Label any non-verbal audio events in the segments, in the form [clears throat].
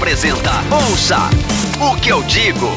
Apresenta Ouça o que eu digo.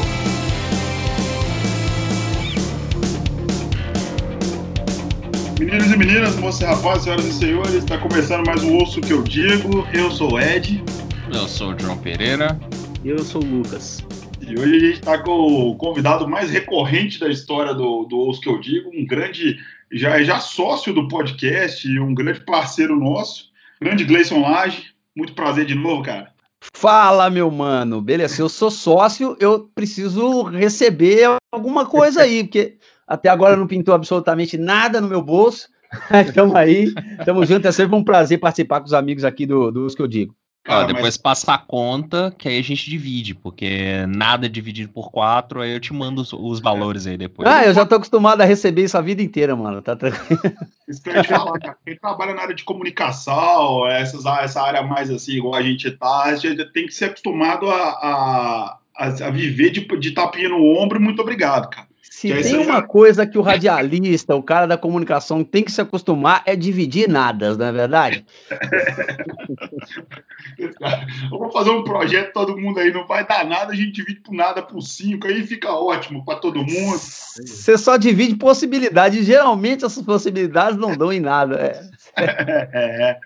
Meninos e meninas, moças e rapazes, senhoras e senhores, está começando mais um Ouço o que eu digo. Eu sou o Ed. Eu sou o João Pereira. E eu sou o Lucas. E hoje a gente está com o convidado mais recorrente da história do, do Ouço que eu digo, um grande, já, já sócio do podcast e um grande parceiro nosso, grande Gleison Lage. Muito prazer de novo, cara. Fala, meu mano. Beleza, se eu sou sócio, eu preciso receber alguma coisa aí, porque até agora não pintou absolutamente nada no meu bolso. [laughs] Estamos aí, estamos juntos. É sempre um prazer participar com os amigos aqui do, dos que eu digo. Ó, depois mas... passa a conta, que aí a gente divide, porque nada dividido por quatro, aí eu te mando os, os valores aí depois. Ah, eu já tô acostumado a receber isso a vida inteira, mano. Tá tranquilo. [laughs] Isso que eu ia falar, cara. Quem trabalha na área de comunicação, essas, essa área mais assim, igual a gente tá, a gente tem que ser acostumado a, a, a, viver de, de tapinha no ombro. Muito obrigado, cara. Se que tem uma já... coisa que o radialista, o cara da comunicação tem que se acostumar é dividir nada, não é verdade? [laughs] Vamos fazer um projeto, todo mundo aí não vai dar nada, a gente divide por nada por cinco, aí fica ótimo para todo mundo. Você só divide possibilidades, geralmente essas possibilidades não dão em nada. É, [laughs]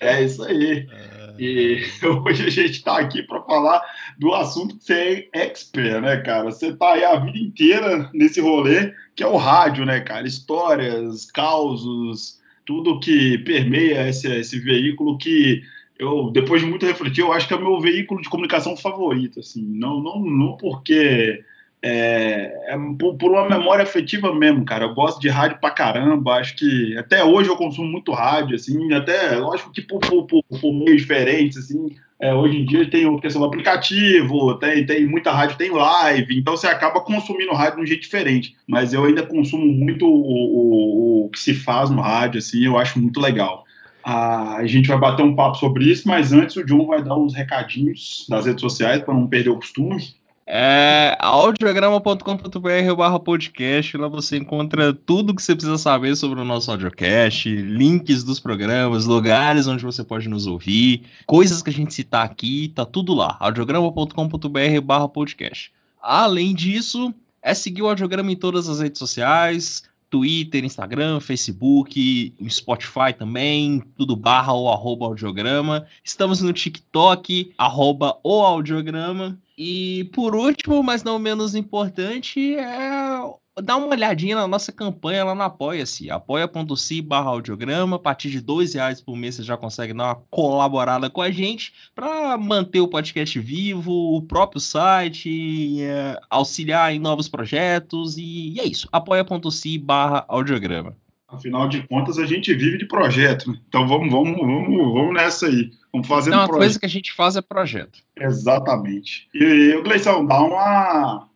é, é isso aí. É. E [laughs] hoje a gente está aqui para falar do assunto que você é expert, né, cara? Você está aí a vida inteira nesse rolê, que é o rádio, né, cara? Histórias, causos, tudo que permeia esse, esse veículo que eu, depois de muito refletir, eu acho que é o meu veículo de comunicação favorito, assim. Não, não, não porque é, é por, por, uma memória afetiva mesmo, cara. Eu gosto de rádio pra caramba. Acho que até hoje eu consumo muito rádio, assim, até lógico que por, por, por, por meios diferentes, assim. É, hoje em dia tem o questão do aplicativo, tem, tem muita rádio, tem live, então você acaba consumindo rádio de um jeito diferente. Mas eu ainda consumo muito o, o, o que se faz no rádio, assim, eu acho muito legal. Ah, a gente vai bater um papo sobre isso, mas antes o John vai dar uns recadinhos das redes sociais para não perder o costume. É audiograma.com.br barra podcast, lá você encontra tudo que você precisa saber sobre o nosso audiocast, links dos programas, lugares onde você pode nos ouvir, coisas que a gente citar aqui, tá tudo lá, audiograma.com.br barra podcast. Além disso, é seguir o audiograma em todas as redes sociais, Twitter, Instagram, Facebook, Spotify também, tudo barra ou arroba audiograma. Estamos no TikTok, arroba o audiograma. E por último, mas não menos importante, é dar uma olhadinha na nossa campanha lá no Apoia-se, apoia.se barra audiograma, a partir de dois reais por mês você já consegue dar uma colaborada com a gente para manter o podcast vivo, o próprio site, é, auxiliar em novos projetos, e, é isso, apoia.se barra audiograma. Afinal de contas, a gente vive de projeto, né? então vamos, vamos, vamos, vamos nessa aí. Vamos fazer então, um projeto. coisa que a gente faz é projeto. Exatamente. E, Gleison, dá uma.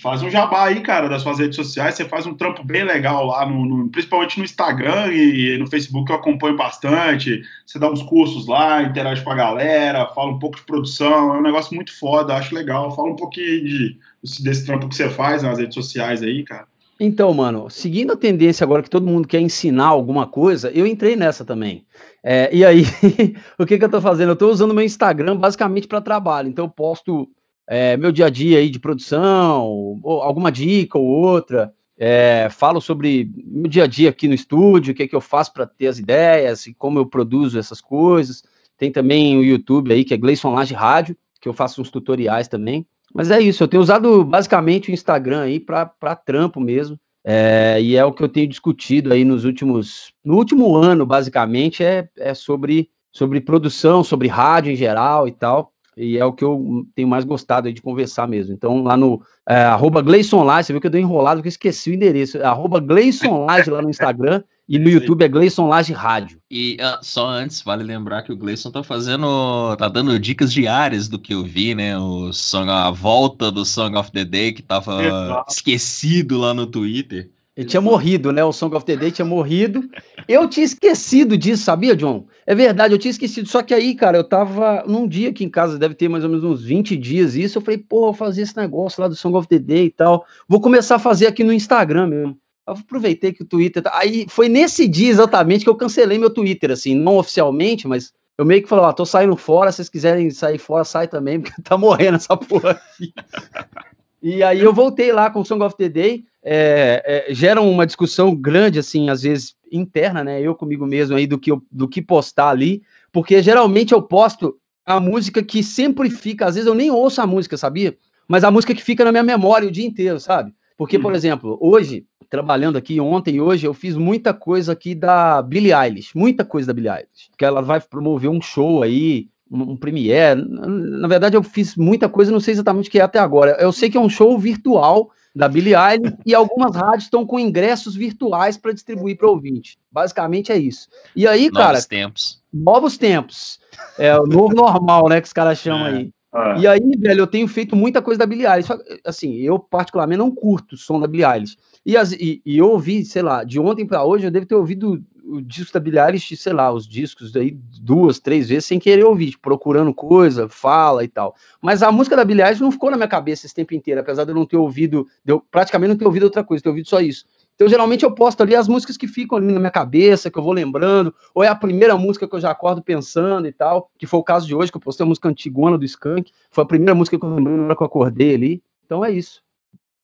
Faz um jabá aí, cara, das suas redes sociais. Você faz um trampo bem legal lá, no, no, principalmente no Instagram e no Facebook, eu acompanho bastante. Você dá uns cursos lá, interage com a galera, fala um pouco de produção. É um negócio muito foda, acho legal. Fala um pouquinho de, desse trampo que você faz nas redes sociais aí, cara. Então, mano, seguindo a tendência agora que todo mundo quer ensinar alguma coisa, eu entrei nessa também. É, e aí, [laughs] o que, que eu tô fazendo? Eu tô usando meu Instagram basicamente para trabalho. Então, eu posto é, meu dia a dia aí de produção, alguma dica ou outra. É, falo sobre meu dia a dia aqui no estúdio, o que, que eu faço para ter as ideias e como eu produzo essas coisas. Tem também o YouTube aí, que é Gleison Laje Rádio, que eu faço uns tutoriais também. Mas é isso, eu tenho usado basicamente o Instagram aí para trampo mesmo. É, e é o que eu tenho discutido aí nos últimos. No último ano, basicamente, é, é sobre, sobre produção, sobre rádio em geral e tal. E é o que eu tenho mais gostado de conversar mesmo. Então, lá no é, arroba Gleison você viu que eu dei enrolado porque eu esqueci o endereço. Arroba Gleison lá no Instagram. E no YouTube é Gleison Laje Rádio. E uh, só antes, vale lembrar que o Gleison tá fazendo. tá dando dicas diárias do que eu vi, né? O song, a volta do Song of the Day, que tava Exato. esquecido lá no Twitter. Ele tinha morrido, né? O Song of the Day tinha morrido. Eu tinha esquecido disso, sabia, John? É verdade, eu tinha esquecido. Só que aí, cara, eu tava num dia aqui em casa, deve ter mais ou menos uns 20 dias isso. Eu falei, pô, vou fazer esse negócio lá do Song of the Day e tal. Vou começar a fazer aqui no Instagram mesmo. Eu aproveitei que o Twitter. Tá... Aí foi nesse dia exatamente que eu cancelei meu Twitter, assim, não oficialmente, mas eu meio que falo, ó, tô saindo fora, se vocês quiserem sair fora, sai também, [laughs] porque tá morrendo essa porra aqui. e aí eu voltei lá com o Song of the Day, é, é, gera uma discussão grande, assim, às vezes interna, né, eu comigo mesmo aí, do que, eu, do que postar ali, porque geralmente eu posto a música que sempre fica, às vezes eu nem ouço a música, sabia? Mas a música que fica na minha memória o dia inteiro, sabe? Porque, por uhum. exemplo, hoje, trabalhando aqui ontem e hoje, eu fiz muita coisa aqui da Billie Eilish, muita coisa da Billie Eilish, porque ela vai promover um show aí, um, um premiere. Na verdade, eu fiz muita coisa, não sei exatamente o que é até agora. Eu sei que é um show virtual da Billie Eilish e algumas rádios estão com ingressos virtuais para distribuir para ouvinte. Basicamente é isso. E aí, novos cara, novos tempos. Novos tempos. É o novo normal, né, que os caras chamam é. aí. Ah. E aí, velho, eu tenho feito muita coisa da Billie Eilish. Assim, eu particularmente não curto o som da Billie Eilish. E, as, e, e eu ouvi, sei lá, de ontem para hoje, eu devo ter ouvido o disco da Billie sei lá, os discos aí duas, três vezes sem querer ouvir, tipo, procurando coisa, fala e tal. Mas a música da Billie não ficou na minha cabeça esse tempo inteiro, apesar de eu não ter ouvido, eu praticamente não ter ouvido outra coisa, ter ouvido só isso. Então, geralmente, eu posto ali as músicas que ficam ali na minha cabeça, que eu vou lembrando, ou é a primeira música que eu já acordo pensando e tal, que foi o caso de hoje, que eu postei a música antigona do Skank, foi a primeira música que eu lembrei na hora que eu acordei ali. Então, é isso.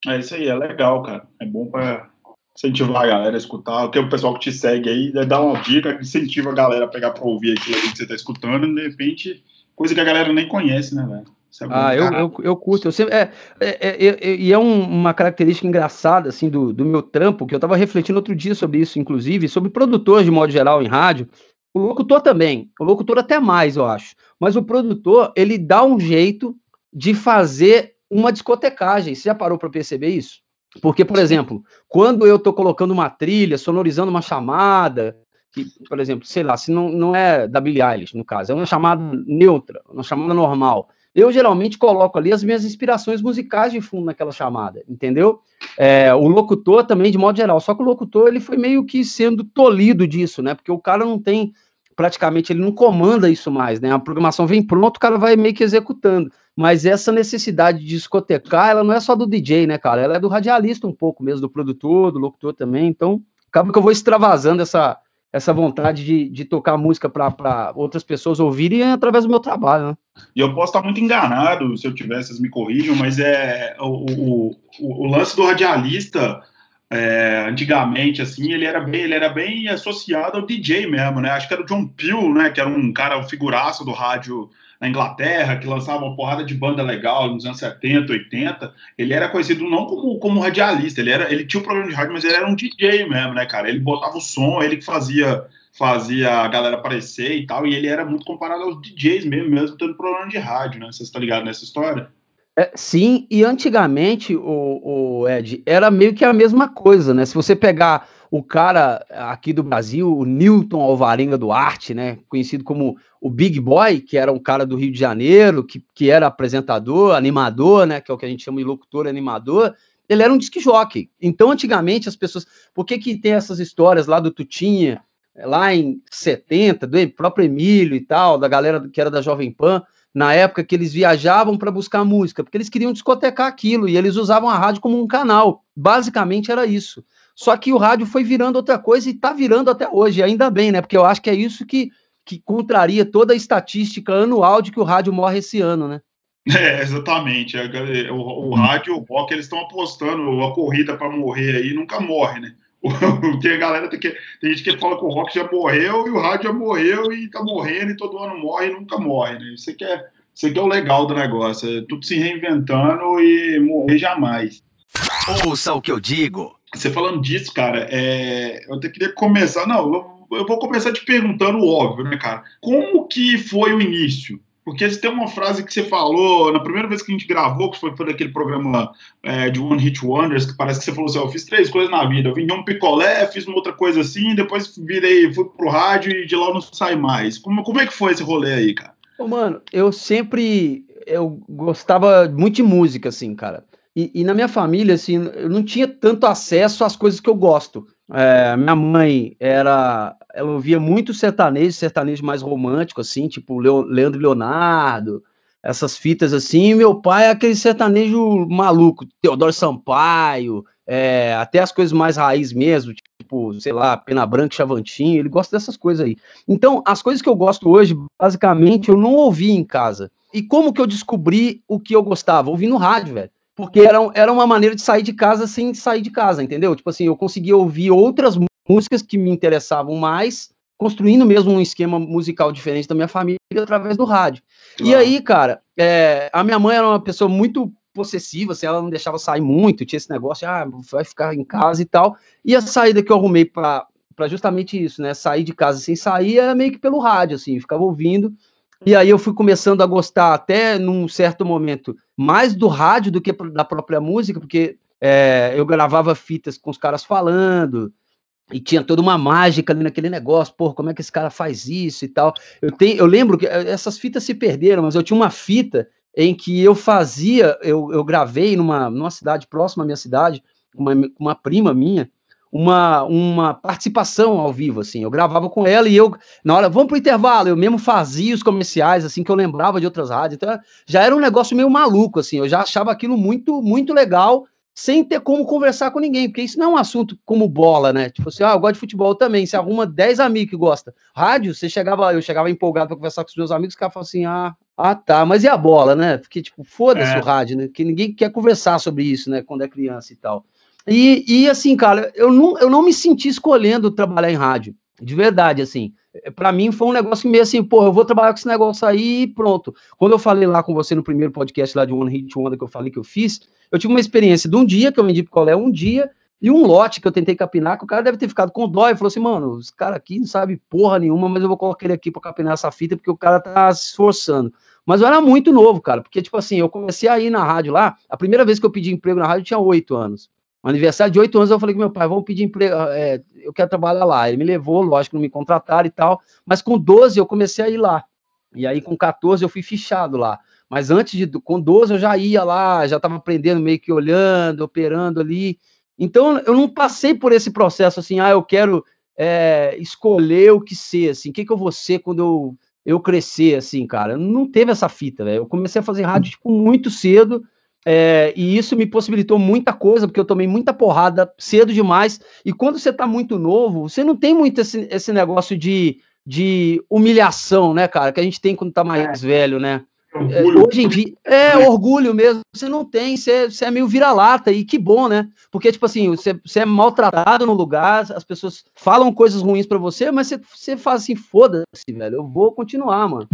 É isso aí, é legal, cara. É bom para incentivar a galera a escutar. O que o pessoal que te segue aí, dá uma dica, incentiva a galera a pegar para ouvir aquilo que você tá escutando, de repente, coisa que a galera nem conhece, né, velho? É ah, eu, eu, eu, curto, eu sempre, é, é, é, e é um, uma característica engraçada, assim, do, do meu trampo, que eu tava refletindo outro dia sobre isso, inclusive, sobre produtor de modo geral em rádio, o locutor também, o locutor até mais, eu acho, mas o produtor, ele dá um jeito de fazer uma discotecagem, você já parou para perceber isso? Porque, por exemplo, quando eu tô colocando uma trilha, sonorizando uma chamada, que, por exemplo, sei lá, se não, não é da Billie Eilish, no caso, é uma chamada neutra, uma chamada normal, eu geralmente coloco ali as minhas inspirações musicais de fundo naquela chamada, entendeu? É, o locutor também, de modo geral. Só que o locutor ele foi meio que sendo tolhido disso, né? Porque o cara não tem, praticamente, ele não comanda isso mais, né? A programação vem pronto, o cara vai meio que executando. Mas essa necessidade de discotecar, ela não é só do DJ, né, cara? Ela é do radialista um pouco mesmo, do produtor, do locutor também. Então, acaba que eu vou extravasando essa, essa vontade de, de tocar música para outras pessoas ouvirem através do meu trabalho, né? E eu posso estar muito enganado, se eu tivesse, vocês me corrijam, mas é o, o, o, o lance do radialista, é, antigamente, assim, ele era, bem, ele era bem associado ao DJ mesmo, né? Acho que era o John Peel, né? Que era um cara, um figuraço do rádio na Inglaterra, que lançava uma porrada de banda legal nos anos 70, 80, ele era conhecido não como, como radialista, ele, era, ele tinha um programa de rádio, mas ele era um DJ mesmo, né, cara? Ele botava o som, ele que fazia fazia a galera aparecer e tal, e ele era muito comparado aos DJs mesmo, mesmo tendo programa de rádio, né? Vocês estão ligados nessa história? É, sim, e antigamente, o, o Ed, era meio que a mesma coisa, né? Se você pegar o cara aqui do Brasil, o Newton Alvarenga Duarte, né? Conhecido como o Big Boy, que era um cara do Rio de Janeiro, que, que era apresentador, animador, né? Que é o que a gente chama de locutor animador. Ele era um disc jockey. Então, antigamente, as pessoas. Por que, que tem essas histórias lá do Tutinha, lá em 70, do próprio Emílio e tal, da galera que era da Jovem Pan? Na época que eles viajavam para buscar música, porque eles queriam discotecar aquilo e eles usavam a rádio como um canal. Basicamente era isso. Só que o rádio foi virando outra coisa e está virando até hoje, ainda bem, né? Porque eu acho que é isso que, que contraria toda a estatística anual de que o rádio morre esse ano, né? [laughs] É, exatamente. O, o, o rádio, o rock, eles estão apostando a corrida para morrer aí, nunca morre, né? [laughs] Tem a galera tem, que, tem gente que fala que o rock já morreu e o rádio já morreu e tá morrendo e todo ano morre e nunca morre, né? Isso aqui é, isso aqui é o legal do negócio, é tudo se reinventando e morrer jamais. Ouça o que eu digo. Você falando disso, cara, é, eu até queria começar, não, eu vou começar te perguntando o óbvio, né, cara? Como que foi o início? Porque tem uma frase que você falou na primeira vez que a gente gravou, que foi por aquele programa é, de One Hit Wonders, que parece que você falou assim: eu fiz três coisas na vida. Eu de um picolé, fiz uma outra coisa assim, depois virei, fui pro rádio e de lá não sai mais. Como, como é que foi esse rolê aí, cara? Ô, mano, eu sempre eu gostava muito de música, assim, cara. E, e, na minha família, assim, eu não tinha tanto acesso às coisas que eu gosto. É, minha mãe era, ela ouvia muito sertanejo, sertanejo mais romântico, assim, tipo Leandro Leonardo, essas fitas assim. E meu pai é aquele sertanejo maluco, Teodoro Sampaio, é, até as coisas mais raiz mesmo, tipo, sei lá, Pena Branca, Chavantinho, ele gosta dessas coisas aí. Então, as coisas que eu gosto hoje, basicamente, eu não ouvi em casa. E como que eu descobri o que eu gostava? Ouvi no rádio, velho. Porque era, era uma maneira de sair de casa sem sair de casa, entendeu? Tipo assim, eu conseguia ouvir outras músicas que me interessavam mais, construindo mesmo um esquema musical diferente da minha família através do rádio. Claro. E aí, cara, é, a minha mãe era uma pessoa muito possessiva, assim, ela não deixava sair muito, tinha esse negócio, ah, vai ficar em casa e tal. E a saída que eu arrumei para justamente isso, né? Sair de casa sem sair era meio que pelo rádio, assim, ficava ouvindo. E aí eu fui começando a gostar até num certo momento mais do rádio do que da própria música, porque é, eu gravava fitas com os caras falando, e tinha toda uma mágica ali naquele negócio, pô, como é que esse cara faz isso e tal. Eu, tenho, eu lembro que eh, essas fitas se perderam, mas eu tinha uma fita em que eu fazia, eu, eu gravei numa, numa cidade próxima à minha cidade, uma, uma prima minha, uma, uma participação ao vivo, assim, eu gravava com ela e eu, na hora, vamos pro intervalo, eu mesmo fazia os comerciais, assim, que eu lembrava de outras rádios, então já era um negócio meio maluco, assim, eu já achava aquilo muito, muito legal, sem ter como conversar com ninguém, porque isso não é um assunto como bola, né? Tipo assim, ah, eu gosto de futebol também. Você arruma 10 amigos que gostam. Rádio, você chegava, eu chegava empolgado para conversar com os meus amigos, os caras falavam assim, ah, ah, tá, mas e a bola, né? Porque, tipo, foda-se é. o rádio, né? Que ninguém quer conversar sobre isso, né? Quando é criança e tal. E, e assim, cara, eu não, eu não me senti escolhendo trabalhar em rádio. De verdade, assim. Para mim foi um negócio meio assim, pô, eu vou trabalhar com esse negócio aí e pronto. Quando eu falei lá com você no primeiro podcast lá de One Hit Wonder que eu falei que eu fiz, eu tive uma experiência de um dia que eu vendi picolé um dia e um lote que eu tentei capinar, que o cara deve ter ficado com dó e falou assim, mano, esse cara aqui não sabe porra nenhuma, mas eu vou colocar ele aqui para capinar essa fita porque o cara tá se esforçando. Mas eu era muito novo, cara, porque, tipo assim, eu comecei a ir na rádio lá, a primeira vez que eu pedi emprego na rádio eu tinha oito anos. No aniversário de oito anos eu falei com meu pai, vamos pedir emprego, é, eu quero trabalhar lá. Ele me levou, lógico, não me contrataram e tal, mas com 12 eu comecei a ir lá. E aí com 14 eu fui fichado lá. Mas antes de com 12 eu já ia lá, já estava aprendendo meio que olhando, operando ali. Então eu não passei por esse processo assim, ah, eu quero é, escolher o que ser, assim, o que, que eu vou ser quando eu, eu crescer, assim, cara. Não teve essa fita, velho. Eu comecei a fazer rádio tipo, muito cedo. É, e isso me possibilitou muita coisa, porque eu tomei muita porrada cedo demais. E quando você tá muito novo, você não tem muito esse, esse negócio de, de humilhação, né, cara? Que a gente tem quando tá mais é. velho, né? É, hoje em dia, é orgulho mesmo. Você não tem, você, você é meio vira-lata, e que bom, né? Porque, tipo assim, você, você é maltratado no lugar, as pessoas falam coisas ruins para você, mas você, você faz assim, foda-se, velho, eu vou continuar, mano.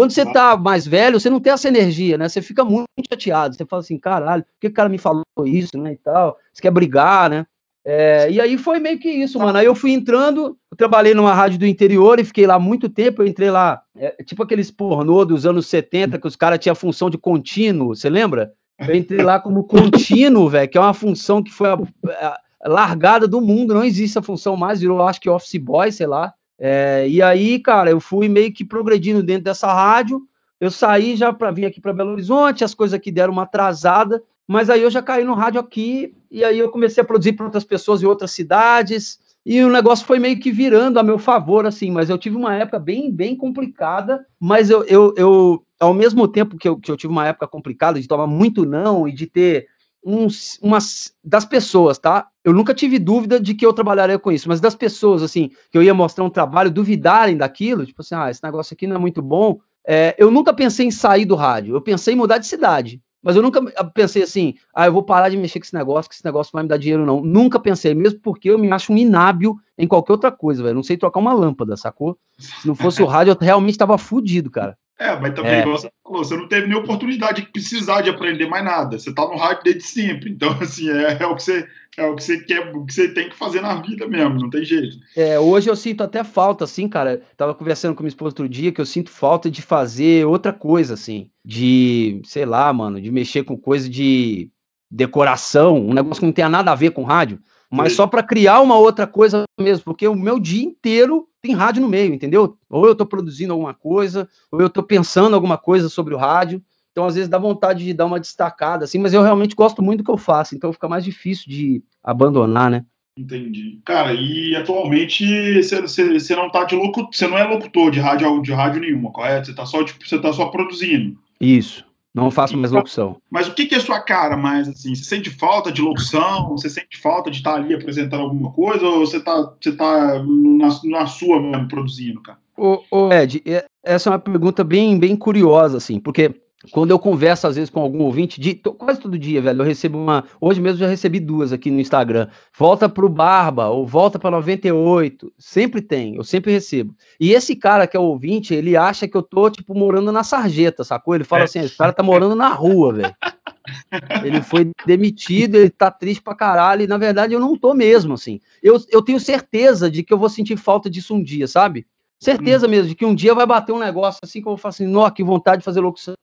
Quando você tá mais velho, você não tem essa energia, né? Você fica muito chateado, você fala assim, caralho, por que o cara me falou isso, né, e tal? Você quer brigar, né? É, e aí foi meio que isso, mano. Aí eu fui entrando, eu trabalhei numa rádio do interior e fiquei lá muito tempo. Eu entrei lá, é, tipo aqueles pornô dos anos 70, que os caras tinham a função de contínuo, você lembra? Eu entrei lá como contínuo, velho, que é uma função que foi a, a, largada do mundo, não existe a função mais, virou acho que office boy, sei lá. É, e aí, cara, eu fui meio que progredindo dentro dessa rádio. Eu saí já para vir aqui para Belo Horizonte, as coisas aqui deram uma atrasada. Mas aí eu já caí no rádio aqui, e aí eu comecei a produzir para outras pessoas em outras cidades, e o negócio foi meio que virando a meu favor, assim, mas eu tive uma época bem, bem complicada, mas eu, eu, eu ao mesmo tempo que eu, que eu tive uma época complicada de tomar muito não e de ter uns, umas das pessoas, tá? Eu nunca tive dúvida de que eu trabalharia com isso, mas das pessoas, assim, que eu ia mostrar um trabalho, duvidarem daquilo, tipo assim, ah, esse negócio aqui não é muito bom. É, eu nunca pensei em sair do rádio, eu pensei em mudar de cidade. Mas eu nunca pensei assim, ah, eu vou parar de mexer com esse negócio, que esse negócio vai me dar dinheiro, não. Nunca pensei, mesmo porque eu me acho um inábil em qualquer outra coisa, velho. Não sei trocar uma lâmpada, sacou? Se não fosse o rádio, eu realmente tava fudido, cara. É, mas também, é. você falou, você não teve nem oportunidade de precisar de aprender mais nada. Você tá no rádio desde sempre. Então, [laughs] assim, é, é, o que você, é o que você quer, o que você tem que fazer na vida mesmo, não tem jeito. É, hoje eu sinto até falta, assim, cara. Tava conversando com minha esposa outro dia que eu sinto falta de fazer outra coisa, assim. De, sei lá, mano, de mexer com coisa de decoração, um negócio que não tenha nada a ver com rádio mas só para criar uma outra coisa mesmo, porque o meu dia inteiro tem rádio no meio, entendeu? Ou eu estou produzindo alguma coisa, ou eu estou pensando alguma coisa sobre o rádio. Então, às vezes, dá vontade de dar uma destacada, assim, mas eu realmente gosto muito do que eu faço, então fica mais difícil de abandonar, né? Entendi. Cara, e atualmente você não tá de locutor, você não é locutor de rádio, de rádio nenhuma, correto? Você tá só, tipo, você tá só produzindo. Isso. Não faço mais locução. Mas o que, que é sua cara mais assim? Você sente falta de locução? Você sente falta de estar ali apresentando alguma coisa? Ou você tá, você tá na, na sua mesmo produzindo, cara? Ô, ô, Ed, essa é uma pergunta bem, bem curiosa, assim, porque quando eu converso às vezes com algum ouvinte, de, quase todo dia, velho, eu recebo uma. Hoje mesmo já recebi duas aqui no Instagram. Volta pro Barba, ou volta para 98. Sempre tem, eu sempre recebo. E esse cara que é o ouvinte, ele acha que eu tô, tipo, morando na sarjeta, sacou? Ele fala é. assim: esse cara tá morando na rua, velho. [laughs] Ele foi demitido, ele tá triste pra caralho, e na verdade eu não tô mesmo, assim. Eu, eu tenho certeza de que eu vou sentir falta disso um dia, sabe? Certeza hum. mesmo de que um dia vai bater um negócio assim que eu vou falar assim, nó, que vontade de fazer locução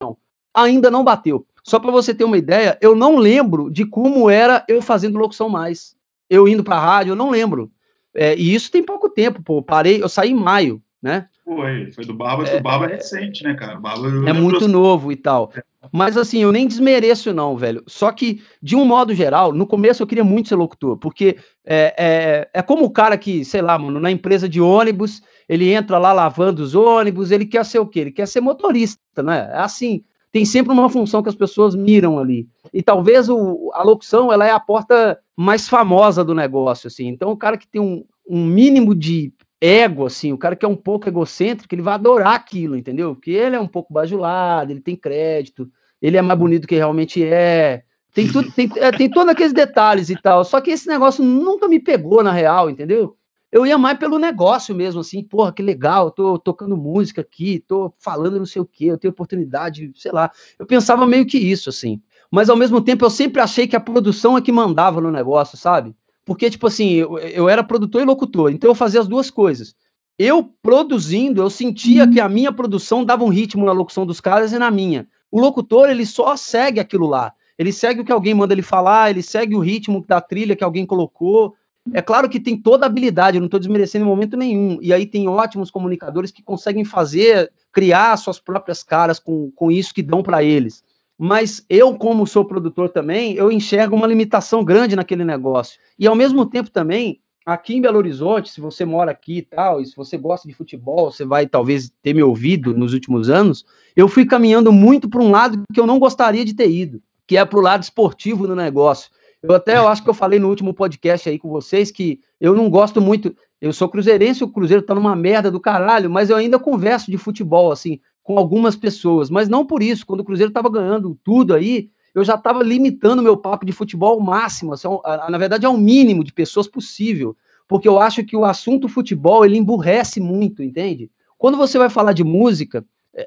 ainda não bateu. Só para você ter uma ideia, eu não lembro de como era eu fazendo locução mais. Eu indo para a rádio, eu não lembro. É, e isso tem pouco tempo, pô. Parei, eu saí em maio, né? Foi, foi do Barba, é, o Barba é recente, né, cara? Barba, é muito novo e tal. Mas assim, eu nem desmereço, não, velho. Só que, de um modo geral, no começo eu queria muito ser locutor, porque é, é, é como o cara que, sei lá, mano, na empresa de ônibus, ele entra lá lavando os ônibus, ele quer ser o quê? Ele quer ser motorista, né? É assim, tem sempre uma função que as pessoas miram ali. E talvez o, a locução ela é a porta mais famosa do negócio, assim. Então, o cara que tem um, um mínimo de ego, assim, o cara que é um pouco egocêntrico, ele vai adorar aquilo, entendeu? Porque ele é um pouco bajulado, ele tem crédito, ele é mais bonito que realmente é. Tem, tudo, tem, é, tem todos aqueles detalhes e tal. Só que esse negócio nunca me pegou na real, entendeu? Eu ia mais pelo negócio mesmo, assim, porra, que legal, tô tocando música aqui, tô falando não sei o quê, eu tenho oportunidade, sei lá. Eu pensava meio que isso, assim. Mas ao mesmo tempo eu sempre achei que a produção é que mandava no negócio, sabe? Porque, tipo assim, eu, eu era produtor e locutor, então eu fazia as duas coisas. Eu produzindo, eu sentia que a minha produção dava um ritmo na locução dos caras e na minha. O locutor, ele só segue aquilo lá. Ele segue o que alguém manda ele falar, ele segue o ritmo da trilha que alguém colocou, é claro que tem toda a habilidade, eu não estou desmerecendo em momento nenhum. E aí tem ótimos comunicadores que conseguem fazer, criar suas próprias caras com, com isso que dão para eles. Mas eu, como sou produtor também, eu enxergo uma limitação grande naquele negócio. E ao mesmo tempo também, aqui em Belo Horizonte, se você mora aqui e tal, e se você gosta de futebol, você vai talvez ter me ouvido nos últimos anos, eu fui caminhando muito para um lado que eu não gostaria de ter ido, que é para o lado esportivo do negócio. Eu até eu acho que eu falei no último podcast aí com vocês que eu não gosto muito. Eu sou cruzeirense, o Cruzeiro tá numa merda do caralho, mas eu ainda converso de futebol, assim, com algumas pessoas. Mas não por isso. Quando o Cruzeiro tava ganhando tudo aí, eu já tava limitando meu papo de futebol ao máximo, assim, na verdade, ao mínimo de pessoas possível. Porque eu acho que o assunto futebol, ele emburrece muito, entende? Quando você vai falar de música,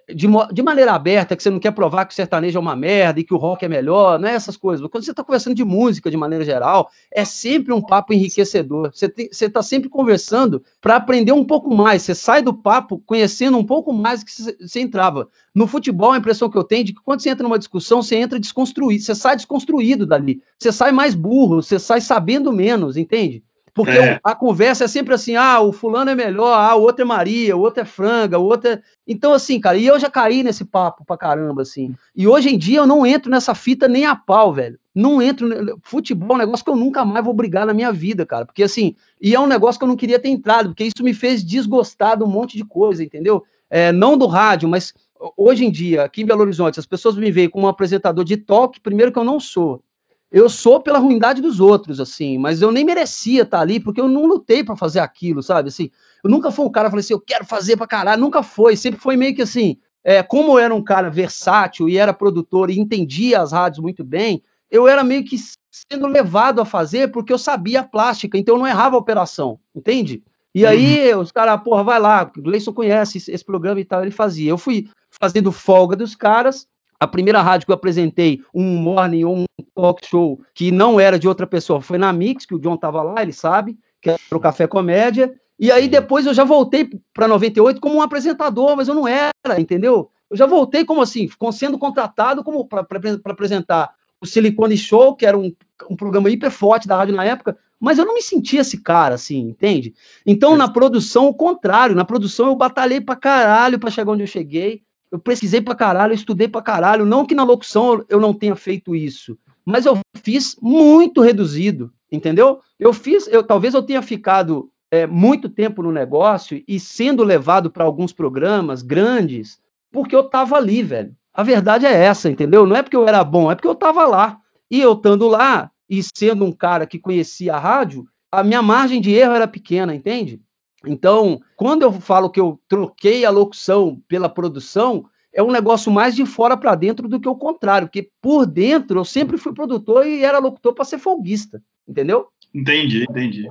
de, de maneira aberta, que você não quer provar que o sertanejo é uma merda e que o rock é melhor, não é essas coisas. Quando você está conversando de música de maneira geral, é sempre um papo enriquecedor. Você está sempre conversando para aprender um pouco mais. Você sai do papo conhecendo um pouco mais que você entrava. No futebol, a impressão que eu tenho é de que quando você entra numa discussão, você entra desconstruído, você sai desconstruído dali. Você sai mais burro, você sai sabendo menos, entende? Porque é. a conversa é sempre assim: ah, o fulano é melhor, ah, o outro é Maria, o outro é franga, o outro é. Então, assim, cara, e eu já caí nesse papo pra caramba, assim. E hoje em dia eu não entro nessa fita nem a pau, velho. Não entro. Futebol é um negócio que eu nunca mais vou brigar na minha vida, cara. Porque, assim, e é um negócio que eu não queria ter entrado, porque isso me fez desgostar de um monte de coisa, entendeu? É, não do rádio, mas hoje em dia, aqui em Belo Horizonte, as pessoas me veem como um apresentador de toque, primeiro que eu não sou eu sou pela ruindade dos outros, assim, mas eu nem merecia estar ali, porque eu não lutei para fazer aquilo, sabe? Assim, eu nunca fui um cara que falei assim, eu quero fazer pra caralho, nunca foi, sempre foi meio que assim, é, como eu era um cara versátil e era produtor e entendia as rádios muito bem, eu era meio que sendo levado a fazer porque eu sabia a plástica, então eu não errava a operação, entende? E aí uhum. os caras, porra, vai lá, o Gleison conhece esse, esse programa e tal, ele fazia. Eu fui fazendo folga dos caras, a primeira rádio que eu apresentei um morning ou um talk show que não era de outra pessoa foi na Mix, que o John tava lá, ele sabe, que era o Café Comédia. E aí depois eu já voltei para 98 como um apresentador, mas eu não era, entendeu? Eu já voltei como assim, sendo contratado como para apresentar o Silicone Show, que era um, um programa hiper forte da rádio na época, mas eu não me sentia esse cara, assim, entende? Então, na produção, o contrário. Na produção, eu batalhei pra caralho pra chegar onde eu cheguei eu pesquisei pra caralho, eu estudei pra caralho. Não que na locução eu não tenha feito isso, mas eu fiz muito reduzido, entendeu? Eu fiz, eu talvez eu tenha ficado é, muito tempo no negócio e sendo levado para alguns programas grandes, porque eu tava ali, velho. A verdade é essa, entendeu? Não é porque eu era bom, é porque eu estava lá. E eu estando lá, e sendo um cara que conhecia a rádio, a minha margem de erro era pequena, entende? Então, quando eu falo que eu troquei a locução pela produção, é um negócio mais de fora para dentro do que o contrário, porque por dentro eu sempre fui produtor e era locutor para ser folguista, entendeu? Entendi, entendi.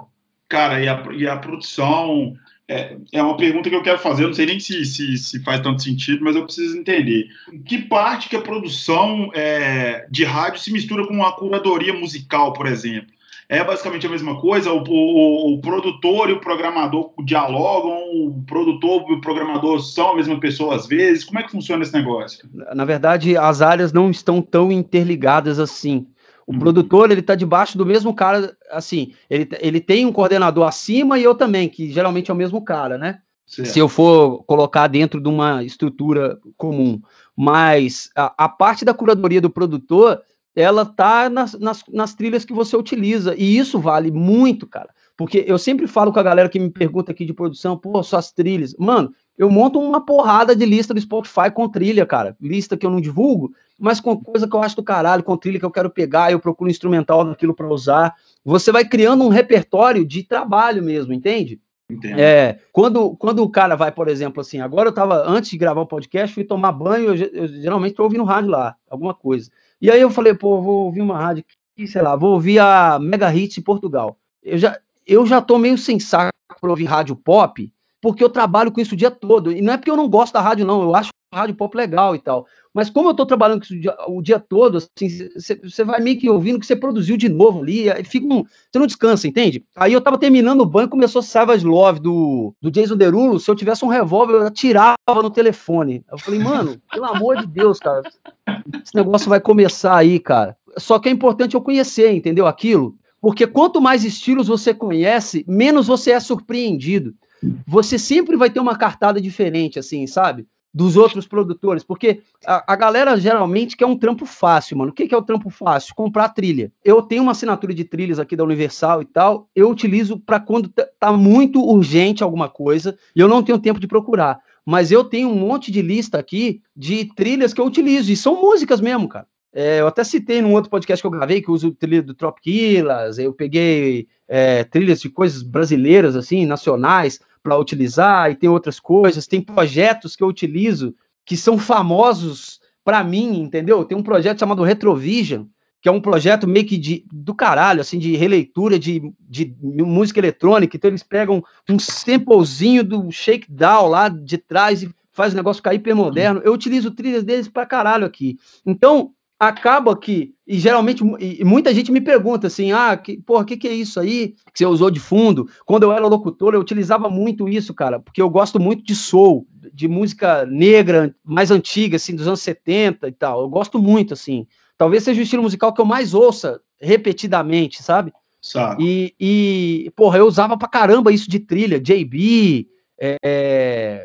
Cara, e a, e a produção é, é uma pergunta que eu quero fazer, eu não sei nem se, se, se faz tanto sentido, mas eu preciso entender. Que parte que a produção é, de rádio se mistura com a curadoria musical, por exemplo? É basicamente a mesma coisa? O, o, o, produtor e o programador dialogam? O produtor e o programador são a mesma pessoa às vezes? Como é que funciona esse negócio? Na verdade, as áreas não estão tão interligadas assim. O hum. produtor, ele tá debaixo do mesmo cara, assim, ele, ele tem um coordenador acima e eu também, que geralmente é o mesmo cara, né? Certo. Se eu for colocar dentro de uma estrutura comum. Mas a, a parte da curadoria do produtor, ela tá nas, nas, nas trilhas que você utiliza. E isso vale muito, cara. Porque eu sempre falo com a galera que me pergunta aqui de produção, pô, suas trilhas. Mano, eu monto uma porrada de lista do Spotify com trilha, cara. Lista que eu não divulgo, mas com coisa que eu acho do caralho, com trilha que eu quero pegar, eu procuro instrumental daquilo para usar. Você vai criando um repertório de trabalho mesmo, entende? Entendo. É, quando, quando o cara vai, por exemplo, assim, agora eu tava, antes de gravar o podcast, fui tomar banho, eu, eu geralmente tô ouvindo rádio lá, alguma coisa. E aí eu falei, pô, vou ouvir uma rádio aqui, sei lá, vou ouvir a Mega Hits em Portugal. Eu já, eu já tô meio sem saco para ouvir rádio pop, porque eu trabalho com isso o dia todo. E não é porque eu não gosto da rádio, não. Eu acho rádio pop legal e tal. Mas como eu tô trabalhando o dia, o dia todo, assim, você vai meio que ouvindo que você produziu de novo ali, fica um, você não descansa, entende? Aí eu tava terminando o banho, começou Savage Love do, do Jason Derulo, se eu tivesse um revólver, eu atirava no telefone. Eu falei, mano, pelo amor de Deus, cara, esse negócio vai começar aí, cara. Só que é importante eu conhecer, entendeu? Aquilo. Porque quanto mais estilos você conhece, menos você é surpreendido. Você sempre vai ter uma cartada diferente, assim, sabe? Dos outros produtores, porque a, a, galera geralmente quer um trampo fácil, mano. O que, que é o trampo fácil? Comprar trilha. Eu tenho uma assinatura de trilhas aqui da Universal e tal, eu utilizo para quando tá muito urgente alguma coisa e eu não tenho tempo de procurar. Mas eu tenho um monte de lista aqui de trilhas que eu utilizo, e são músicas mesmo, cara. É, eu até citei num outro podcast que eu gravei que eu uso trilha do Tropiquilas, eu peguei é, trilhas de coisas brasileiras, assim, nacionais para utilizar, e tem outras coisas, tem projetos que eu utilizo que são famosos para mim, entendeu? Tem um projeto chamado Retrovision, que é um projeto meio que de, do caralho, assim, de releitura de, de música eletrônica, então eles pegam um samplezinho do Shakedown lá de trás e faz o negócio ficar hipermoderno. Eu utilizo trilhas deles pra caralho aqui. Então, acaba que, e geralmente, e muita gente me pergunta assim, ah, que, porra, o que, que é isso aí que você usou de fundo? Quando eu era locutor, eu utilizava muito isso, cara, porque eu gosto muito de soul, de música negra, mais antiga, assim, dos anos 70 e tal, eu gosto muito, assim, talvez seja o estilo musical que eu mais ouça repetidamente, sabe? Sabe. E, e, porra, eu usava pra caramba isso de trilha, JB, é,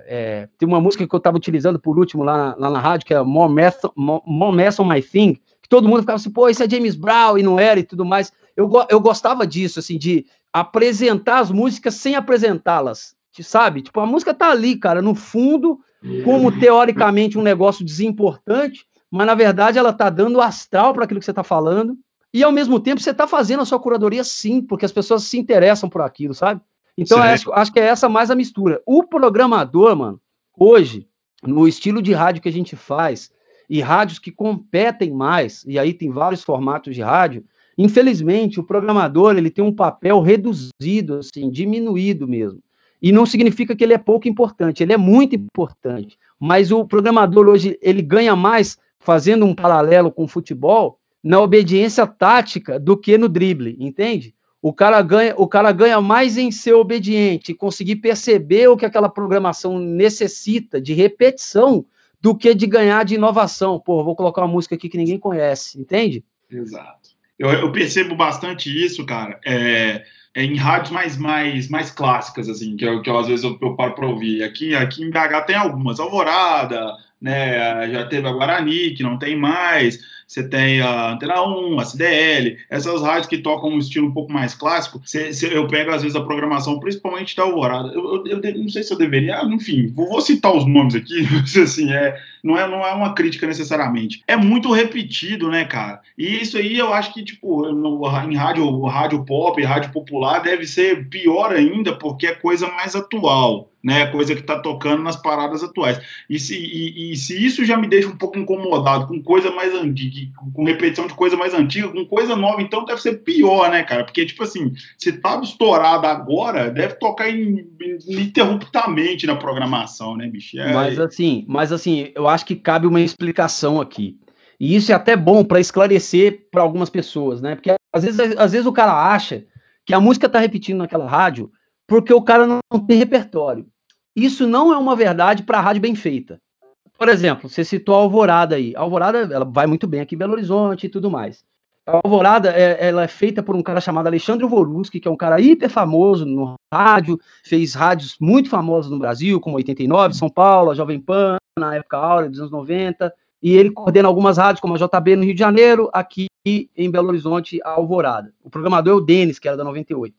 é, tem uma música que eu estava utilizando por último lá, lá na rádio, que é More Mess, More, Mess on My Thing, que todo mundo ficava assim, pô, isso é James Brown e não era e tudo mais. Eu, eu gostava disso, assim, de apresentar as músicas sem apresentá-las, sabe? Tipo, a música tá ali, cara, no fundo, como teoricamente um negócio desimportante, mas na verdade ela tá dando astral para aquilo que você tá falando, e ao mesmo tempo você tá fazendo a sua curadoria sim, porque as pessoas se interessam por aquilo, sabe? Então, acho, acho que é essa mais a mistura. O programador, mano, hoje, no estilo de rádio que a gente faz, e rádios que competem mais, e aí tem vários formatos de rádio, infelizmente, o programador ele tem um papel reduzido, assim, diminuído mesmo. E não significa que ele é pouco importante, ele é muito importante. Mas o programador hoje ele ganha mais fazendo um paralelo com o futebol na obediência tática do que no drible, entende? O cara ganha, o cara ganha mais em ser obediente, conseguir perceber o que aquela programação necessita de repetição do que de ganhar de inovação. Pô, vou colocar uma música aqui que ninguém conhece, entende? Exato. Eu, eu percebo bastante isso, cara, é, é em rádios mais, mais, mais clássicas, assim, que, eu, que eu, às vezes eu, eu paro para ouvir. Aqui, aqui em BH tem algumas, Alvorada, né, já teve a Guarani, que não tem mais você tem a Antena 1, a CDL, essas rádios que tocam um estilo um pouco mais clássico, cê, cê, eu pego às vezes a programação, principalmente da Alvorada. Eu, eu, eu, não sei se eu deveria, enfim, vou, vou citar os nomes aqui, [laughs] assim, é, não é, não é uma crítica necessariamente. É muito repetido, né, cara? E isso aí eu acho que, tipo, no, em rádio, rádio pop, rádio popular, deve ser pior ainda, porque é coisa mais atual né? Coisa que está tocando nas paradas atuais. E se, e, e, se isso já me deixa um pouco incomodado com coisa mais antiga, com repetição de coisa mais antiga, com coisa nova, então deve ser pior, né, cara? Porque, tipo assim, se tá estourado agora, deve tocar ininterruptamente na programação, né, bicho? É... Mas assim, mas assim, eu acho que cabe uma explicação aqui. E isso é até bom para esclarecer para algumas pessoas, né? Porque às vezes, às vezes o cara acha que a música tá repetindo naquela rádio porque o cara não tem repertório. Isso não é uma verdade para a rádio bem feita. Por exemplo, você citou a Alvorada aí. A Alvorada ela vai muito bem aqui em Belo Horizonte e tudo mais. A Alvorada é, ela é feita por um cara chamado Alexandre Voruski, que é um cara hiper famoso no rádio, fez rádios muito famosos no Brasil, como 89, São Paulo, a Jovem Pan, na época áurea dos anos 90, e ele coordena algumas rádios, como a JB no Rio de Janeiro, aqui em Belo Horizonte, a Alvorada. O programador é o Denis, que era da 98.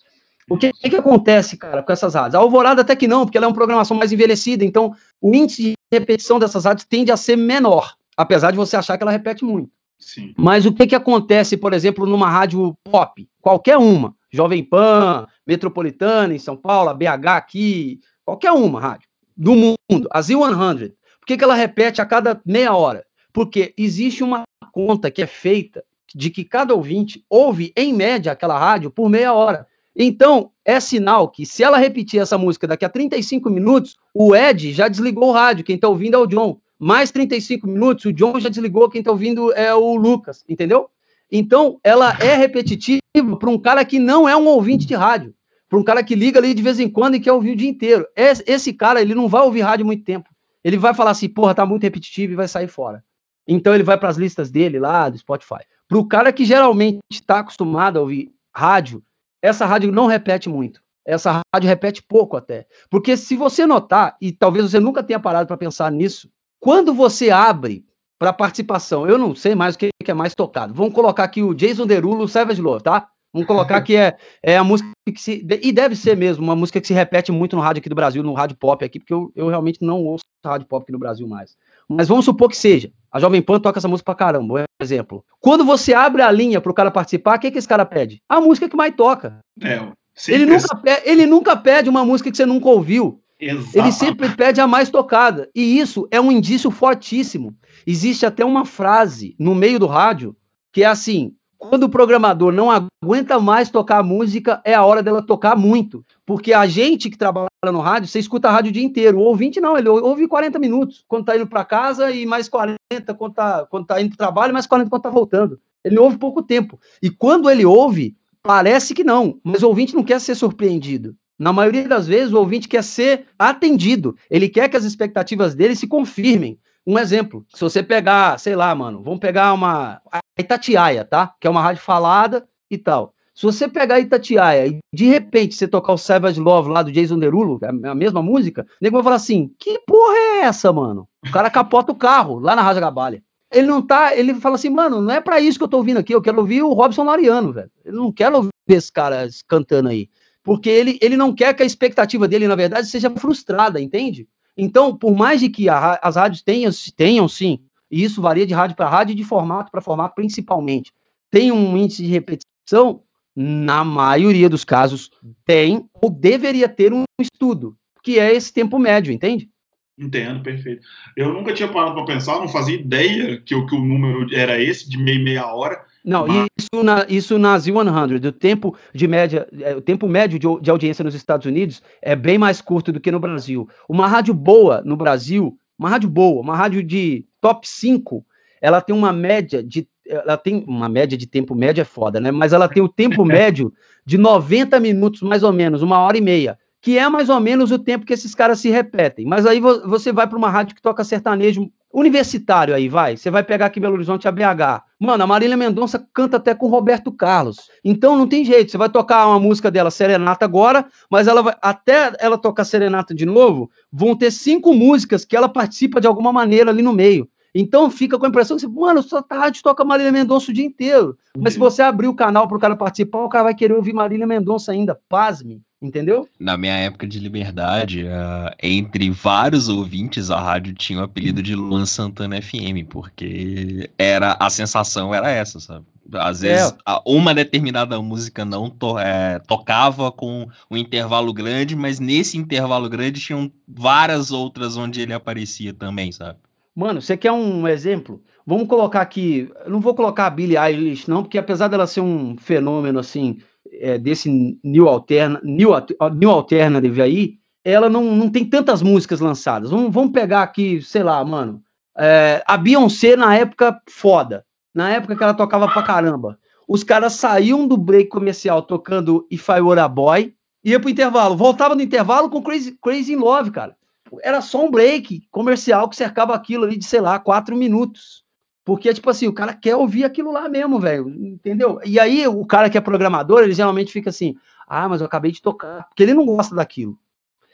O que, que, acontece, cara, com essas rádios? A Alvorada até que não, porque ela é uma programação mais envelhecida, então o índice de repetição dessas rádios tende a ser menor, apesar de você achar que ela repete muito. Sim. Mas o que, que acontece, por exemplo, numa rádio pop? Qualquer uma. Jovem Pan, Metropolitana em São Paulo, BH aqui, qualquer uma rádio do mundo, a Z100. Por que, que ela repete a cada meia hora? Porque existe uma conta que é feita de que cada ouvinte ouve, em média, aquela rádio por meia hora. Então, é sinal que se ela repetir essa música daqui a 35 minutos, o Ed já desligou o rádio, quem está ouvindo é o John. Mais 35 minutos, o John já desligou, quem está ouvindo é o Lucas, entendeu? Então, ela é repetitiva para um cara que não é um ouvinte de rádio, para um cara que liga ali de vez em quando e quer ouvir o dia inteiro. Esse cara, ele não vai ouvir rádio muito tempo. Ele vai falar assim, porra, tá muito repetitivo e vai sair fora. Então, ele vai para as listas dele lá, do Spotify. Para o cara que geralmente está acostumado a ouvir rádio, essa rádio não repete muito. Essa rádio repete pouco até. Porque se você notar, e talvez você nunca tenha parado para pensar nisso, quando você abre para participação, eu não sei mais o que é mais tocado. Vamos colocar aqui o Jason Derulo, Savage Love, tá? Vamos colocar que é, é a música que se. E deve ser mesmo, uma música que se repete muito no rádio aqui do Brasil, no rádio pop aqui, porque eu, eu realmente não ouço rádio pop aqui no Brasil mais. Mas vamos supor que seja. A Jovem Pan toca essa música pra caramba, por exemplo. Quando você abre a linha pro cara participar, o que, que esse cara pede? A música que mais toca. É, ele, nunca pede, ele nunca pede uma música que você nunca ouviu. Exato. Ele sempre pede a mais tocada. E isso é um indício fortíssimo. Existe até uma frase no meio do rádio que é assim: quando o programador não aguenta mais tocar música, é a hora dela tocar muito. Porque a gente que trabalha no rádio, você escuta a rádio o dia inteiro. O ouvinte não, ele ouve 40 minutos quando tá indo para casa e mais 40 quando tá, quando tá indo pro trabalho, mais 40 quando tá voltando. Ele ouve pouco tempo. E quando ele ouve, parece que não, mas o ouvinte não quer ser surpreendido. Na maioria das vezes, o ouvinte quer ser atendido. Ele quer que as expectativas dele se confirmem. Um exemplo, se você pegar, sei lá, mano, vamos pegar uma a Itatiaia, tá? Que é uma rádio falada e tal. Se você pegar Itatiaia e de repente você tocar o Savage Love lá do Jason Derulo, é a mesma música, o nego vai falar assim: que porra é essa, mano? O cara capota o carro lá na Rádio Gabalha. Ele não tá, ele fala assim, mano, não é para isso que eu tô ouvindo aqui, eu quero ouvir o Robson Lariano, velho. Eu não quero ouvir esse cara cantando aí. Porque ele, ele não quer que a expectativa dele, na verdade, seja frustrada, entende? Então, por mais de que a, as rádios tenham, tenham sim, e isso varia de rádio para rádio e de formato para formato principalmente, tem um índice de repetição, na maioria dos casos tem ou deveria ter um estudo, que é esse tempo médio, entende? Entendo, perfeito. Eu nunca tinha parado para pensar, não fazia ideia que, que o número era esse, de meia meia hora. Não, Mas... isso, na, isso na Z100, o tempo de média, é, o tempo médio de, de, audiência nos Estados Unidos é bem mais curto do que no Brasil. Uma rádio boa no Brasil, uma rádio boa, uma rádio de top 5, ela tem uma média de ela tem uma média de tempo médio é foda, né? Mas ela tem o tempo [laughs] médio de 90 minutos mais ou menos, uma hora e meia que é mais ou menos o tempo que esses caras se repetem. Mas aí você vai para uma rádio que toca sertanejo universitário aí, vai. Você vai pegar aqui Belo Horizonte a BH. Mano, a Marília Mendonça canta até com Roberto Carlos. Então não tem jeito. Você vai tocar uma música dela, Serenata, agora, mas ela vai, até ela tocar Serenata de novo, vão ter cinco músicas que ela participa de alguma maneira ali no meio. Então fica com a impressão que você, mano, sua rádio toca Marília Mendonça o dia inteiro. Mas se você abrir o canal para o cara participar, o cara vai querer ouvir Marília Mendonça ainda, pasme entendeu? Na minha época de liberdade, uh, entre vários ouvintes, a rádio tinha o apelido de Luan Santana FM, porque era a sensação era essa, sabe? Às é. vezes, é. uma determinada música não to é, tocava com um intervalo grande, mas nesse intervalo grande tinham várias outras onde ele aparecia também, sabe? Mano, você quer um exemplo? Vamos colocar aqui. Não vou colocar a Billie Eilish, não, porque apesar dela ser um fenômeno assim, é, desse new, alterna, new, new alternative aí, ela não, não tem tantas músicas lançadas. Vamos, vamos pegar aqui, sei lá, mano. É, a Beyoncé na época foda. Na época que ela tocava pra caramba. Os caras saíam do break comercial tocando If I Were a Boy, ia pro intervalo, voltava no intervalo com Crazy, Crazy in Love, cara. Era só um break comercial que cercava aquilo ali de, sei lá, quatro minutos. Porque, tipo assim, o cara quer ouvir aquilo lá mesmo, velho. Entendeu? E aí, o cara que é programador, ele geralmente fica assim: ah, mas eu acabei de tocar. Porque ele não gosta daquilo.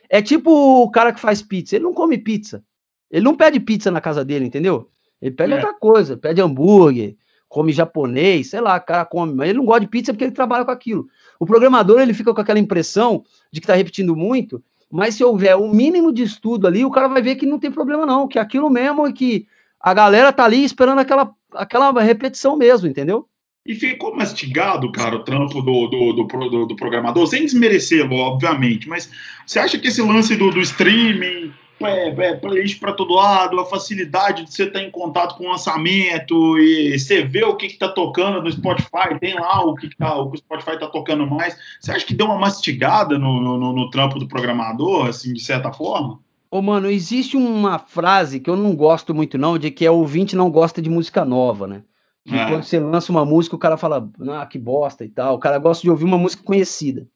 É tipo o cara que faz pizza. Ele não come pizza. Ele não pede pizza na casa dele, entendeu? Ele pede é. outra coisa. Pede hambúrguer, come japonês, sei lá, o cara come. Mas ele não gosta de pizza porque ele trabalha com aquilo. O programador, ele fica com aquela impressão de que tá repetindo muito mas se houver o um mínimo de estudo ali, o cara vai ver que não tem problema, não, que aquilo mesmo é que a galera tá ali esperando aquela, aquela repetição mesmo, entendeu? E ficou mastigado, cara, o trampo do, do, do, do, do programador, sem desmerecê-lo, obviamente, mas você acha que esse lance do, do streaming, é, é, playlist para todo lado, a facilidade de você estar em contato com o lançamento e você vê o que está tocando no Spotify, tem lá o que, que tá, o que o Spotify está tocando mais. Você acha que deu uma mastigada no, no, no, trampo do programador, assim, de certa forma? Ô, mano, existe uma frase que eu não gosto muito, não, de que é ouvinte não gosta de música nova, né? Que é. quando você lança uma música, o cara fala, ah, que bosta e tal. O cara gosta de ouvir uma música conhecida.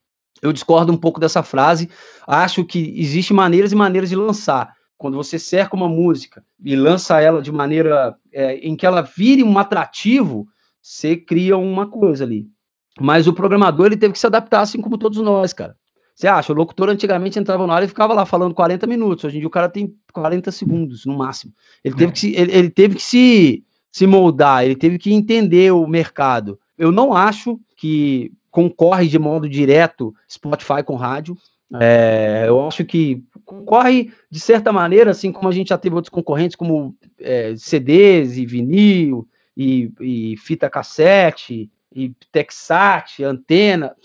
Eu discordo um pouco dessa frase. Acho que existe maneiras e maneiras de lançar. Quando você cerca uma música e lança ela de maneira é, em que ela vire um atrativo, você cria uma coisa ali. Mas o programador ele teve que se adaptar, assim como todos nós, cara. Você acha? O locutor antigamente entrava na área e ficava lá falando 40 minutos. Hoje em dia o cara tem 40 segundos no máximo. Ele teve que se, ele, ele teve que se, se moldar, ele teve que entender o mercado. Eu não acho que concorre de modo direto Spotify com rádio. É, eu acho que concorre de certa maneira, assim como a gente já teve outros concorrentes, como é, CDs e vinil, e, e, fita cassete, e Texat, antena.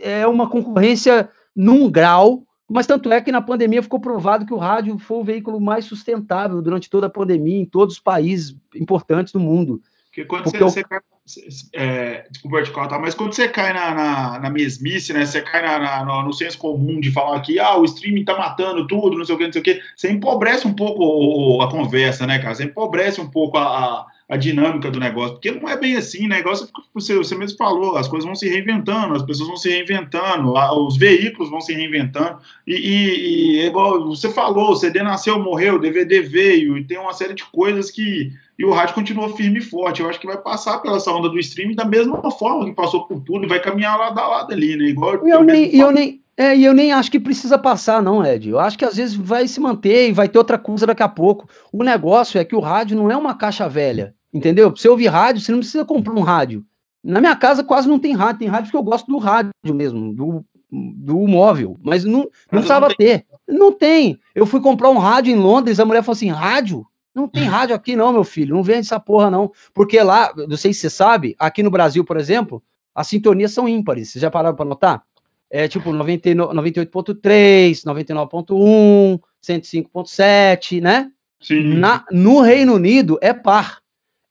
É uma concorrência num grau, mas tanto é que na pandemia ficou provado que o rádio foi o veículo mais sustentável durante toda a pandemia em todos os países importantes do mundo. Porque quando Porque você, eu... você é, desculpa te cortar, mas quando você cai na, na, na mesmice, né? Você cai na, na, no, no, senso comum de falar que ah, o streaming tá matando tudo, não sei o que, não sei o que, você empobrece um pouco a conversa, né, cara? Você empobrece um pouco a, a a dinâmica do negócio, porque não é bem assim, o negócio, você, você mesmo falou, as coisas vão se reinventando, as pessoas vão se reinventando, os veículos vão se reinventando, e, e, e igual você falou, o CD nasceu, morreu, o DVD veio, e tem uma série de coisas que, e o rádio continua firme e forte, eu acho que vai passar pela essa onda do streaming da mesma forma que passou por tudo, e vai caminhar lado a lado ali, né, igual... Eu, eu nem, eu nem, é, e eu nem acho que precisa passar, não, Ed. Eu acho que às vezes vai se manter e vai ter outra coisa daqui a pouco. O negócio é que o rádio não é uma caixa velha. Entendeu? Pra você ouvir rádio, você não precisa comprar um rádio. Na minha casa quase não tem rádio, tem rádio que eu gosto do rádio mesmo, do, do móvel, mas não, não precisava não ter. Não tem. Eu fui comprar um rádio em Londres, a mulher falou assim: rádio? Não tem rádio aqui, não, meu filho. Não vende essa porra, não. Porque lá, não sei se você sabe, aqui no Brasil, por exemplo, as sintonias são ímpares. Vocês já pararam para notar? É tipo 98.3, 99.1, 105.7, né? Sim. Na, no Reino Unido é par.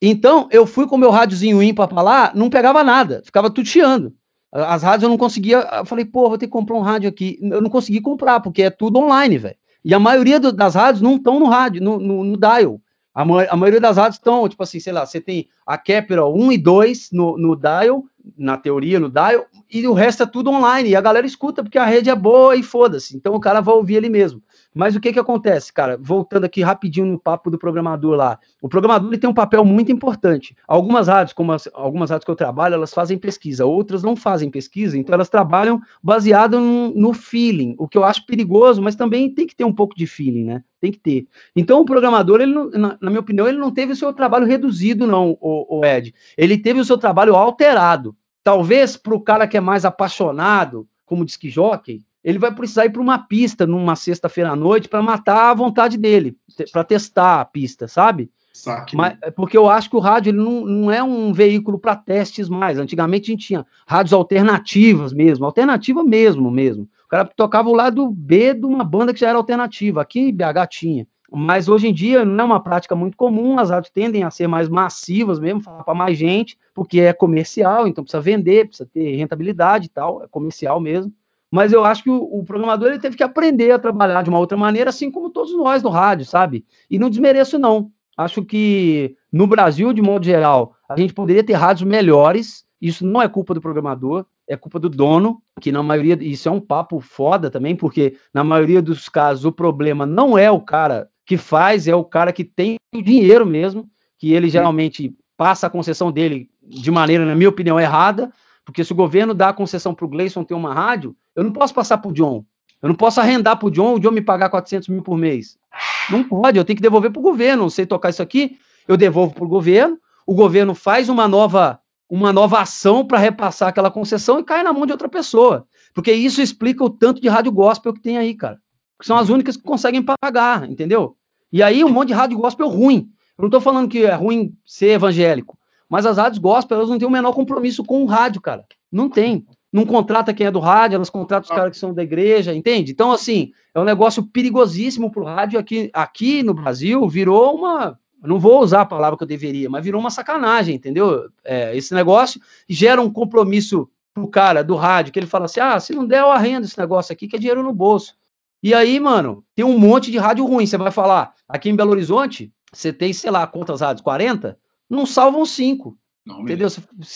Então, eu fui com meu rádiozinho ímpar pra lá, não pegava nada, ficava tuteando. As rádios eu não conseguia. Eu falei, pô, vou ter que comprar um rádio aqui. Eu não consegui comprar, porque é tudo online, velho. E a maioria do, das rádios não estão no rádio, no, no, no dial. A, a, maioria das rádios estão, tipo assim, sei lá, você tem a Capital 1 e 2 no, no dial, na teoria, no dial, e o resto é tudo online. E a galera escuta porque a rede é boa e foda-se. Então o cara vai ouvir ele mesmo. Mas o que que acontece, cara? Voltando aqui rapidinho no papo do programador lá. O programador ele tem um papel muito importante. Algumas rádios, como as, algumas rádios que eu trabalho, elas fazem pesquisa, outras não fazem pesquisa, então elas trabalham baseado no, no feeling, o que eu acho perigoso, mas também tem que ter um pouco de feeling, né? Tem que ter. Então o programador, ele na, na, minha opinião, ele não teve o seu trabalho reduzido, não, o, o Ed. Ele teve o seu trabalho alterado. Talvez para o cara que é mais apaixonado, como diz que jockey, ele vai precisar ir para uma pista numa sexta-feira à noite para matar a vontade dele, para testar a pista, sabe? Saque, Mas, é porque eu acho que o rádio ele não, não é um veículo para testes mais. Antigamente a gente tinha rádios alternativas mesmo, alternativa mesmo, mesmo. O cara tocava o lado B de uma banda que já era alternativa. Aqui em BH tinha. Mas hoje em dia não é uma prática muito comum, as rádios tendem a ser mais massivas mesmo, falar para mais gente, porque é comercial, então precisa vender, precisa ter rentabilidade e tal, é comercial mesmo. Mas eu acho que o, o, programador ele teve que aprender a trabalhar de uma outra maneira, assim como todos nós no rádio, sabe? E não desmereço, não. Acho que no Brasil, de modo geral, a gente poderia ter rádios melhores. Isso não é culpa do programador, é culpa do dono, que na maioria, isso é um papo foda também, porque na maioria dos casos o problema não é o cara que faz, é o cara que tem o dinheiro mesmo, que ele geralmente passa a concessão dele de maneira, na minha opinião, errada, porque se o governo dá a concessão para o Gleison ter uma rádio, eu não posso passar para o John. Eu não posso arrendar para o John, o John me pagar 400 mil por mês. Não pode, eu tenho que devolver para o governo. Não sei tocar isso aqui, eu devolvo para o governo. O governo faz uma nova, uma nova ação para repassar aquela concessão e cai na mão de outra pessoa. Porque isso explica o tanto de rádio gospel que tem aí, cara. São as únicas que conseguem pagar, entendeu? E aí um monte de rádio gospel ruim. Eu não estou falando que é ruim ser evangélico. Mas as rádios gospel, elas não têm o menor compromisso com o rádio, cara. Não tem. Não contrata quem é do rádio, elas contratam os caras que são da igreja, entende? Então, assim, é um negócio perigosíssimo pro rádio aqui, aqui no Brasil, virou uma. Não vou usar a palavra que eu deveria, mas virou uma sacanagem, entendeu? É, esse negócio gera um compromisso pro cara do rádio, que ele fala assim: ah, se não der, eu arrendo esse negócio aqui, que é dinheiro no bolso. E aí, mano, tem um monte de rádio ruim. Você vai falar, aqui em Belo Horizonte, você tem, sei lá, quantas rádios? 40? não salvam cinco. Não, entendeu?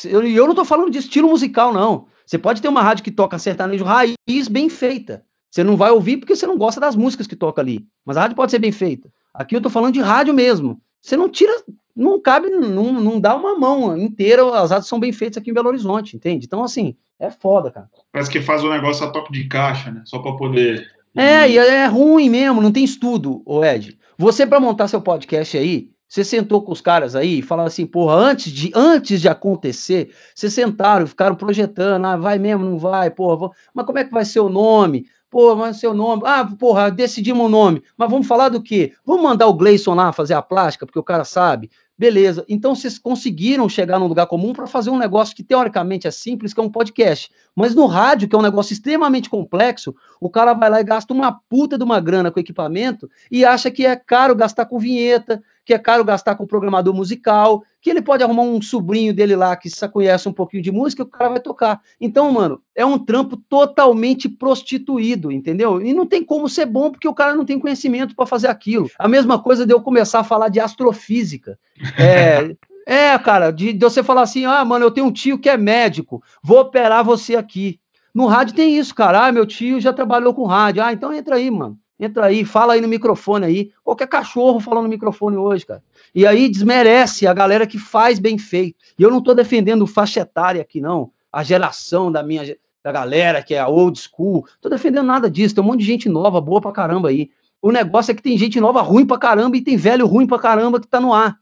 Eu, eu não tô falando de estilo musical, não. Você pode ter uma rádio que toca sertanejo raiz bem feita. Você não vai ouvir porque você não gosta das músicas que toca ali. Mas a rádio pode ser bem feita. Aqui eu tô falando de rádio mesmo. Você não tira, não cabe, não, não dá uma mão inteira. As rádios são bem feitas aqui em Belo Horizonte, entende? Então, assim, é foda, cara. Parece que faz o negócio a toque de caixa, né? Só para poder. É, e é ruim mesmo, não tem estudo, o Ed. Você, para montar seu podcast aí, você sentou com os caras aí e falaram assim, porra, antes de, antes de acontecer, vocês sentaram ficaram projetando, ah, vai mesmo, não vai, porra, vou... mas como é que vai ser o nome? Pô, vai ser o nome. Ah, porra, decidimos o nome. Mas vamos falar do quê? Vamos mandar o Gleison lá fazer a plástica, porque o cara sabe. Beleza. Então vocês conseguiram chegar num lugar comum para fazer um negócio que teoricamente é simples, que é um podcast. Mas no rádio, que é um negócio extremamente complexo, o cara vai lá e gasta uma puta de uma grana com equipamento e acha que é caro gastar com vinheta, que é caro gastar com programador musical, que ele pode arrumar um sobrinho dele lá que se conhece um pouquinho de música, o cara vai tocar. Então, mano, é um trampo totalmente prostituído, entendeu? E não tem como ser bom porque o cara não tem conhecimento para fazer aquilo. A mesma coisa de eu começar a falar de astrofísica. É, [laughs] é cara, de, de você falar assim: ah, mano, eu tenho um tio que é médico, vou operar você aqui. No rádio tem isso, cara. Ah, meu tio já trabalhou com rádio. Ah, então entra aí, mano. Entra aí, fala aí no microfone aí. Qualquer cachorro falando no microfone hoje, cara. E aí desmerece a galera que faz bem feito. E eu não estou defendendo faixa etária aqui, não. A geração da minha da galera que é a old school. Tô defendendo nada disso. Tem um monte de gente nova, boa pra caramba aí. O negócio é que tem gente nova ruim pra caramba e tem velho ruim pra caramba que tá no ar.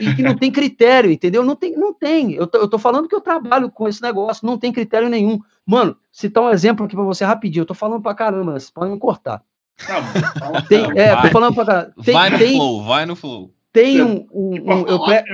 E que não tem critério, entendeu? Não tem, não tem. Eu tô, eu tô falando que eu trabalho com esse negócio, não tem critério nenhum. Mano, citar um exemplo aqui pra você rapidinho. Eu tô falando pra caramba, vocês podem me cortar. Tem, é, vai, tô falando pra Tem, vai no tem, flow, vai no flow. Tem um. um, um eu pre...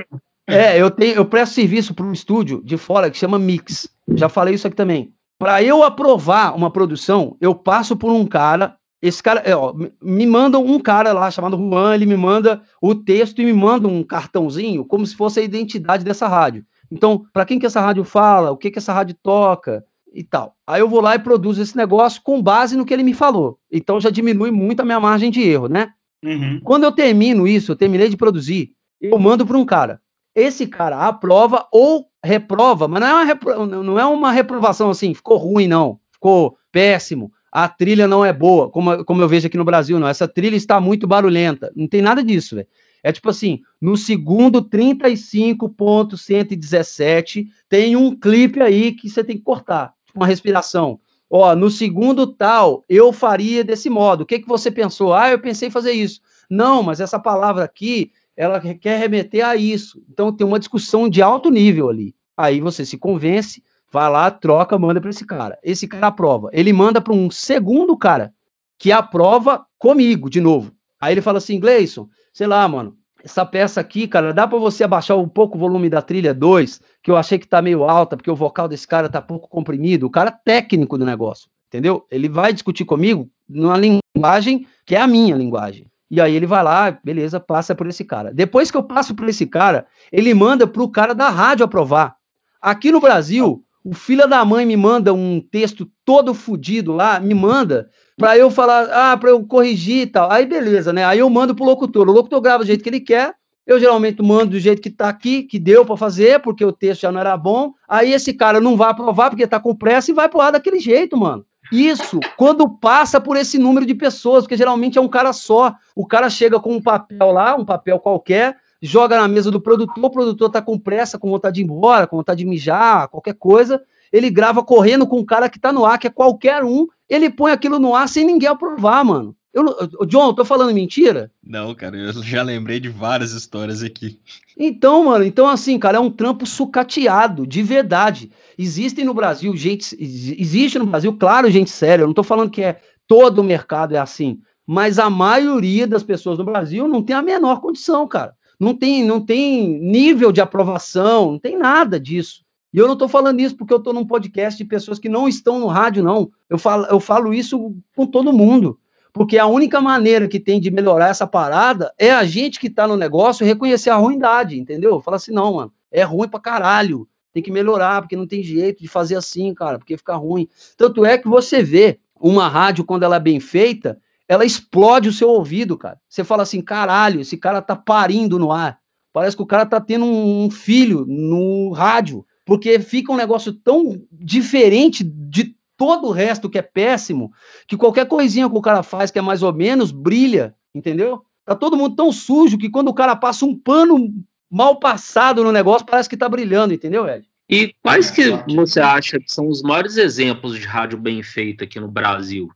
É, eu, tenho, eu presto serviço para um estúdio de fora que chama Mix. Já falei isso aqui também. Para eu aprovar uma produção, eu passo por um cara. Esse cara, é, ó, me mandam um cara lá chamado Juan, ele me manda o texto e me manda um cartãozinho como se fosse a identidade dessa rádio. Então, para quem que essa rádio fala, o que que essa rádio toca, e tal. Aí eu vou lá e produzo esse negócio com base no que ele me falou. Então já diminui muito a minha margem de erro, né? Uhum. Quando eu termino isso, eu terminei de produzir, eu mando para um cara. Esse cara aprova ou reprova, mas não é, uma repro... não é uma reprovação assim, ficou ruim, não. Ficou péssimo. A trilha não é boa, como, como eu vejo aqui no Brasil, não. Essa trilha está muito barulhenta. Não tem nada disso, velho. É tipo assim, no segundo 35.117 tem um clipe aí que você tem que cortar uma respiração. Ó, no segundo tal, eu faria desse modo. O que, que você pensou? Ah, eu pensei em fazer isso. Não, mas essa palavra aqui, ela quer remeter a isso. Então tem uma discussão de alto nível ali. Aí você se convence, Vai lá, troca, manda para esse cara. Esse cara aprova. Ele manda para um segundo cara que aprova comigo de novo. Aí ele fala assim, Gleison, sei lá, mano, essa peça aqui, cara, dá para você abaixar um pouco o volume da trilha 2, que eu achei que tá meio alta, porque o vocal desse cara tá pouco comprimido. O cara técnico do negócio, entendeu? Ele vai discutir comigo numa linguagem que é a minha linguagem. E aí ele vai lá, beleza, passa por esse cara. Depois que eu passo por esse cara, ele manda pro cara da rádio aprovar. Aqui no Brasil, o filho da mãe me manda um texto todo fodido lá, me manda para eu falar, ah, para eu corrigir e tal. Aí beleza, né? Aí eu mando pro locutor. O locutor grava do jeito que ele quer. Eu geralmente mando do jeito que tá aqui, que deu para fazer, porque o texto já não era bom. Aí esse cara não vai aprovar porque tá com pressa e vai pro ar daquele jeito, mano. Isso, quando passa por esse número de pessoas, porque geralmente é um cara só. O cara chega com um papel lá, um papel qualquer, joga na mesa do produtor, o produtor tá com pressa, com vontade de ir embora, com vontade de mijar, qualquer coisa. Ele grava correndo com um cara que tá no ar, que é qualquer um, ele põe aquilo no ar sem ninguém aprovar, mano. Eu, John, tô falando mentira? Não, cara, eu já lembrei de várias histórias aqui. Então, mano, então assim, cara, é um trampo sucateado, de verdade. Existem no Brasil gente, existe no Brasil, claro, gente séria, eu não tô falando que é todo o mercado é assim, mas a maioria das pessoas no Brasil não tem a menor condição, cara. Não tem, não tem nível de aprovação, não tem nada disso. E eu não estou falando isso porque eu estou num podcast de pessoas que não estão no rádio, não. Eu falo, eu falo isso com todo mundo. Porque a única maneira que tem de melhorar essa parada é a gente que está no negócio reconhecer a ruindade, entendeu? Fala assim, não, mano, é ruim pra caralho. Tem que melhorar, porque não tem jeito de fazer assim, cara, porque fica ruim. Tanto é que você vê uma rádio, quando ela é bem feita, ela explode o seu ouvido, cara. Você fala assim, caralho, esse cara tá parindo no ar. Parece que o cara tá tendo um filho no rádio porque fica um negócio tão diferente de todo o resto que é péssimo, que qualquer coisinha que o cara faz que é mais ou menos brilha, entendeu? Tá todo mundo tão sujo que quando o cara passa um pano mal passado no negócio, parece que tá brilhando, entendeu, Ed? E quais que você acha que são os maiores exemplos de rádio bem feita aqui no Brasil?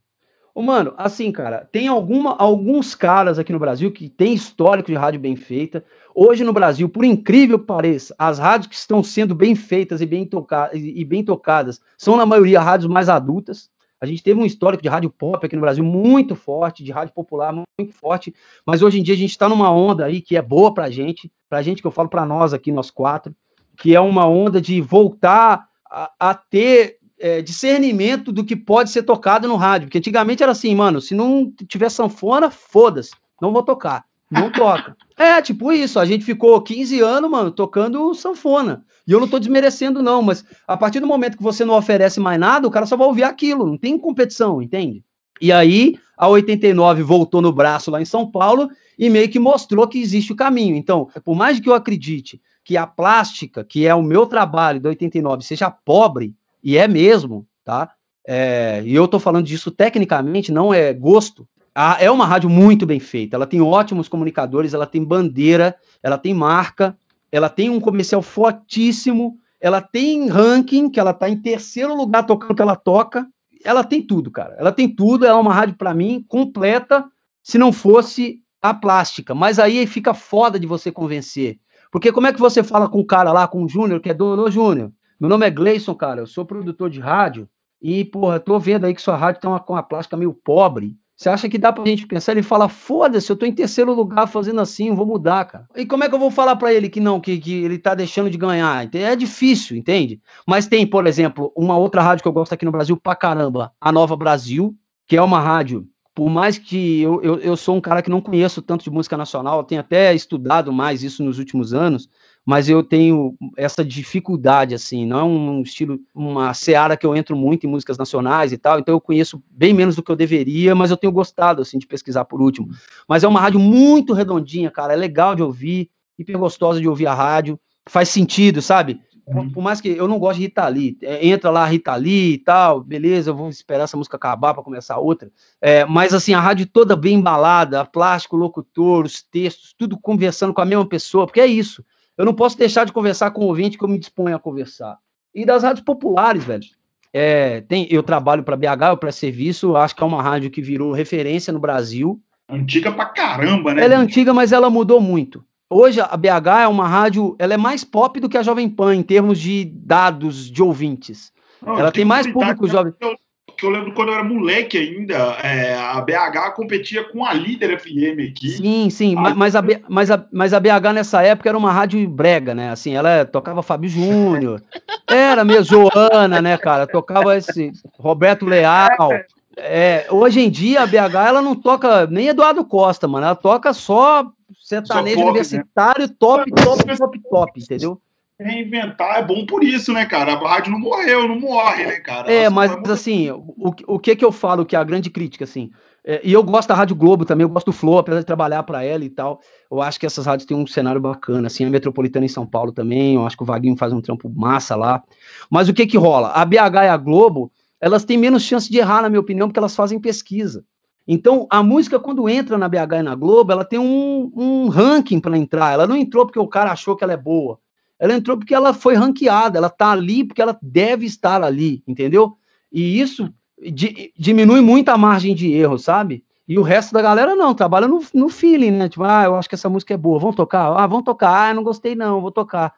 Ô, mano, assim, cara, tem alguma, alguns caras aqui no Brasil que tem histórico de rádio bem feita. Hoje no Brasil, por incrível que pareça, as rádios que estão sendo bem feitas e bem, toca e bem tocadas são, na maioria, rádios mais adultas. A gente teve um histórico de rádio pop aqui no Brasil muito forte, de rádio popular muito forte, mas hoje em dia a gente está numa onda aí que é boa pra gente, pra gente que eu falo para nós aqui, nós quatro, que é uma onda de voltar a, a ter é, discernimento do que pode ser tocado no rádio. Porque antigamente era assim, mano, se não tiver sanfona, foda-se, não vou tocar. Não toca. É, tipo isso, a gente ficou 15 anos, mano, tocando sanfona. E eu não tô desmerecendo, não, mas a partir do momento que você não oferece mais nada, o cara só vai ouvir aquilo, não tem competição, entende? E aí, a 89 voltou no braço lá em São Paulo e meio que mostrou que existe o caminho. Então, por mais que eu acredite que a plástica, que é o meu trabalho da 89, seja pobre, e é mesmo, tá? É, e eu tô falando disso tecnicamente, não é gosto. A, é uma rádio muito bem feita, ela tem ótimos comunicadores, ela tem bandeira, ela tem marca, ela tem um comercial fortíssimo, ela tem ranking, que ela tá em terceiro lugar tocando o que ela toca. Ela tem tudo, cara. Ela tem tudo, ela é uma rádio para mim completa, se não fosse a plástica. Mas aí fica foda de você convencer. Porque como é que você fala com o cara lá, com o Júnior, que é dono, Júnior, meu nome é Gleison, cara. Eu sou produtor de rádio. E, porra, tô vendo aí que sua rádio tem uma, uma plástica meio pobre. Você acha que dá pra gente pensar? Ele fala, foda-se, eu tô em terceiro lugar fazendo assim, vou mudar, cara. E como é que eu vou falar para ele que não, que, que ele tá deixando de ganhar? É difícil, entende? Mas tem, por exemplo, uma outra rádio que eu gosto aqui no Brasil pra caramba, a Nova Brasil, que é uma rádio por mais que eu, eu, eu, sou um cara que não conheço tanto de música nacional, tenho até estudado mais isso nos últimos anos, mas eu tenho essa dificuldade, assim, não é um estilo, uma seara que eu entro muito em músicas nacionais e tal, então eu conheço bem menos do que eu deveria, mas eu tenho gostado, assim, de pesquisar por último. Mas é uma rádio muito redondinha, cara, é legal de ouvir, hiper gostosa de ouvir a rádio, faz sentido, sabe? Por, por, mais que eu não gosto de Rita Lee, é, entra lá Rita Lee e tal, beleza, eu vou esperar essa música acabar para começar outra. É, mas assim, a rádio toda bem embalada, plástico, locutor, os textos, tudo conversando com a mesma pessoa, porque é isso. Eu não posso deixar de conversar com o ouvinte que eu me disponho a conversar. E das rádios populares, velho. É, tem, eu trabalho para BH, eu presto serviço, acho que é uma rádio que virou referência no Brasil. Antiga pra caramba, né? Ela é antiga, mas ela mudou muito. hoje a BH é uma rádio, ela é mais pop do que a Jovem Pan em termos de dados de ouvintes. Não, ela tem mais público jovem. Eu, que eu lembro quando eu era moleque ainda, é, a BH competia com a líder FM aqui. Sim, sim, a... mas, a, mas, a, mas a BH nessa época era uma rádio brega, né? Assim, ela tocava Fábio Júnior, [laughs] era mesmo Joana, né, cara? Tocava esse Roberto Leal. É, hoje em dia a BH ela não toca nem Eduardo Costa, mano. Ela toca só sertanejo só pop, universitário, né? top, top, top, top, entendeu? Reinventar é bom por isso, né, cara? A rádio não morreu, não morre, né, cara? É, mas assim, o, o que que eu falo que é a grande crítica, assim, é, e eu gosto da Rádio Globo também, eu gosto do Flow, apesar de trabalhar para ela e tal, eu acho que essas rádios têm um cenário bacana, assim, a Metropolitana em São Paulo também, eu acho que o Vaguinho faz um trampo massa lá, mas o que que rola? A BH e a Globo, elas têm menos chance de errar, na minha opinião, porque elas fazem pesquisa. Então, a música, quando entra na BH e na Globo, ela tem um, um ranking para entrar. Ela não entrou porque o cara achou que ela é boa. Ela entrou porque ela foi ranqueada, ela tá ali porque ela deve estar ali, entendeu? E isso di, diminui muito a margem de erro, sabe? E o resto da galera não, trabalha no, no feeling, né? Tipo, ah, eu acho que essa música é boa, vamos tocar? Ah, vamos tocar. Ah, não gostei não, vou tocar.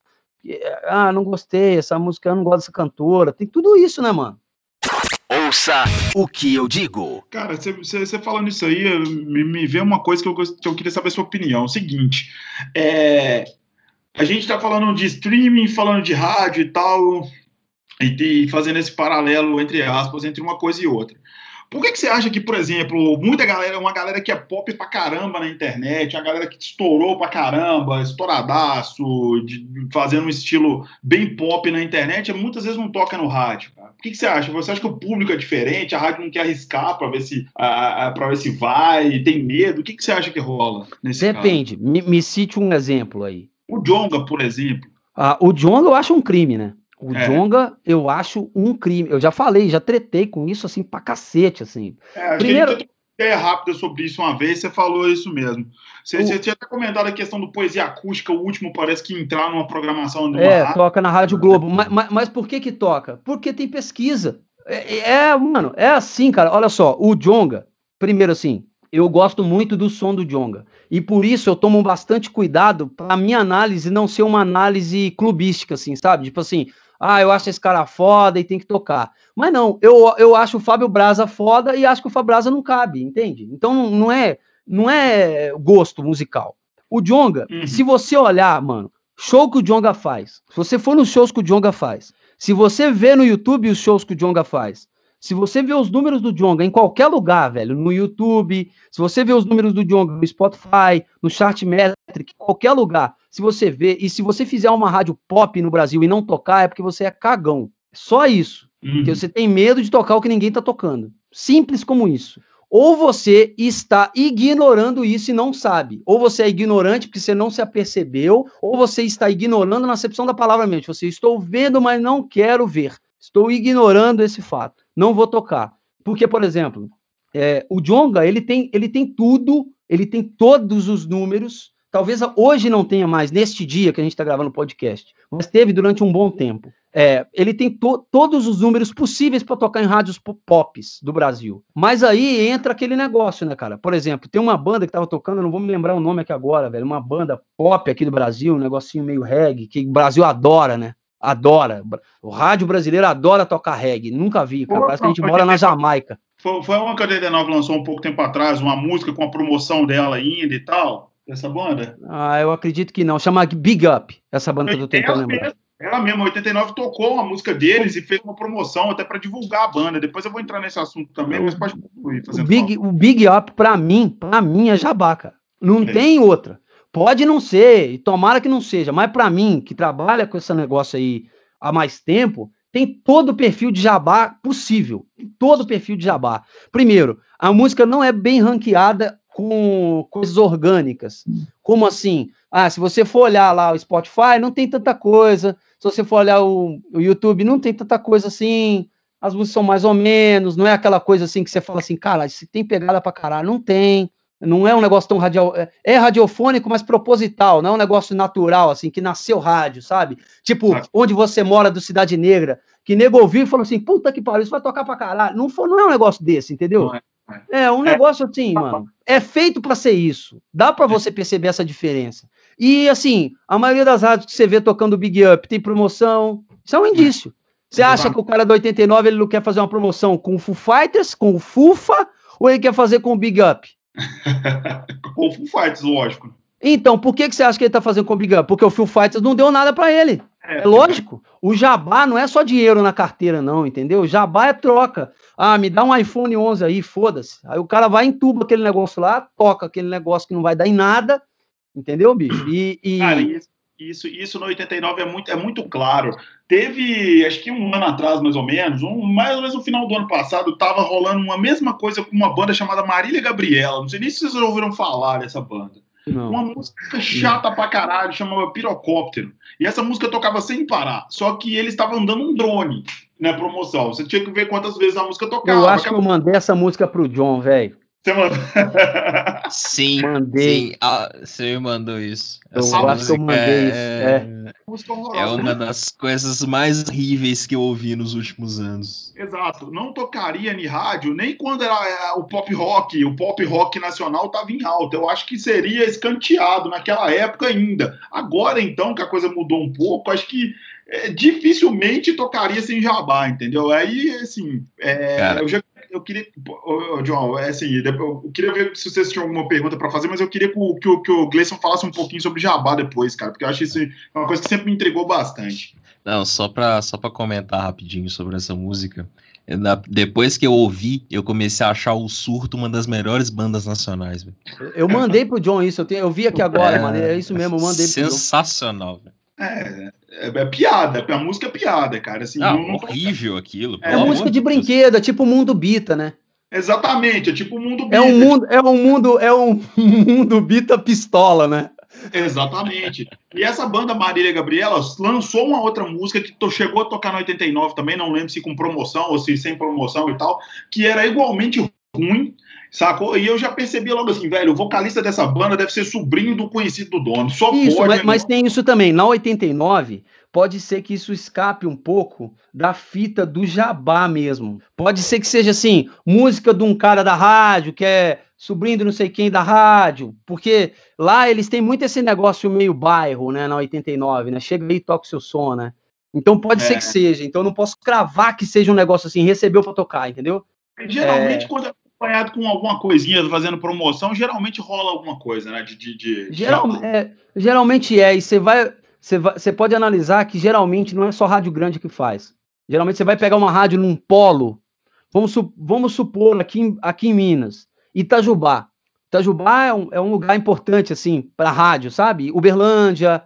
Ah, não gostei, essa música, eu não gosto dessa cantora. Tem tudo isso, né, mano? Ouça o que eu digo. Cara, você falando isso aí, me, me vê uma coisa que eu, que eu queria saber a sua opinião. É o seguinte, é, a gente está falando de streaming, falando de rádio e tal, e, fazendo esse paralelo, entre aspas, entre uma coisa e outra. Por que, que você acha que, por exemplo, muita galera, uma galera que é pop pra caramba na internet, uma galera que estourou pra caramba, estouradaço, de, fazendo um estilo bem pop na internet, muitas vezes não toca no rádio, cara? Por que, que você acha? Você acha que o público é diferente, a rádio não quer arriscar para ver se para ver se vai, tem medo? O que, que você acha que rola nesse Depende. Me, me cite um exemplo aí. O Jonga, por exemplo. Ah, o Jonga eu acho um crime, né? O é. Jonga eu acho um crime. Eu já falei, já tretei com isso assim pra cacete, assim. É, Primeiro... gente ideia rápida sobre isso uma vez, você falou isso mesmo. Você, o... você tinha até comentado a questão do poesia acústica, o último parece que entrar numa programação. Numa é, rádio. toca na Rádio Globo. mas, mas, mas, por que que toca? Porque tem pesquisa. É, é, mano, é assim, cara. Olha só, o Jonga, primeiro assim, eu gosto muito do som do Jonga. E por isso eu tomo bastante cuidado para a minha análise não ser uma análise clubística, assim, sabe? Tipo assim, ah, eu acho esse cara foda e tem que tocar. Mas não, eu, eu acho o Fábio Braza foda e acho que o Fábio Braza não cabe, entende? Então não é, não é gosto musical. O Jonga, uhum. se você olhar, mano, show que o Jonga faz, se você for nos shows que o Jonga faz, se você vê no YouTube os shows que o Jonga faz, se você vê os números do Jonga em qualquer lugar, velho, no YouTube, se você vê os números do Jonga no Spotify, no Chartmetric, qualquer lugar, se você vê, e se você fizer uma rádio pop no Brasil e não tocar, é porque você é cagão. Só isso. Uhum. Porque você tem medo de tocar o que ninguém tá tocando. Simples como isso. Ou você está ignorando isso e não sabe. Ou você é ignorante porque você não se apercebeu, ou você está ignorando na acepção da palavra mente. Você estou vendo, mas não quero ver. Estou ignorando esse fato. Não vou tocar. Porque, por exemplo, é, o Jonga, ele tem, ele tem tudo, ele tem todos os números. Talvez hoje não tenha mais, neste dia que a gente está gravando o podcast, mas teve durante um bom tempo. É, ele tem to todos os números possíveis para tocar em rádios pops do Brasil. Mas aí entra aquele negócio, né, cara? Por exemplo, tem uma banda que estava tocando, não vou me lembrar o nome aqui agora, velho, uma banda pop aqui do Brasil, um negocinho meio reggae, que o Brasil adora, né? Adora. O rádio brasileiro adora tocar reggae. Nunca vi, cara. Parece que a gente mora na Jamaica. Foi, foi uma que a 89 lançou um pouco tempo atrás, uma música com a promoção dela ainda e tal, dessa banda? Ah, eu acredito que não. Chama Big Up, essa banda que eu tô tentando ela lembrar. Mesmo, ela mesma, 89, tocou uma música deles e fez uma promoção até para divulgar a banda. Depois eu vou entrar nesse assunto também, mas pode concluir. O Big, o Big Up, pra mim, pra mim é jabá, cara. Não é. tem outra. Pode não ser, e tomara que não seja, mas para mim, que trabalha com esse negócio aí há mais tempo, tem todo o perfil de jabá possível. Todo o perfil de jabá. Primeiro, a música não é bem ranqueada com coisas orgânicas. Como assim? Ah, se você for olhar lá o Spotify, não tem tanta coisa. Se você for olhar o, o YouTube, não tem tanta coisa assim. As músicas são mais ou menos, não é aquela coisa assim que você fala assim, cara, se tem pegada pra caralho, não tem. Não é um negócio tão radial. É, é radiofônico, mas proposital, não é um negócio natural, assim, que nasceu rádio, sabe? Tipo, ah. onde você mora do Cidade Negra, que nego ouviu e falou assim: puta que pariu, isso vai tocar pra caralho. Não, for, não é um negócio desse, entendeu? É, é. é, um é. negócio assim, mano. É feito para ser isso. Dá para você perceber essa diferença. E assim, a maioria das rádios que você vê tocando Big Up tem promoção. Isso é um indício. Você acha que o cara do 89 ele não quer fazer uma promoção com o Foo Fighters, com o Fufa, ou ele quer fazer com o Big Up? [laughs] com o Foo Fighters, lógico. Então, por que, que você acha que ele tá fazendo com o Big Up? Porque o Foo Fighters não deu nada para ele. É, é lógico. O jabá não é só dinheiro na carteira, não, entendeu? O jabá é troca. Ah, me dá um iPhone 11 aí, foda-se. Aí o cara vai entuba aquele negócio lá, toca aquele negócio que não vai dar em nada, entendeu, bicho? E, e... Cara, isso, isso, isso no 89 é muito, é muito claro. Teve, acho que um ano atrás, mais ou menos, um, mais ou menos no final do ano passado, tava rolando uma mesma coisa com uma banda chamada Marília Gabriela. Não sei nem se vocês ouviram falar dessa banda. Não. Uma música chata pra caralho, chamava Pirocóptero. E essa música tocava sem parar. Só que eles estavam andando um drone na promoção. Você tinha que ver quantas vezes a música tocava. Eu acho que eu mandei essa música pro John, velho. Você mandou? sim, mandei. Sim, ah, você me mandou isso. Eu Essa acho que eu mandei é... isso. É. é uma das coisas mais horríveis que eu ouvi nos últimos anos. Exato. Não tocaria em rádio nem quando era é, o pop rock, o pop rock nacional estava em alta. Eu acho que seria escanteado naquela época ainda. Agora, então, que a coisa mudou um pouco, acho que é, dificilmente tocaria sem jabá, entendeu? Aí, assim, é, eu já eu queria. João, é assim, eu queria ver se vocês tinham alguma pergunta para fazer, mas eu queria que o, que, o, que o Gleison falasse um pouquinho sobre Jabá depois, cara, porque eu acho isso uma coisa que sempre me entregou bastante. Não, só para só comentar rapidinho sobre essa música. Depois que eu ouvi, eu comecei a achar o Surto uma das melhores bandas nacionais. Eu mandei pro John isso, eu, tenho, eu vi aqui agora, é, mano. É isso mesmo, eu mandei pro Sensacional, velho. É, é, é, piada, a música é piada, cara. Assim, não, não horrível aquilo. É música de brinquedo, é tipo o mundo Bita, né? Exatamente, é tipo o mundo Bita. É um mundo, é um mundo, é um [laughs] mundo Bita pistola, né? Exatamente. E essa banda Marília Gabriela lançou uma outra música que chegou a tocar no 89 também, não lembro se com promoção ou se sem promoção e tal, que era igualmente ruim, Sacou? E eu já percebi logo assim, velho, o vocalista dessa banda deve ser sobrinho do conhecido do dono. Só isso, pode. Mas, mas tem isso também. Na 89, pode ser que isso escape um pouco da fita do jabá mesmo. Pode ser que seja assim, música de um cara da rádio, que é sobrinho de não sei quem da rádio, porque lá eles têm muito esse negócio meio bairro, né, na 89, né? Chega aí e toca o seu som, né? Então pode é. ser que seja. Então eu não posso cravar que seja um negócio assim, recebeu para tocar, entendeu? Geralmente, é... quando é acompanhado com alguma coisinha, fazendo promoção, geralmente rola alguma coisa, né? De, de, de Geral, é, geralmente é, e você vai, você vai. Você pode analisar que geralmente não é só rádio grande que faz. Geralmente você vai pegar uma rádio num polo. Vamos, vamos supor aqui, aqui em Minas, Itajubá. Itajubá é um, é um lugar importante, assim, para rádio, sabe? Uberlândia,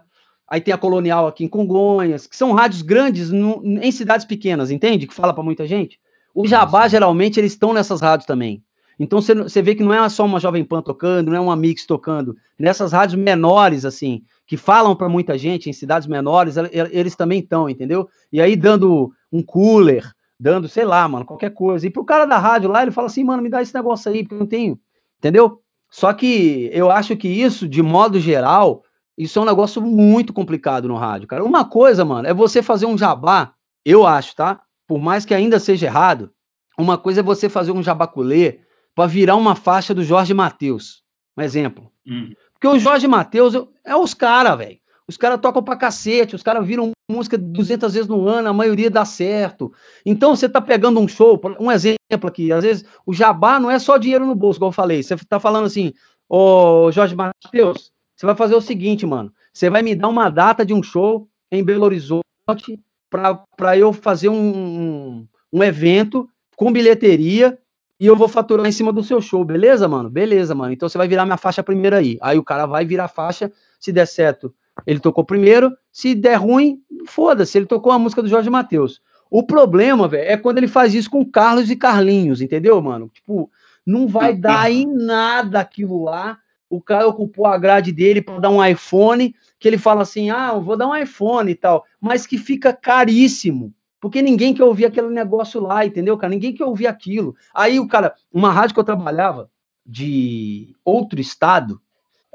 aí tem a Colonial aqui em Congonhas, que são rádios grandes no, em cidades pequenas, entende? Que fala para muita gente. O Jabá, geralmente, eles estão nessas rádios também. Então você vê que não é só uma Jovem Pan tocando, não é uma Mix tocando. Nessas rádios menores, assim, que falam para muita gente, em cidades menores, eles também estão, entendeu? E aí dando um cooler, dando, sei lá, mano, qualquer coisa. E pro cara da rádio lá, ele fala assim, mano, me dá esse negócio aí, porque eu não tenho. Entendeu? Só que eu acho que isso, de modo geral, isso é um negócio muito complicado no rádio, cara. Uma coisa, mano, é você fazer um jabá, eu acho, tá? Por mais que ainda seja errado, uma coisa é você fazer um jabaculê para virar uma faixa do Jorge Matheus. Um exemplo. Hum. Porque o Jorge Matheus é os caras, velho. Os caras tocam pra cacete, os caras viram música 200 vezes no ano, a maioria dá certo. Então você tá pegando um show, um exemplo aqui, às vezes o jabá não é só dinheiro no bolso, como eu falei. Você tá falando assim, ô Jorge Matheus, você vai fazer o seguinte, mano. Você vai me dar uma data de um show em Belo Horizonte para eu fazer um, um evento com bilheteria e eu vou faturar em cima do seu show, beleza, mano? Beleza, mano. Então você vai virar minha faixa primeiro aí. Aí o cara vai virar a faixa, se der certo, ele tocou primeiro, se der ruim, foda-se, ele tocou a música do Jorge Matheus. O problema, velho, é quando ele faz isso com Carlos e Carlinhos, entendeu, mano? Tipo, não vai [clears throat] dar em nada aquilo lá. O cara ocupou a grade dele para dar um iPhone, que ele fala assim: "Ah, eu vou dar um iPhone e tal", mas que fica caríssimo. Porque ninguém quer ouvir aquele negócio lá, entendeu, cara? Ninguém quer ouvir aquilo. Aí o cara, uma rádio que eu trabalhava de outro estado,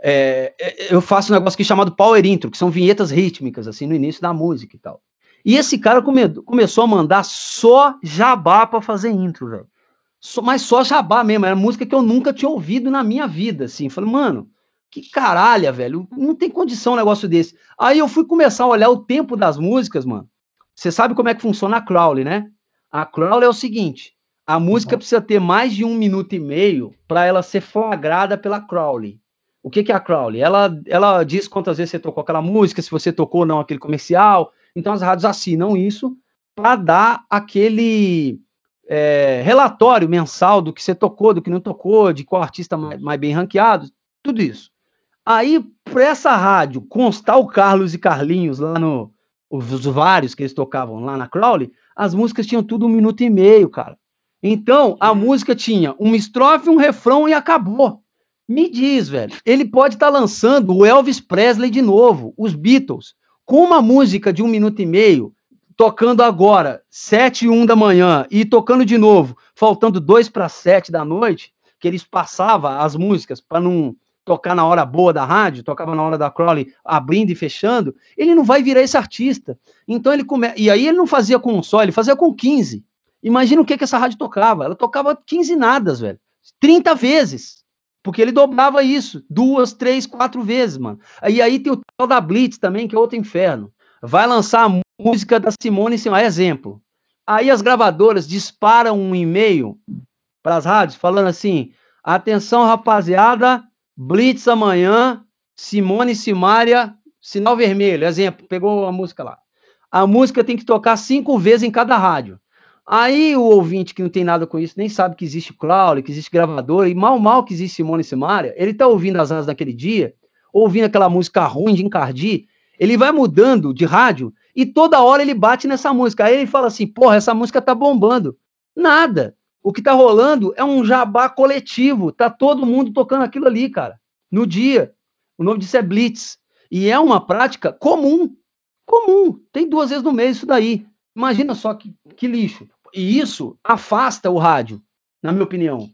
é, é, eu faço um negócio aqui chamado Power Intro, que são vinhetas rítmicas, assim, no início da música e tal. E esse cara come, começou a mandar só jabá para fazer intro, velho. Mas só jabá mesmo, era música que eu nunca tinha ouvido na minha vida, assim. Falei, mano, Que caralho, velho. Não tem condição um negócio desse. Aí eu fui começar a olhar o tempo das músicas, mano. Você sabe como é que funciona a Crowley, né? A Crowley é o seguinte: a música precisa ter mais de um minuto e meio para ela ser flagrada pela Crowley. O que, que é a Crowley? Ela, ela diz quantas vezes você tocou aquela música, se você tocou ou não aquele comercial. Então as rádios assinam isso para dar aquele é, relatório mensal do que você tocou, do que não tocou, de qual artista mais, mais bem ranqueado, tudo isso. Aí, para essa rádio constar o Carlos e Carlinhos lá no. Os vários que eles tocavam lá na Crowley, as músicas tinham tudo um minuto e meio, cara. Então, a música tinha uma estrofe, um refrão e acabou. Me diz, velho, ele pode estar tá lançando o Elvis Presley de novo, os Beatles, com uma música de um minuto e meio, tocando agora, sete e um da manhã, e tocando de novo, faltando dois para sete da noite, que eles passavam as músicas para não tocar na hora boa da rádio, tocava na hora da Crowley, abrindo e fechando, ele não vai virar esse artista. Então ele começa. E aí ele não fazia com um só, ele fazia com 15. Imagina o que, que essa rádio tocava. Ela tocava 15 nadas, velho. 30 vezes. Porque ele dobrava isso. Duas, três, quatro vezes, mano. E aí tem o tal da Blitz também, que é outro inferno. Vai lançar a música da Simone Simar, exemplo. Aí as gravadoras disparam um e-mail para as rádios falando assim: atenção, rapaziada, Blitz amanhã, Simone Simária, sinal vermelho, exemplo, pegou a música lá. A música tem que tocar cinco vezes em cada rádio. Aí o ouvinte que não tem nada com isso, nem sabe que existe Crowley, que existe gravador, e mal mal que existe Simone Simaria, ele tá ouvindo as asas daquele dia, ouvindo aquela música ruim de encardir, ele vai mudando de rádio e toda hora ele bate nessa música. Aí ele fala assim: porra, essa música tá bombando. Nada. O que tá rolando é um jabá coletivo. Tá todo mundo tocando aquilo ali, cara. No dia. O nome disso é Blitz. E é uma prática comum. Comum. Tem duas vezes no mês isso daí. Imagina só que, que lixo. E isso afasta o rádio, na minha opinião.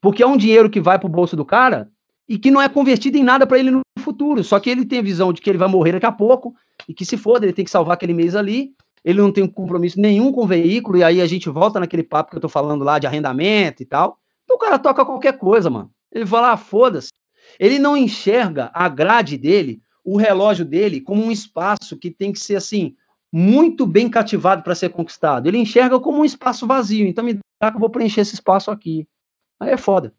Porque é um dinheiro que vai pro bolso do cara e que não é convertido em nada para ele no futuro. Só que ele tem a visão de que ele vai morrer daqui a pouco e que se for, ele tem que salvar aquele mês ali ele não tem compromisso nenhum com o veículo, e aí a gente volta naquele papo que eu tô falando lá de arrendamento e tal. Então o cara toca qualquer coisa, mano. Ele fala, ah, foda-se. Ele não enxerga a grade dele, o relógio dele, como um espaço que tem que ser assim, muito bem cativado para ser conquistado. Ele enxerga como um espaço vazio. Então me dá que eu vou preencher esse espaço aqui. Aí é foda.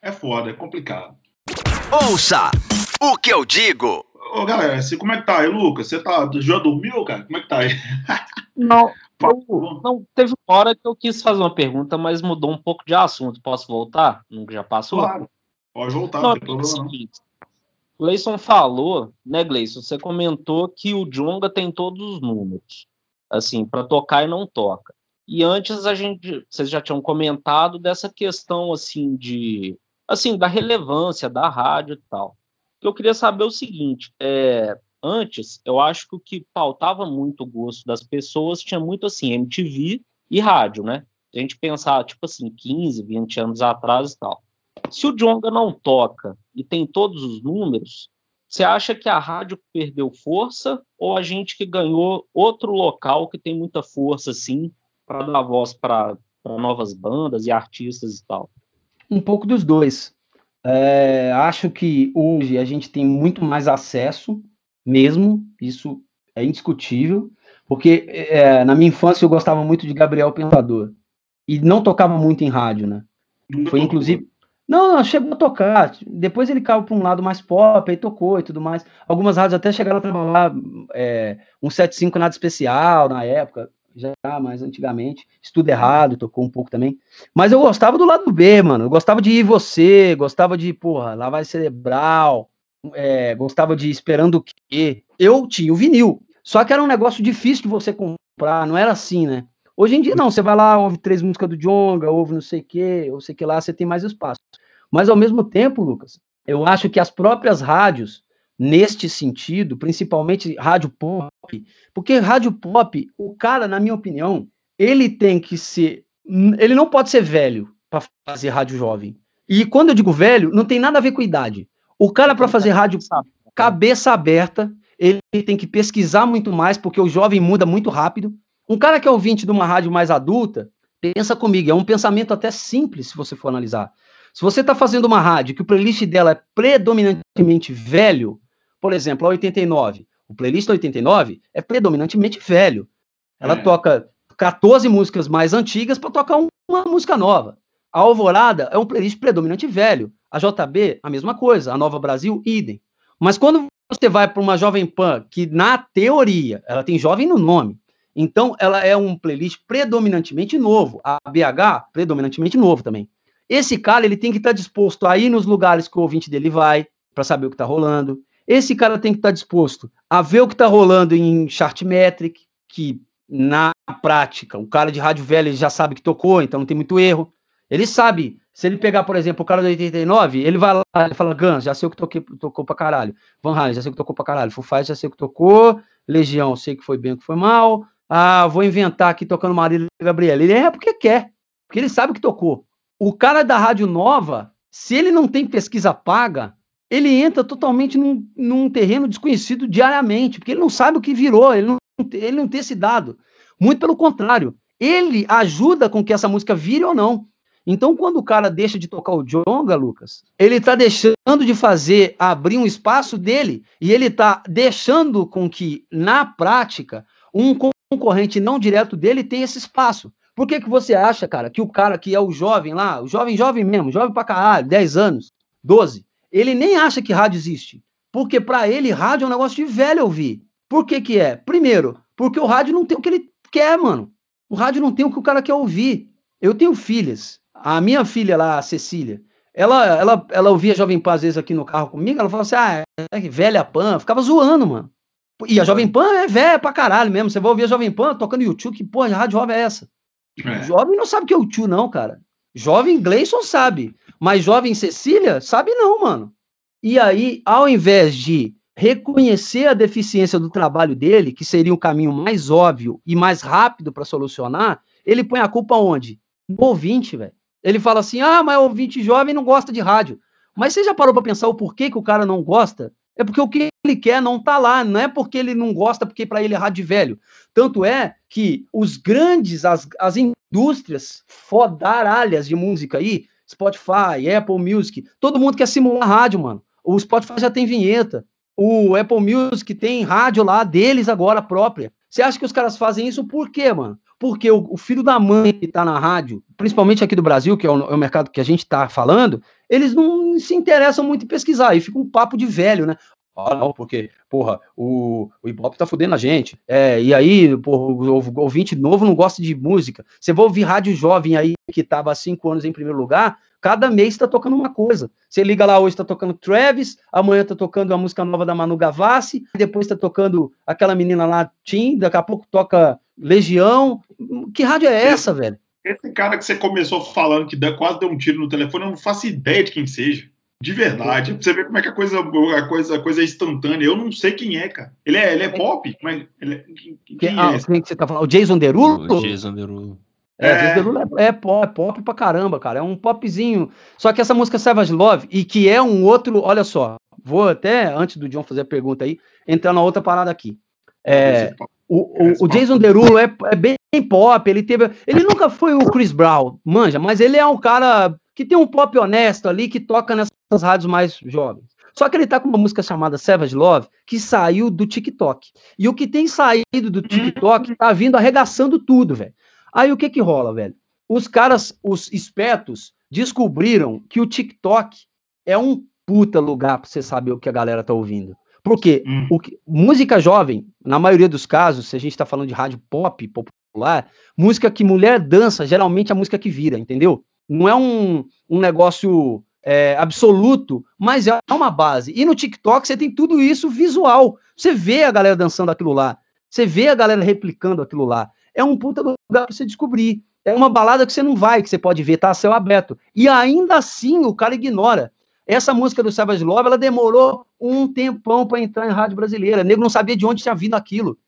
É foda, é complicado. Ouça o que eu digo. Ô, galera, você, como é que tá aí, Lucas? Você tá, já dormiu, cara? Como é que tá aí? Não, [laughs] eu, não, teve uma hora que eu quis fazer uma pergunta, mas mudou um pouco de assunto. Posso voltar? Não já passou? Claro, pode voltar, não, não tem problema O Gleison falou, né, Gleison? Você comentou que o Jonga tem todos os números, assim, para tocar e não toca. E antes a gente, vocês já tinham comentado dessa questão, assim, de, assim, da relevância da rádio e tal eu queria saber o seguinte: é, antes, eu acho que o que pautava muito o gosto das pessoas tinha muito assim, MTV e rádio, né? A gente pensar, tipo assim, 15, 20 anos atrás e tal. Se o Jonga não toca e tem todos os números, você acha que a rádio perdeu força ou a gente que ganhou outro local que tem muita força, assim, para dar voz para novas bandas e artistas e tal? Um pouco dos dois. É, acho que hoje a gente tem muito mais acesso, mesmo, isso é indiscutível, porque é, na minha infância eu gostava muito de Gabriel Pensador e não tocava muito em rádio, né? Foi inclusive. Não, não, chegou a tocar. Depois ele caiu para um lado mais pop, aí tocou e tudo mais. Algumas rádios até chegaram a trabalhar é, um 75 nada especial na época já mais antigamente. Estudo Errado, tocou um pouco também. Mas eu gostava do lado B, mano. Eu gostava de Ir Você, gostava de, porra, Lavagem Cerebral, é, gostava de Esperando o Quê. Eu tinha o vinil. Só que era um negócio difícil de você comprar, não era assim, né? Hoje em dia, não, você vai lá, ouve três músicas do Jonga, ouve não sei o quê, ou sei que lá, você tem mais espaço. Mas ao mesmo tempo, Lucas, eu acho que as próprias rádios neste sentido, principalmente rádio pop, porque rádio pop, o cara, na minha opinião, ele tem que ser, ele não pode ser velho para fazer rádio jovem. E quando eu digo velho, não tem nada a ver com idade. O cara para fazer rádio cabeça aberta, ele tem que pesquisar muito mais, porque o jovem muda muito rápido. Um cara que é ouvinte de uma rádio mais adulta, pensa comigo, é um pensamento até simples, se você for analisar. Se você está fazendo uma rádio que o playlist dela é predominantemente velho, por exemplo, a 89, o playlist 89 é predominantemente velho. Ela é. toca 14 músicas mais antigas para tocar uma música nova. A Alvorada é um playlist predominante velho. A JB, a mesma coisa. A Nova Brasil, idem. Mas quando você vai para uma Jovem Pan, que na teoria, ela tem jovem no nome, então ela é um playlist predominantemente novo. A BH, predominantemente novo também. Esse cara, ele tem que estar tá disposto a ir nos lugares que o ouvinte dele vai, para saber o que está rolando. Esse cara tem que estar tá disposto a ver o que está rolando em Chartmetric, que na prática, o cara de rádio velho já sabe que tocou, então não tem muito erro. Ele sabe, se ele pegar, por exemplo, o cara do 89, ele vai lá e fala, Guns, já sei o que toquei, tocou pra caralho. Van Halen, já sei o que tocou pra caralho. Foo já sei o que tocou. Legião, sei que foi bem, que foi mal. Ah, vou inventar aqui tocando Marília Gabriela. Ele é porque quer, porque ele sabe o que tocou. O cara da rádio nova, se ele não tem pesquisa paga, ele entra totalmente num, num terreno desconhecido diariamente, porque ele não sabe o que virou, ele não, ele não tem esse dado. Muito pelo contrário, ele ajuda com que essa música vire ou não. Então, quando o cara deixa de tocar o jonga, Lucas, ele está deixando de fazer, abrir um espaço dele, e ele está deixando com que, na prática, um concorrente não direto dele tenha esse espaço. Por que, que você acha, cara, que o cara que é o jovem lá, o jovem, jovem mesmo, jovem pra caralho, 10 anos, 12, ele nem acha que rádio existe? Porque para ele, rádio é um negócio de velho ouvir. Por que que é? Primeiro, porque o rádio não tem o que ele quer, mano. O rádio não tem o que o cara quer ouvir. Eu tenho filhas. A minha filha lá, a Cecília, ela, ela, ela ouvia Jovem Pan às vezes aqui no carro comigo, ela falava assim, ah, é velha Pan, ficava zoando, mano. E a Jovem Pan é velha pra caralho mesmo. Você vai ouvir a Jovem Pan tocando YouTube, que porra de rádio jovem é essa? É. Jovem não sabe o que é o tio, não, cara. Jovem Gleison sabe, mas jovem Cecília sabe não, mano. E aí, ao invés de reconhecer a deficiência do trabalho dele, que seria um caminho mais óbvio e mais rápido para solucionar, ele põe a culpa onde? No ouvinte, velho. Ele fala assim: ah, mas o ouvinte jovem não gosta de rádio. Mas você já parou para pensar o porquê que o cara não gosta? É porque o que ele quer não tá lá, não é porque ele não gosta, porque para ele é rádio velho. Tanto é que os grandes, as, as indústrias fodaralhas de música aí, Spotify, Apple Music, todo mundo quer simular rádio, mano. O Spotify já tem vinheta. O Apple Music tem rádio lá deles agora própria. Você acha que os caras fazem isso por quê, mano? Porque o, filho da mãe que tá na rádio, principalmente aqui do Brasil, que é o, é o mercado que a gente tá falando, eles não se interessam muito em pesquisar, e fica um papo de velho, né? Ah, não, porque, porra, o, o Ibope tá fudendo a gente. É, e aí, porra, o, o ouvinte novo não gosta de música. Você vai ouvir rádio jovem aí, que tava há cinco anos em primeiro lugar, cada mês está tocando uma coisa. Você liga lá hoje, está tocando Travis, amanhã está tocando a música nova da Manu Gavassi, depois está tocando aquela menina lá, Tim, daqui a pouco toca Legião. Que rádio é essa, velho? Esse cara que você começou falando que quase deu um tiro no telefone, eu não faço ideia de quem seja. De verdade. Pra você ver como é que a coisa, a coisa, a coisa é instantânea. Eu não sei quem é, cara. Ele é, ele é pop? Mas ele é, quem, quem ah, é? Quem que você tá falando? O Jason Derulo? O Jason Derulo. É, é. é, é, pop, é pop pra caramba, cara. É um popzinho. Só que essa música Savage Love, e que é um outro. Olha só, vou até, antes do John fazer a pergunta aí, entrar na outra parada aqui. É, o, o, o, Jason Derulo é, é, bem pop, ele teve. Ele nunca foi o Chris Brown, manja, mas ele é um cara que tem um pop honesto ali, que toca nessas rádios mais jovens. Só que ele tá com uma música chamada Savage Love, que saiu do TikTok. E o que tem saído do TikTok tá vindo arregaçando tudo, velho. Aí o que que rola, velho? Os caras, os espertos, descobriram que o TikTok é um puta lugar pra você saber o que a galera tá ouvindo. Porque hum. o que, música jovem, na maioria dos casos, se a gente tá falando de rádio pop, popular, música que mulher dança, geralmente é a música que vira, entendeu? Não é um, um negócio é, absoluto, mas é uma base. E no TikTok você tem tudo isso visual. Você vê a galera dançando aquilo lá. Você vê a galera replicando aquilo lá é um puta lugar pra você descobrir. É uma balada que você não vai, que você pode ver, tá a céu aberto. E ainda assim o cara ignora. Essa música do Savage Love, ela demorou um tempão para entrar em rádio brasileira. O nego não sabia de onde tinha vindo aquilo.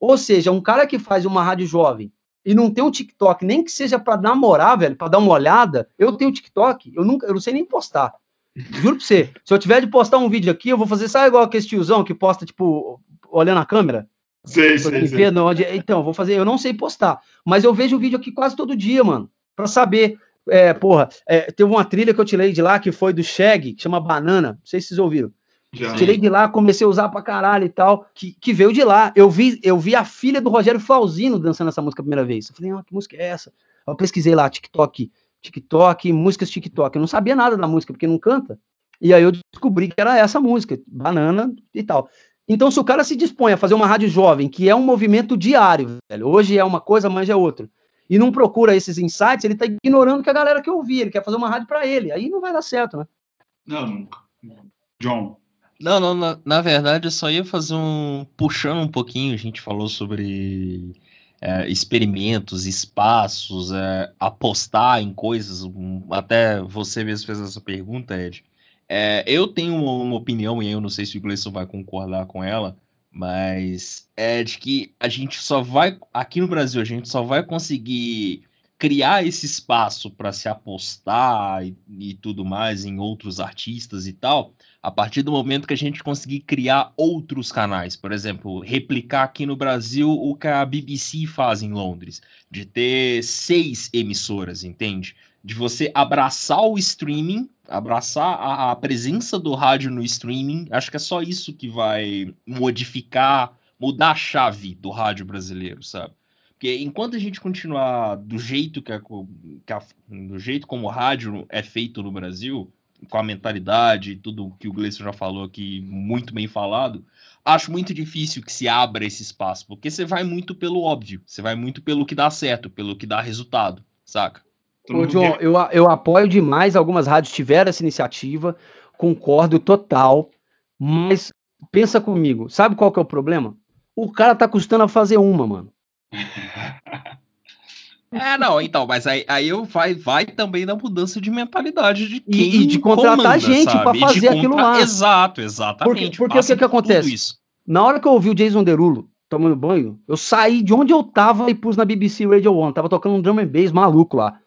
Ou seja, um cara que faz uma rádio jovem e não tem um TikTok, nem que seja para namorar, velho, para dar uma olhada, eu tenho TikTok, eu nunca, eu não sei nem postar. Juro pra você. Se eu tiver de postar um vídeo aqui, eu vou fazer, sabe igual aquele tiozão que posta, tipo, olhando a câmera? Sei, sei, sei. Onde... Então, vou fazer, eu não sei postar, mas eu vejo o vídeo aqui quase todo dia, mano, para saber. É, porra, é, teve uma trilha que eu tirei de lá que foi do Shag, que chama Banana. Não sei se vocês ouviram. Já. Tirei de lá, comecei a usar pra caralho e tal, que, que veio de lá. Eu vi, eu vi a filha do Rogério Flauzino dançando essa música a primeira vez. Eu falei, ah, que música é essa? Eu pesquisei lá, TikTok, TikTok, músicas TikTok. Eu não sabia nada da música, porque não canta. E aí eu descobri que era essa música, Banana e tal. Então, se o cara se dispõe a fazer uma rádio jovem, que é um movimento diário, velho, hoje é uma coisa, amanhã é outra, e não procura esses insights, ele tá ignorando que a galera que ouvir, ele quer fazer uma rádio para ele. Aí não vai dar certo, né? Não, nunca. John. Não, não, na, na verdade eu só ia fazer um. puxando um pouquinho, a gente falou sobre é, experimentos, espaços, é, apostar em coisas. Até você mesmo fez essa pergunta, Ed. É, eu tenho uma, uma, opinião, e eu não sei se o Gleison vai concordar com ela, mas é de que a gente só vai, aqui no Brasil, a gente só vai conseguir criar esse espaço para se apostar e, e, tudo mais em outros artistas e tal, a partir do momento que a gente conseguir criar outros canais, por exemplo, replicar aqui no Brasil o que a BBC faz em Londres, de ter seis emissoras, entende? De você abraçar o streaming abraçar a, a, presença do rádio no streaming, acho que é só isso que vai modificar, mudar a chave do rádio brasileiro, sabe? Porque enquanto a gente continuar do jeito que, a, que a, do jeito como o rádio é feito no Brasil, com a mentalidade, tudo que o Gleison já falou aqui, muito bem falado, acho muito difícil que se abra esse espaço, porque você vai muito pelo óbvio, você vai muito pelo que dá certo, pelo que dá resultado, saca? Ô, John, eu, eu apoio demais. Algumas rádios tiveram essa iniciativa, concordo total, mas pensa comigo, sabe qual que é o problema? O cara tá custando a fazer uma, mano. [laughs] É, não, então, mas aí, aí eu vai, vai também na mudança de mentalidade de quem E, e de contratar comanda, gente para fazer aquilo lá. Exato, exatamente. Porque, porque o que, que acontece? Na hora que eu ouvi o Jason Derulo tomando banho, eu saí de onde eu tava e pus na BBC Radio One. Tava tocando um drum and bass maluco lá.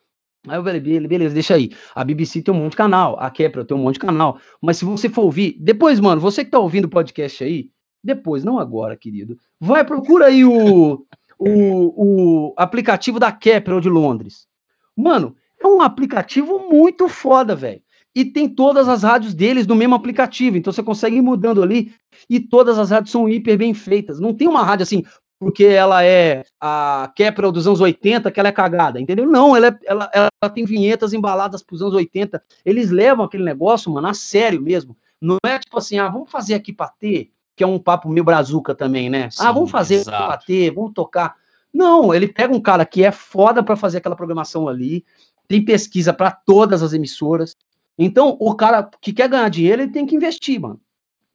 Aí eu falei, beleza, deixa aí. A BBC tem um monte de canal, a Kepler tem um monte de canal. Mas se você for ouvir, depois, mano, você que tá ouvindo o podcast aí, depois, não agora, querido, vai, procura aí o, o, o aplicativo da Kepler de Londres. Mano, é um aplicativo muito foda, velho. E tem todas as rádios deles no mesmo aplicativo. Então você consegue ir mudando ali e todas as rádios são hiper bem feitas. Não tem uma rádio assim, porque ela é a Kepler dos anos 80, que ela é cagada, entendeu? Não, ela, é, ela, ela tem vinhetas embaladas para os anos 80. Eles levam aquele negócio, mano, a sério mesmo. Não é tipo assim, ah, vamos fazer aqui para ter, que é um papo meio brazuca também, né? Sim, ah, vamos fazer aqui para ter, vamos tocar. Não, ele pega um cara que é foda para fazer aquela programação ali, tem pesquisa para todas as emissoras. Então, o cara que quer ganhar dinheiro, ele tem que investir, mano.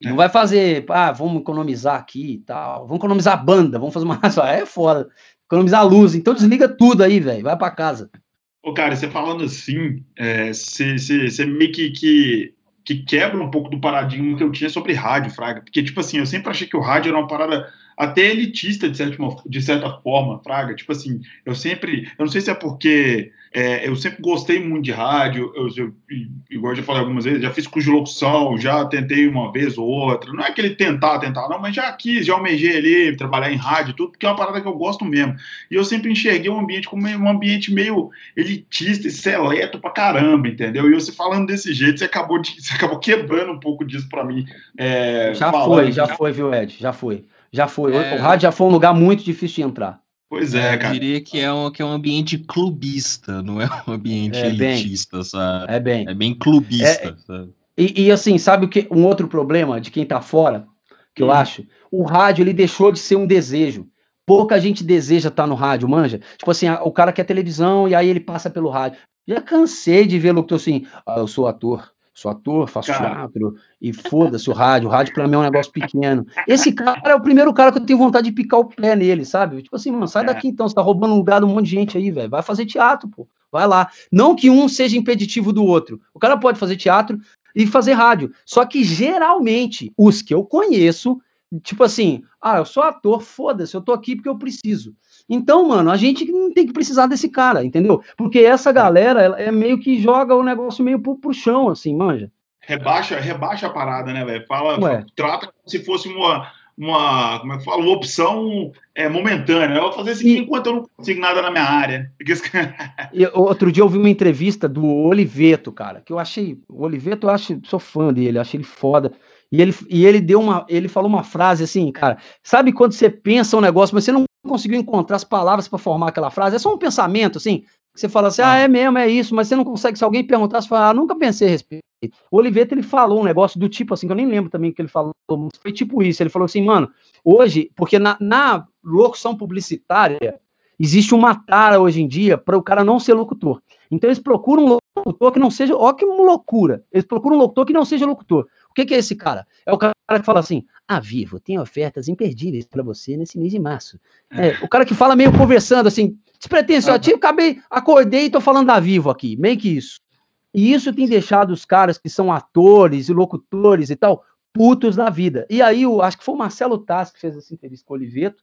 Não vai fazer, ah, vamos economizar aqui e tal, vamos economizar a banda, vamos fazer uma. [laughs] É foda. Economizar a luz. Então desliga tudo aí, velho. Vai para casa. Ô, cara, você falando assim, você é, meio que, que, que, quebra um pouco do paradigma que eu tinha sobre rádio, Fraga. Porque, tipo assim, eu sempre achei que o rádio era uma parada até elitista, de certa, de certa forma, Fraga. Tipo assim, eu sempre. Eu não sei se é porque é, eu sempre gostei muito de rádio, eu, eu, igual eu já falei algumas vezes, já fiz curso de locução, já tentei uma vez ou outra. Não é aquele tentar, tentar, não, mas já quis, já almejei ali, trabalhar em rádio, tudo, porque é uma parada que eu gosto mesmo. E eu sempre enxerguei um ambiente como um ambiente meio elitista e seleto pra caramba, entendeu? E você falando desse jeito, você acabou, de, você acabou quebrando um pouco disso pra mim. É, já foi, já foi, viu, Ed? Já foi. Já foi. É... O rádio já foi um lugar muito difícil de entrar. Pois é, é cara. Eu diria que é, um, que é um ambiente clubista, não é um ambiente é elitista, bem, sabe? É bem. É bem clubista, é, sabe? E, e, assim, sabe o que? Um outro problema de quem tá fora, que hum. eu acho? O rádio, ele deixou de ser um desejo. Pouca gente deseja estar tá no rádio, manja? Tipo assim, o cara quer televisão e aí ele passa pelo rádio. Já cansei de ver locutor assim, ah, eu sou ator, sou ator, faço cara. teatro, e foda-se o rádio. O rádio pra mim é um negócio pequeno. Esse cara é o primeiro cara que eu tenho vontade de picar o pé nele, sabe? Tipo assim, mano, sai é. daqui então, você tá roubando um lugar de um monte de gente aí, velho. Vai fazer teatro, pô. Vai lá. Não que um seja impeditivo do outro. O cara pode fazer teatro e fazer rádio. Só que geralmente, os que eu conheço, tipo assim, ah, eu sou ator, foda-se, eu tô aqui porque eu preciso. Então, mano, a gente não tem que precisar desse cara, entendeu? Porque essa galera é meio que joga o negócio meio pro, pro chão, assim, manja. Rebaixa, rebaixa a parada, né, velho? Fala, fala, trata como se fosse uma, uma, como é que fala, uma opção é, momentânea. Eu vou fazer isso aqui enquanto eu não consigo nada na minha área. [laughs] e, outro dia eu vi uma entrevista do Oliveto, cara, que eu achei. O Oliveto, eu acho, sou fã dele, achei ele foda. E ele, e ele deu uma. Ele falou uma frase assim, cara. Sabe quando você pensa um negócio, mas você não conseguiu encontrar as palavras para formar aquela frase? É só um pensamento, assim. Você fala assim, ah, é mesmo, é isso, mas você não consegue, se alguém perguntar, você fala, ah, nunca pensei a respeito. O Oliveto, ele falou um negócio do tipo assim, que eu nem lembro também que ele falou, foi tipo isso, ele falou assim, mano, hoje, porque na, na locução publicitária, existe uma tara hoje em dia para o cara não ser locutor. Então eles procuram um locutor que não seja, ó que loucura, eles procuram um locutor que não seja locutor. O que, que é esse cara? É o cara que fala assim: a Vivo tem ofertas imperdíveis para você nesse mês de março. É, o cara que fala meio conversando assim, despretensioso. acabei, acordei e tô falando da Vivo aqui, meio que isso. E isso tem deixado os caras que são atores e locutores e tal, putos na vida. E aí, eu acho que foi o Marcelo Taz que fez essa entrevista com o Oliveto,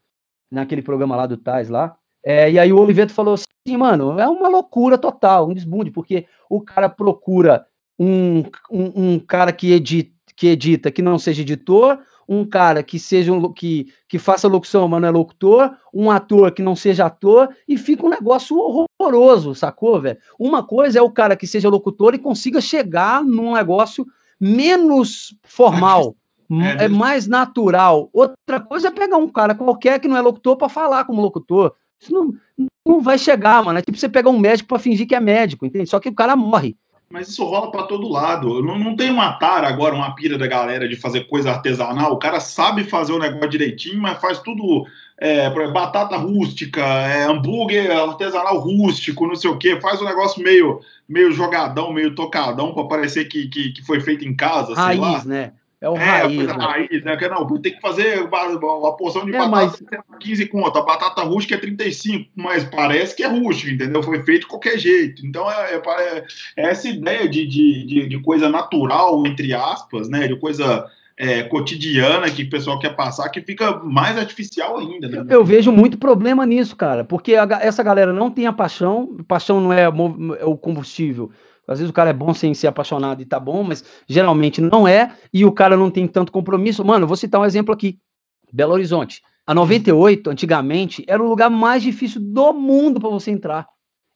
naquele programa lá do Taz lá. É, e aí o Oliveto falou assim, mano, é uma loucura total, um desbunde, porque o cara procura um, um, um cara que edita que edita que não seja editor, um cara que seja um, que, que faça locução, mas não é locutor, um ator que não seja ator, e fica um negócio horroroso, sacou, velho? Uma coisa é o cara que seja locutor e consiga chegar num negócio menos formal, é, é mais natural. Outra coisa é pegar um cara qualquer que não é locutor para falar como locutor. Isso não, não vai chegar, mano. É tipo você pegar um médico para fingir que é médico, entende? Só que o cara morre. Mas isso rola para todo lado. Não, não tem uma tara agora, uma pira da galera de fazer coisa artesanal. O cara sabe fazer o negócio direitinho, mas faz tudo é, batata rústica, é, hambúrguer artesanal rústico, não sei o que. Faz um negócio meio, meio jogadão, meio tocadão para parecer que, que, que, foi feito em casa. Raiz, né? É o é, raiz. É, né? raiz, né? Porque, não, tem que fazer uma porção de é, batata mas... 15 conto, a batata rústica é 35, mas parece que é rústica, entendeu? Foi feito de qualquer jeito. Então, é, é, é, é essa ideia de, de, de, de, coisa natural, entre aspas, né? De coisa é, cotidiana que o pessoal quer passar, que fica mais artificial ainda. Né? Eu vejo muito problema nisso, cara, porque a, essa galera não tem a paixão, paixão não é, é o combustível às vezes o cara é bom sem ser apaixonado e tá bom, mas geralmente não é, e o cara não tem tanto compromisso. Mano, vou citar um exemplo aqui. Belo Horizonte. A 98, antigamente, era o lugar mais difícil do mundo para você entrar.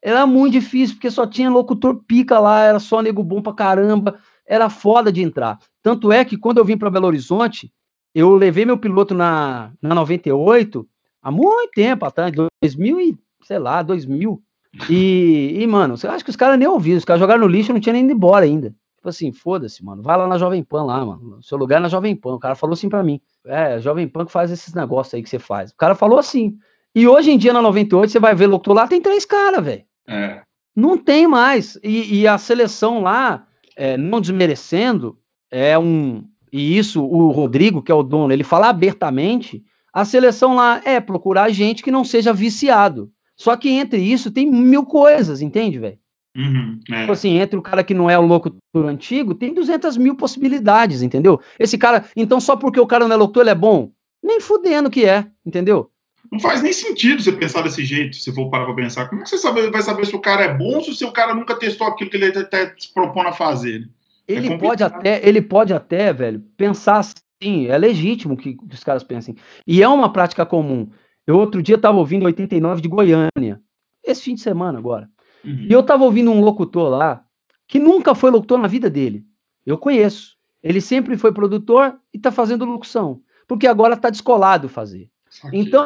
Era muito difícil, porque só tinha locutor pica lá, era só nego bom pra caramba, era foda de entrar. Tanto é que quando eu vim para Belo Horizonte, eu levei meu piloto na, na 98, há muito tempo atrás, 2000 e, sei lá, 2000. E, e mano, você acha que os caras nem ouviram, os caras jogaram no lixo e não tinha nem ido embora ainda. Tipo assim, foda-se, mano. Vai lá na Jovem Pan lá, mano. Seu lugar é na Jovem Pan. O cara falou assim para mim. É, Jovem Pan que faz esses negócios aí que você faz. O cara falou assim. E hoje em dia, na 98, você vai ver locutor lá, tem três caras, velho. É. Não tem mais. E, e a seleção lá, é, não desmerecendo, é um. E isso, o Rodrigo, que é o dono, ele fala abertamente. A seleção lá é procurar gente que não seja viciado. Só que entre isso tem mil coisas, entende, velho? Uhum, é. Tipo assim, entre o cara que não é o locutor antigo, tem 200 mil possibilidades, entendeu? Esse cara, então só porque o cara não é locutor, ele é bom? Nem fudendo que é, entendeu? Não faz nem sentido você pensar desse jeito, se for parar pra pensar. Como é que você sabe, vai saber se o cara é bom ou se o cara nunca testou aquilo que ele até se propõe a fazer? Né? Ele é pode até, ele pode até, velho, pensar assim, é legítimo que, que os caras pensem. E é uma prática comum. Eu outro dia estava ouvindo 89 de Goiânia, esse fim de semana agora. Uhum. E eu estava ouvindo um locutor lá, que nunca foi locutor na vida dele. Eu conheço. Ele sempre foi produtor e está fazendo locução. Porque agora está descolado fazer. Então,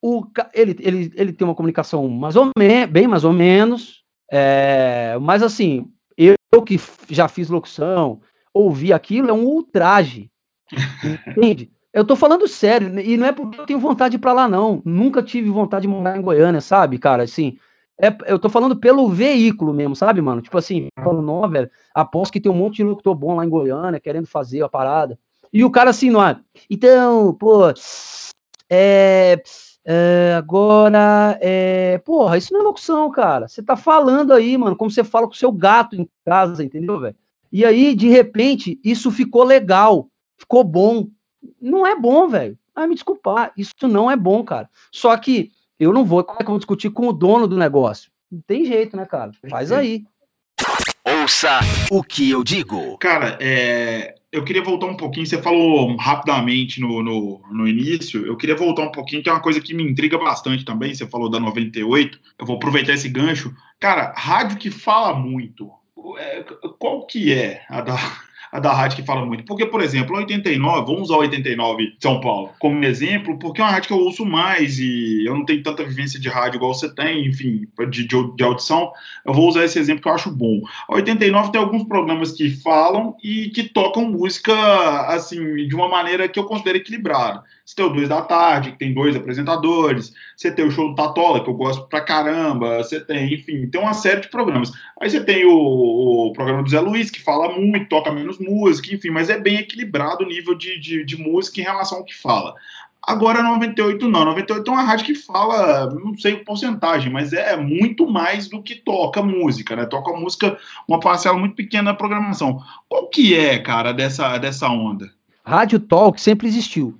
o, ele, ele, ele tem uma comunicação mais ou menos, bem mais ou menos. É, mas assim, eu, eu que já fiz locução, ouvir aquilo é um ultraje. [laughs] entende? Eu tô falando sério, e não é porque eu tenho vontade de ir pra lá, não. Nunca tive vontade de morar em Goiânia, sabe, cara? Assim, é, eu tô falando pelo veículo mesmo, sabe, mano? Tipo assim, falando, não, velho, aposto que tem um monte de locutor bom lá em Goiânia, querendo fazer a parada. E o cara assim, não é? Então, pô, é, é, agora, é, porra, isso não é locução, cara. Você tá falando aí, mano, como você fala com o seu gato em casa, entendeu, velho? E aí, de repente, isso ficou legal, ficou bom. Não é bom, velho. Ah, me desculpar, isso não é bom, cara. Só que eu não vou, como é que eu vou discutir com o dono do negócio? Não tem jeito, né, cara? Faz aí. Ouça o que eu digo. Cara, é, eu queria voltar um pouquinho. Você falou rapidamente no, no, no, início. Eu queria voltar um pouquinho, que é uma coisa que me intriga bastante também. Você falou da 98. Eu vou aproveitar esse gancho. Cara, rádio que fala muito. É, qual que é a da, a da rádio que fala muito. Porque, por exemplo, 89, vamos usar 89 São Paulo como exemplo, porque é uma rádio que eu ouço mais e eu não tenho tanta vivência de rádio igual você tem, enfim, de, de, de audição. Eu vou usar esse exemplo que eu acho bom. A 89 tem alguns programas que falam e que tocam música, assim, de uma maneira que eu considero equilibrada. Você tem o Dois da Tarde, que tem dois apresentadores. Você tem o show do Tatola, que eu gosto pra caramba. Você tem, enfim, tem uma série de programas. Aí você tem o, o programa do Zé Luiz, que fala muito, toca menos música, enfim, mas é bem equilibrado o nível de, de, de música em relação ao que fala. Agora, 98 não. 98 é uma rádio que fala, não sei a porcentagem, mas é muito mais do que toca música, né? Toca música, uma parcela muito pequena da programação. Qual que é, cara, dessa, dessa onda? Rádio Talk sempre existiu.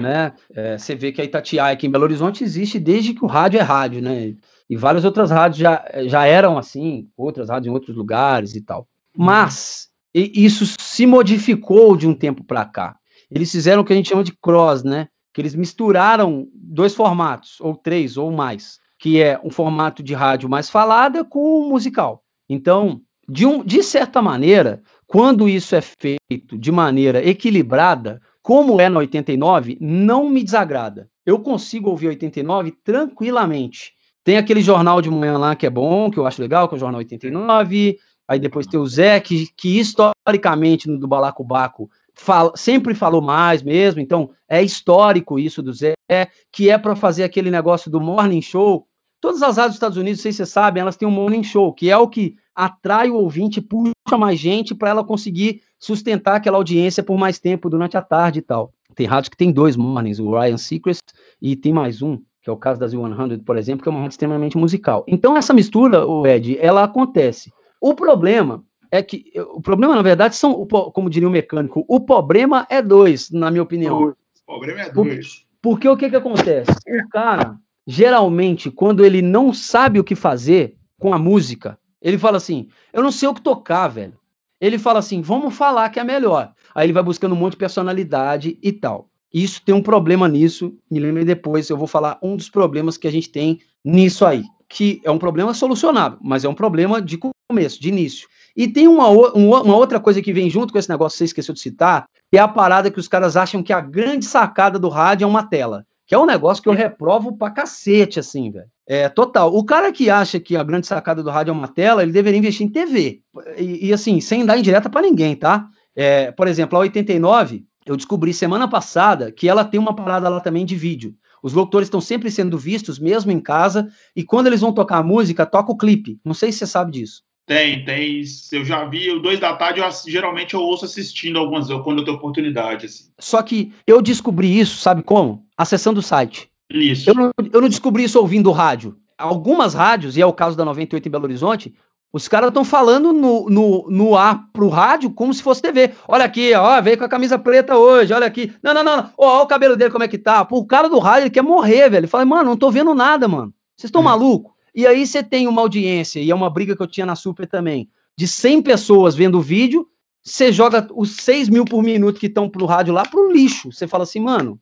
Né? É, você vê que a Itatiaia aqui em Belo Horizonte existe desde que o rádio é rádio, né? E várias outras rádios já, já eram assim, outras rádios em outros lugares e tal. Mas isso se modificou de um tempo para cá. Eles fizeram o que a gente chama de cross, né? Que eles misturaram dois formatos, ou três, ou mais, que é um formato de rádio mais falada com o musical. Então, de, um, de certa maneira, quando isso é feito de maneira equilibrada, como é na 89, não me desagrada. Eu consigo ouvir 89 tranquilamente. Tem aquele jornal de manhã lá que é bom, que eu acho legal, que é o Jornal 89. Aí depois tem o Zé, que, que historicamente no do Balacobaco fala, sempre falou mais mesmo. Então é histórico isso do Zé, que é para fazer aquele negócio do morning show. Todas as rádios dos Estados Unidos, se vocês sabem, elas têm um morning show, que é o que atrai o ouvinte, puxa mais gente para ela conseguir sustentar aquela audiência por mais tempo durante a tarde e tal. Tem rádios que tem dois mornings, o Ryan Secrets e tem mais um, que é o caso das 100, por exemplo, que é uma rádio extremamente musical. Então essa mistura, o Ed, ela acontece. O problema é que o problema na verdade são, como diria o mecânico, o problema é dois, na minha opinião. O problema é dois. Porque o que que acontece? O cara geralmente quando ele não sabe o que fazer com a música, ele fala assim: "Eu não sei o que tocar, velho". Ele fala assim: vamos falar que é melhor. Aí ele vai buscando um monte de personalidade e tal. Isso tem um problema nisso. Me lembre depois, eu vou falar um dos problemas que a gente tem nisso aí. Que é um problema solucionável, mas é um problema de começo, de início. E tem uma, uma outra coisa que vem junto com esse negócio que você esqueceu de citar, que é a parada que os caras acham que a grande sacada do rádio é uma tela. Que é um negócio que eu reprovo pra cacete, assim, velho. É, total. O cara que acha que a grande sacada do rádio é uma tela, ele deveria investir em TV. E, e assim, sem dar indireta para ninguém, tá? É, por exemplo, a 89, eu descobri semana passada que ela tem uma parada lá também de vídeo. Os locutores estão sempre sendo vistos, mesmo em casa, e quando eles vão tocar música, toca o clipe. Não sei se você sabe disso. Tem, tem. Eu já vi, o dois da tarde, eu, geralmente eu ouço assistindo algumas quando eu tenho oportunidade. Assim. Só que eu descobri isso, sabe como? Acessando o site. Isso. Eu não, eu não descobri isso ouvindo rádio. Algumas rádios, e é o caso da 98 em Belo Horizonte, os caras estão falando no, no, no ar pro rádio como se fosse TV. Olha aqui, ó, veio com a camisa preta hoje, olha aqui. Não, não, não, ó, ó o cabelo dele como é que tá. Pô, o cara do rádio, ele quer morrer, velho. Ele fala, mano, não tô vendo nada, mano. Vocês estão é. malucos? E aí você tem uma audiência, e é uma briga que eu tinha na Super também, de 100 pessoas vendo o vídeo, você joga os 6 mil por minuto que estão pro rádio lá pro lixo. Você fala assim, mano,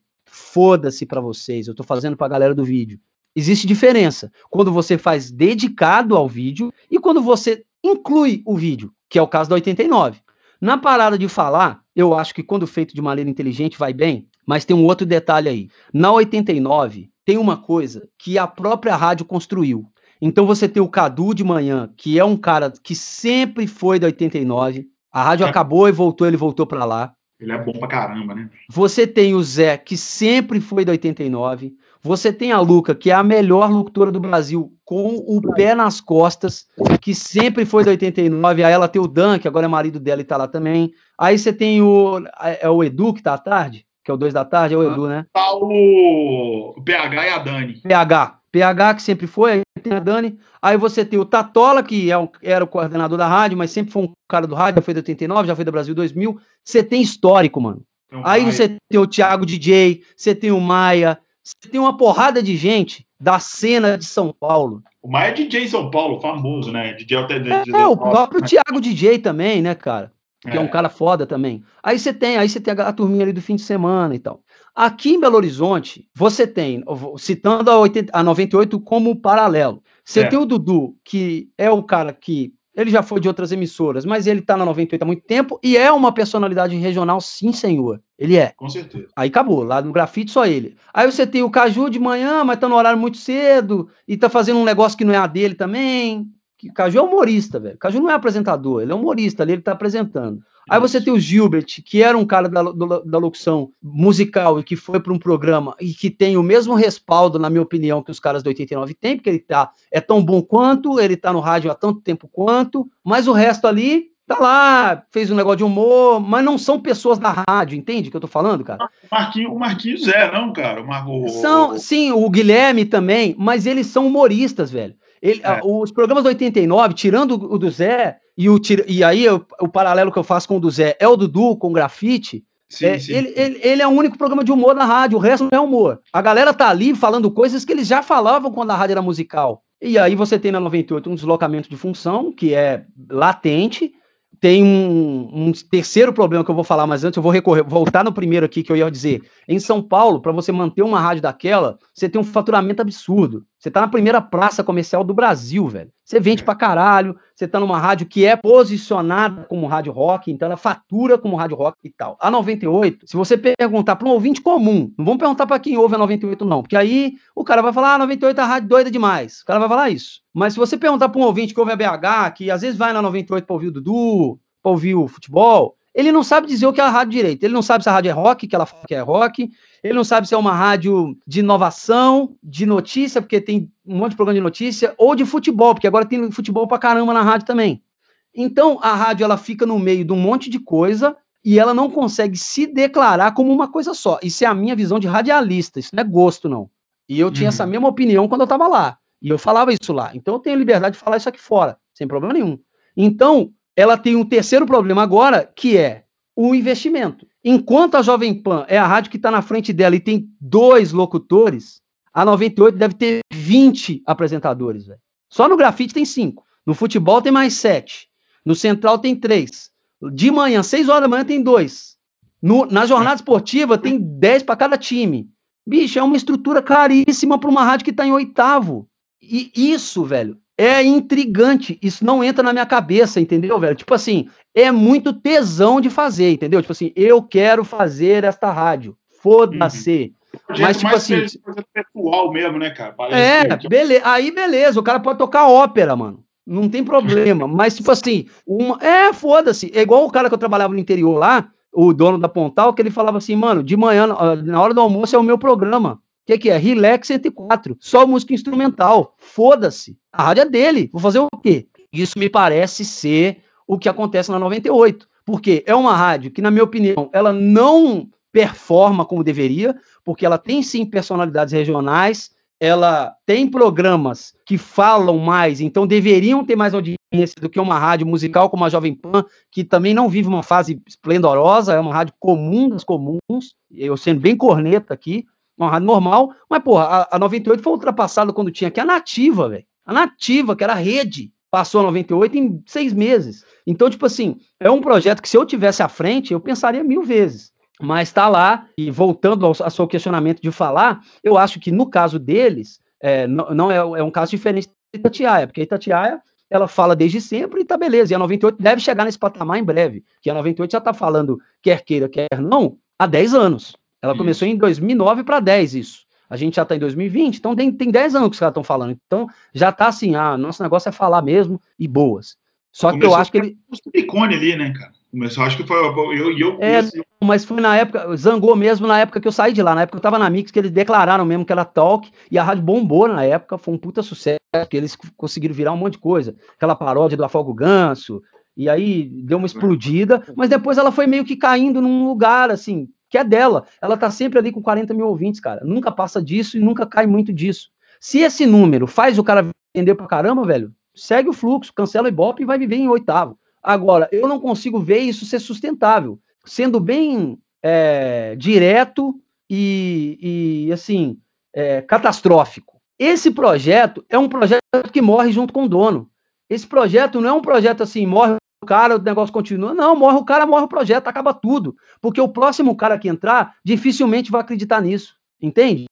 foda-se para vocês, eu tô fazendo pra galera do vídeo. Existe diferença quando você faz dedicado ao vídeo e quando você inclui o vídeo, que é o caso da 89. Na parada de falar, eu acho que quando feito de maneira inteligente vai bem, mas tem um outro detalhe aí. Na 89, tem uma coisa que a própria rádio construiu. Então você tem o Cadu de manhã, que é um cara que sempre foi da 89. A rádio é. acabou e voltou, ele voltou para lá. Ele é bom pra caramba, né? Você tem o Zé, que sempre foi da 89. Você tem a Luca, que é a melhor locutora do Brasil, com o pé nas costas, que sempre foi da 89. Aí ela tem o Dan, que agora é marido dela e tá lá também. Aí você tem o. É o Edu, que tá à tarde? Que é o 2 da tarde, é o Edu, né? Tá o, PH e a Dani. PH. PH, que sempre foi, tem a Dani. Aí você tem o Tatola, que é um, era o coordenador da rádio, mas sempre foi um cara do rádio, já foi da 89, já foi da Brasil 2000. Você tem histórico, mano. Aí Maia. você tem o Thiago DJ, você tem o Maia, você tem uma porrada de gente da cena de São Paulo. O Maia é DJ São Paulo, famoso, né? DJ É, é o próprio Thiago DJ também, né, cara? que é. é um cara foda também. Aí você tem, aí você tem a, a turminha ali do fim de semana e tal. Aqui em Belo Horizonte, você tem, citando a, 80, a 98 como paralelo, você é. tem o Dudu, que é um cara que ele já foi de outras emissoras, mas ele tá na 98 há muito tempo e é uma personalidade regional, sim, senhor. Ele é. Com certeza. Aí acabou. Lá no grafite, só ele. Aí você tem o Caju de manhã, mas tá no horário muito cedo e tá fazendo um negócio que não é a dele também. O Caju é humorista, velho. Caju não é apresentador, ele é humorista ali, ele tá apresentando. Aí você tem o Gilbert, que era um cara da, da, da locução musical e que foi para um programa e que tem o mesmo respaldo, na minha opinião, que os caras do 89 têm, porque ele tá, é tão bom quanto, ele tá no rádio há tanto tempo quanto, mas o resto ali tá lá, fez um negócio de humor, mas não são pessoas da rádio, entende o que eu tô falando, cara? O Marquinhos, o Marquinhos é, não, cara? O Mar... São, sim, o Guilherme também, mas eles são humoristas, velho. Ele, é. Os programas do 89, tirando o do Zé, e, o, e aí o, o paralelo que eu faço com o do Zé é o Dudu com o grafite. Sim, é, sim. Ele, ele, ele, é o único programa de humor na rádio, o resto não é humor. A galera tá ali falando coisas que eles já falavam quando a rádio era musical. E aí você tem na 98 um deslocamento de função, que é latente, tem um, um, terceiro problema que eu vou falar, mas antes eu vou recorrer, voltar no primeiro aqui que eu ia dizer. Em São Paulo, para você manter uma rádio daquela, você tem um faturamento absurdo. Você tá na primeira praça comercial do Brasil, velho. Você vende pra caralho, você tá numa rádio que é posicionada como rádio rock, então ela fatura como rádio rock e tal. A 98, se você perguntar para um ouvinte comum, não vamos perguntar para quem ouve a 98 não, porque aí o cara vai falar, ah, 98 é a rádio doida demais. O cara vai falar isso. Mas se você perguntar para um ouvinte que ouve a BH, que às vezes vai na 98 para ouvir o Dudu, para ouvir o futebol, ele não sabe dizer o que é a rádio direito. Ele não sabe se a rádio é rock, que ela fala que é rock. Ele não sabe se é uma rádio de inovação, de notícia, porque tem um monte de programa de notícia, ou de futebol, porque agora tem futebol pra caramba na rádio também. Então, a rádio ela fica no meio de um monte de coisa e ela não consegue se declarar como uma coisa só. Isso é a minha visão de radialista, isso não é gosto, não. E eu tinha uhum. essa mesma opinião quando eu estava lá. E eu falava isso lá. Então eu tenho liberdade de falar isso aqui fora, sem problema nenhum. Então, ela tem um terceiro problema agora, que é o investimento. Enquanto a Jovem Pan é a rádio que está na frente dela e tem dois locutores, a 98 deve ter 20 apresentadores. Véio. Só no grafite tem cinco. No futebol tem mais sete. No central tem três. De manhã, seis horas da manhã, tem dois. No, na jornada esportiva tem dez para cada time. Bicho, é uma estrutura caríssima para uma rádio que está em oitavo. E isso, velho, é intrigante. Isso não entra na minha cabeça, entendeu, velho? Tipo assim, é muito tesão de fazer, entendeu? Tipo assim, eu quero fazer esta rádio. Foda-se. Uhum. Mas, tipo assim. pessoal mesmo, né, cara? Parece é, que... beleza. Aí, beleza. O cara pode tocar ópera, mano. Não tem problema. Mas, tipo [laughs] assim, uma... é, foda-se. É igual o cara que eu trabalhava no interior lá, o dono da Pontal, que ele falava assim, mano, de manhã, na hora do almoço é o meu programa. O que, que é? Relax 104. Só música instrumental. Foda-se. A rádio é dele. Vou fazer o quê? Isso me parece ser o que acontece na 98. Porque é uma rádio que, na minha opinião, ela não performa como deveria, porque ela tem sim personalidades regionais, ela tem programas que falam mais, então deveriam ter mais audiência do que uma rádio musical como a Jovem Pan, que também não vive uma fase esplendorosa, é uma rádio comum das comuns, eu sendo bem corneta aqui, uma rádio normal, mas, porra, a, a 98 foi ultrapassada quando tinha aqui a Nativa, velho. A Nativa, que era a rede, passou a 98 em seis meses. Então, tipo assim, é um projeto que se eu tivesse à frente, eu pensaria mil vezes. Mas está lá, e voltando ao, ao seu questionamento de falar, eu acho que no caso deles, é, não, não é, é, um caso diferente da Itatiaia, porque a Itatiaia, ela fala desde sempre e tá beleza. E a 98 deve chegar nesse patamar em breve, que a 98 já tá falando, quer queira, quer não, há 10 anos. Ela isso. começou em 2009 para 10 isso. A gente já está em 2020, então tem, tem 10 anos que os caras estão falando. Então já está assim, ah, nosso negócio é falar mesmo e boas. Só que eu acho que ele. O icone ali, né, cara? Começou, acho que foi. Eu, eu, é, mas foi na época, zangou mesmo na época que eu saí de lá. Na época eu tava na Mix, que eles declararam mesmo que era talk, e a rádio bombou na época, foi um puta sucesso, que eles conseguiram virar um monte de coisa. Aquela paródia do Afogo Ganso, e aí deu uma explodida, mas depois ela foi meio que caindo num lugar, assim, que é dela. Ela tá sempre ali com 40 mil ouvintes, cara. Nunca passa disso e nunca cai muito disso. Se esse número faz o cara vender pra caramba, velho, segue o fluxo, cancela o Ibope e vai viver em oitavo. Agora, eu não consigo ver isso ser sustentável. Sendo bem é, direto e, e assim, é, catastrófico. Esse projeto é um projeto que morre junto com o dono. Esse projeto não é um projeto assim, morre cara, o negócio continua. Não, morre o cara, morre o projeto, acaba tudo. Porque o próximo cara que entrar dificilmente vai acreditar nisso. Entende?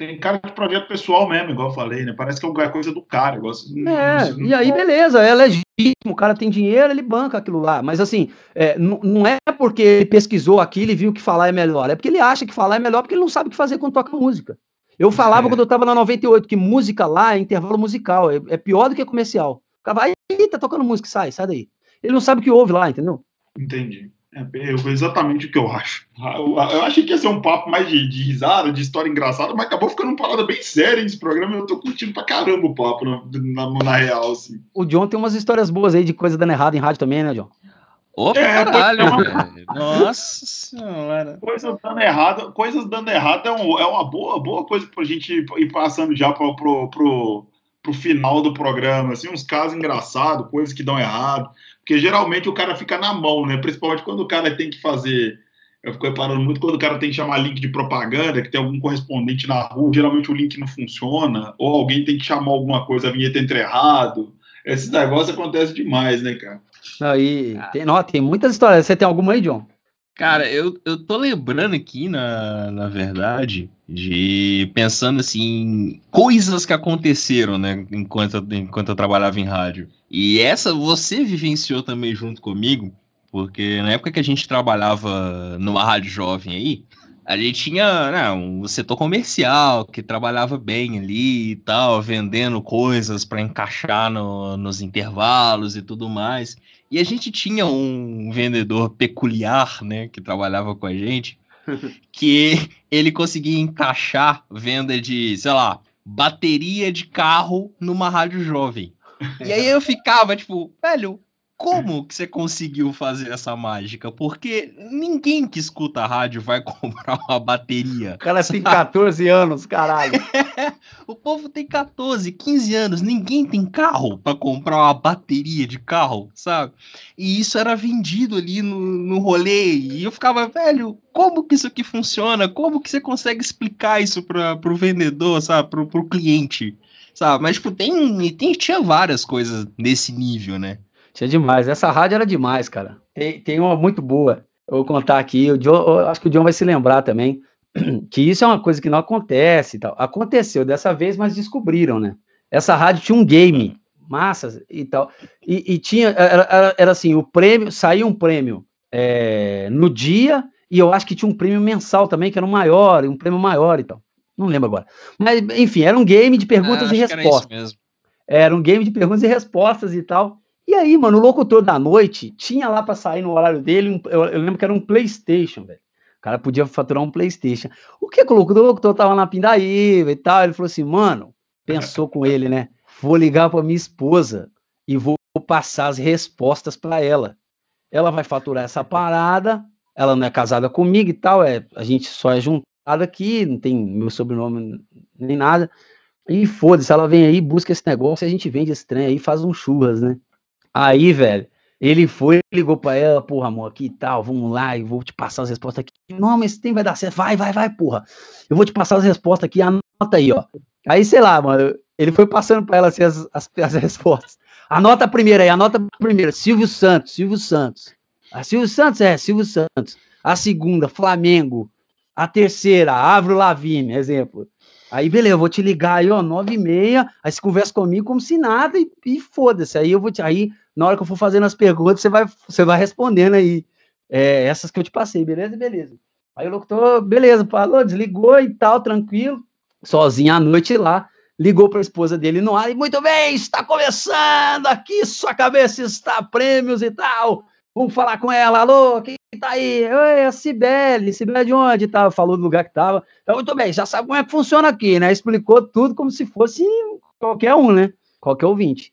Tem cara de projeto pessoal mesmo, igual eu falei, né? Parece que é coisa do cara. Gosto, é, não, e aí beleza, é legítimo, o cara tem dinheiro, ele banca aquilo lá. Mas assim, é, não é porque ele pesquisou aquilo e viu que falar é melhor, é porque ele acha que falar é melhor porque ele não sabe o que fazer quando toca música. Eu falava é. quando eu tava na 98 que música lá é intervalo musical, é, é pior do que comercial. O cara vai, tá tocando música, sai, sai daí. Ele não sabe o que ouve lá, entendeu? Entendi. É exatamente o que eu acho. Eu achei que ia ser um papo mais de, de risada, de história engraçada, mas acabou ficando uma parada bem séria esse programa. Eu tô curtindo pra caramba o papo na, na, na, real, assim. O John tem umas histórias boas aí de coisa dando errado em rádio também, né, John? Opa, é, caralho, uma... [laughs] Nossa senhora. Coisas dando errado, coisas dando errado é, um, é uma boa, boa coisa pra gente ir passando já pro, pro, pro, pro final do programa, assim, uns casos engraçados, coisas que dão errado. Porque geralmente o cara fica na mão, né? Principalmente quando o cara tem que fazer. Eu fico reparando muito quando o cara tem que chamar link de propaganda, que tem algum correspondente na rua, geralmente o link não funciona, ou alguém tem que chamar alguma coisa, a vinheta entra errado. Esses negócios acontecem demais, né, cara? Aí, tem, não, tem muitas histórias. Você tem alguma aí, John? Cara, eu, eu tô lembrando aqui, na, na verdade, de pensando assim, coisas que aconteceram, né, enquanto, enquanto eu trabalhava em rádio. E essa você vivenciou também junto comigo, porque na época que a gente trabalhava numa rádio jovem aí, a gente tinha né, um setor comercial que trabalhava bem ali e tal, vendendo coisas para encaixar no, nos intervalos e tudo mais. E a gente tinha um vendedor peculiar, né, que trabalhava com a gente, que ele conseguia encaixar venda de, sei lá, bateria de carro numa rádio jovem. E aí eu ficava, tipo, velho, como que você conseguiu fazer essa mágica? Porque ninguém que escuta a rádio vai [laughs] comprar uma bateria. O cara tem 14 anos, caralho. [laughs] o povo tem 14, 15 anos, ninguém tem carro para comprar uma bateria de carro, sabe? E isso era vendido ali no, no rolê. E eu ficava, velho, como que isso aqui funciona? Como que você consegue explicar isso para o vendedor, sabe? Para o cliente? sabe? Mas, tipo, tem, tem, tinha várias coisas nesse nível, né? Tinha demais. Essa rádio era demais, cara. Tem, tem uma muito boa. Eu vou contar aqui. O John, acho que o John vai se lembrar também. [clears throat] Que isso é uma coisa que não acontece e tal. Aconteceu dessa vez, mas descobriram, né? Essa rádio tinha um game, massas e tal. E, e tinha, era, era, era, assim, o prêmio, saía um prêmio é, no dia, e eu acho que tinha um prêmio mensal também, que era um maior, um prêmio maior e tal. Não lembro agora. Mas, enfim, era um game de perguntas é, e respostas. Era, era um game de perguntas e respostas e tal. E aí, mano, o locutor da noite tinha lá para sair no horário dele, um, eu, eu, lembro que era um PlayStation, velho. O cara podia faturar um PlayStation. O que que o locutor, o locutor tava na pindaíba e tal, ele falou assim, mano, pensou com ele, né? Vou ligar para minha esposa e vou passar as respostas para ela. Ela vai faturar essa parada, ela não é casada comigo e tal, é, a gente só é juntado aqui, não tem meu sobrenome nem nada. E foda-se, ela vem aí, busca esse negócio, a gente vende esse trem aí, faz um churras, né? Aí, velho, ele foi, ligou pra ela, porra, amor, aqui e tal, vamos lá, e vou te passar as respostas aqui. Não, mas trem vai dar certo, vai, vai, vai, porra. Eu vou te passar as respostas aqui, anota aí, ó. Aí, sei lá, mano, ele foi passando pra ela assim, as, as, as [laughs] respostas. Anota a primeira aí, anota a primeira, Silvio Santos, Silvio Santos. A Silvio Santos é, Silvio Santos. A segunda, Flamengo. A terceira, Avro Lavigne, exemplo. Aí, beleza, eu vou te ligar aí, ó, nove e meia, aí você conversa comigo como se nada e, e foda-se. Aí eu vou te, aí, na hora que eu for fazendo as perguntas, você vai, você vai respondendo aí, é, essas que eu te passei, beleza? Beleza. Aí o locutor, beleza, falou, desligou e tal, tranquilo, sozinho à noite lá, ligou para a esposa dele no ar e, muito bem, está começando aqui, sua cabeça está prêmios e tal, vamos falar com ela, alô, quem tá aí? Oi, a Cibele, Cibele de onde? Tava, falou do lugar que tava. Então, muito bem, já sabe como é que funciona aqui, né? Explicou tudo como se fosse qualquer um, né? Qualquer ouvinte.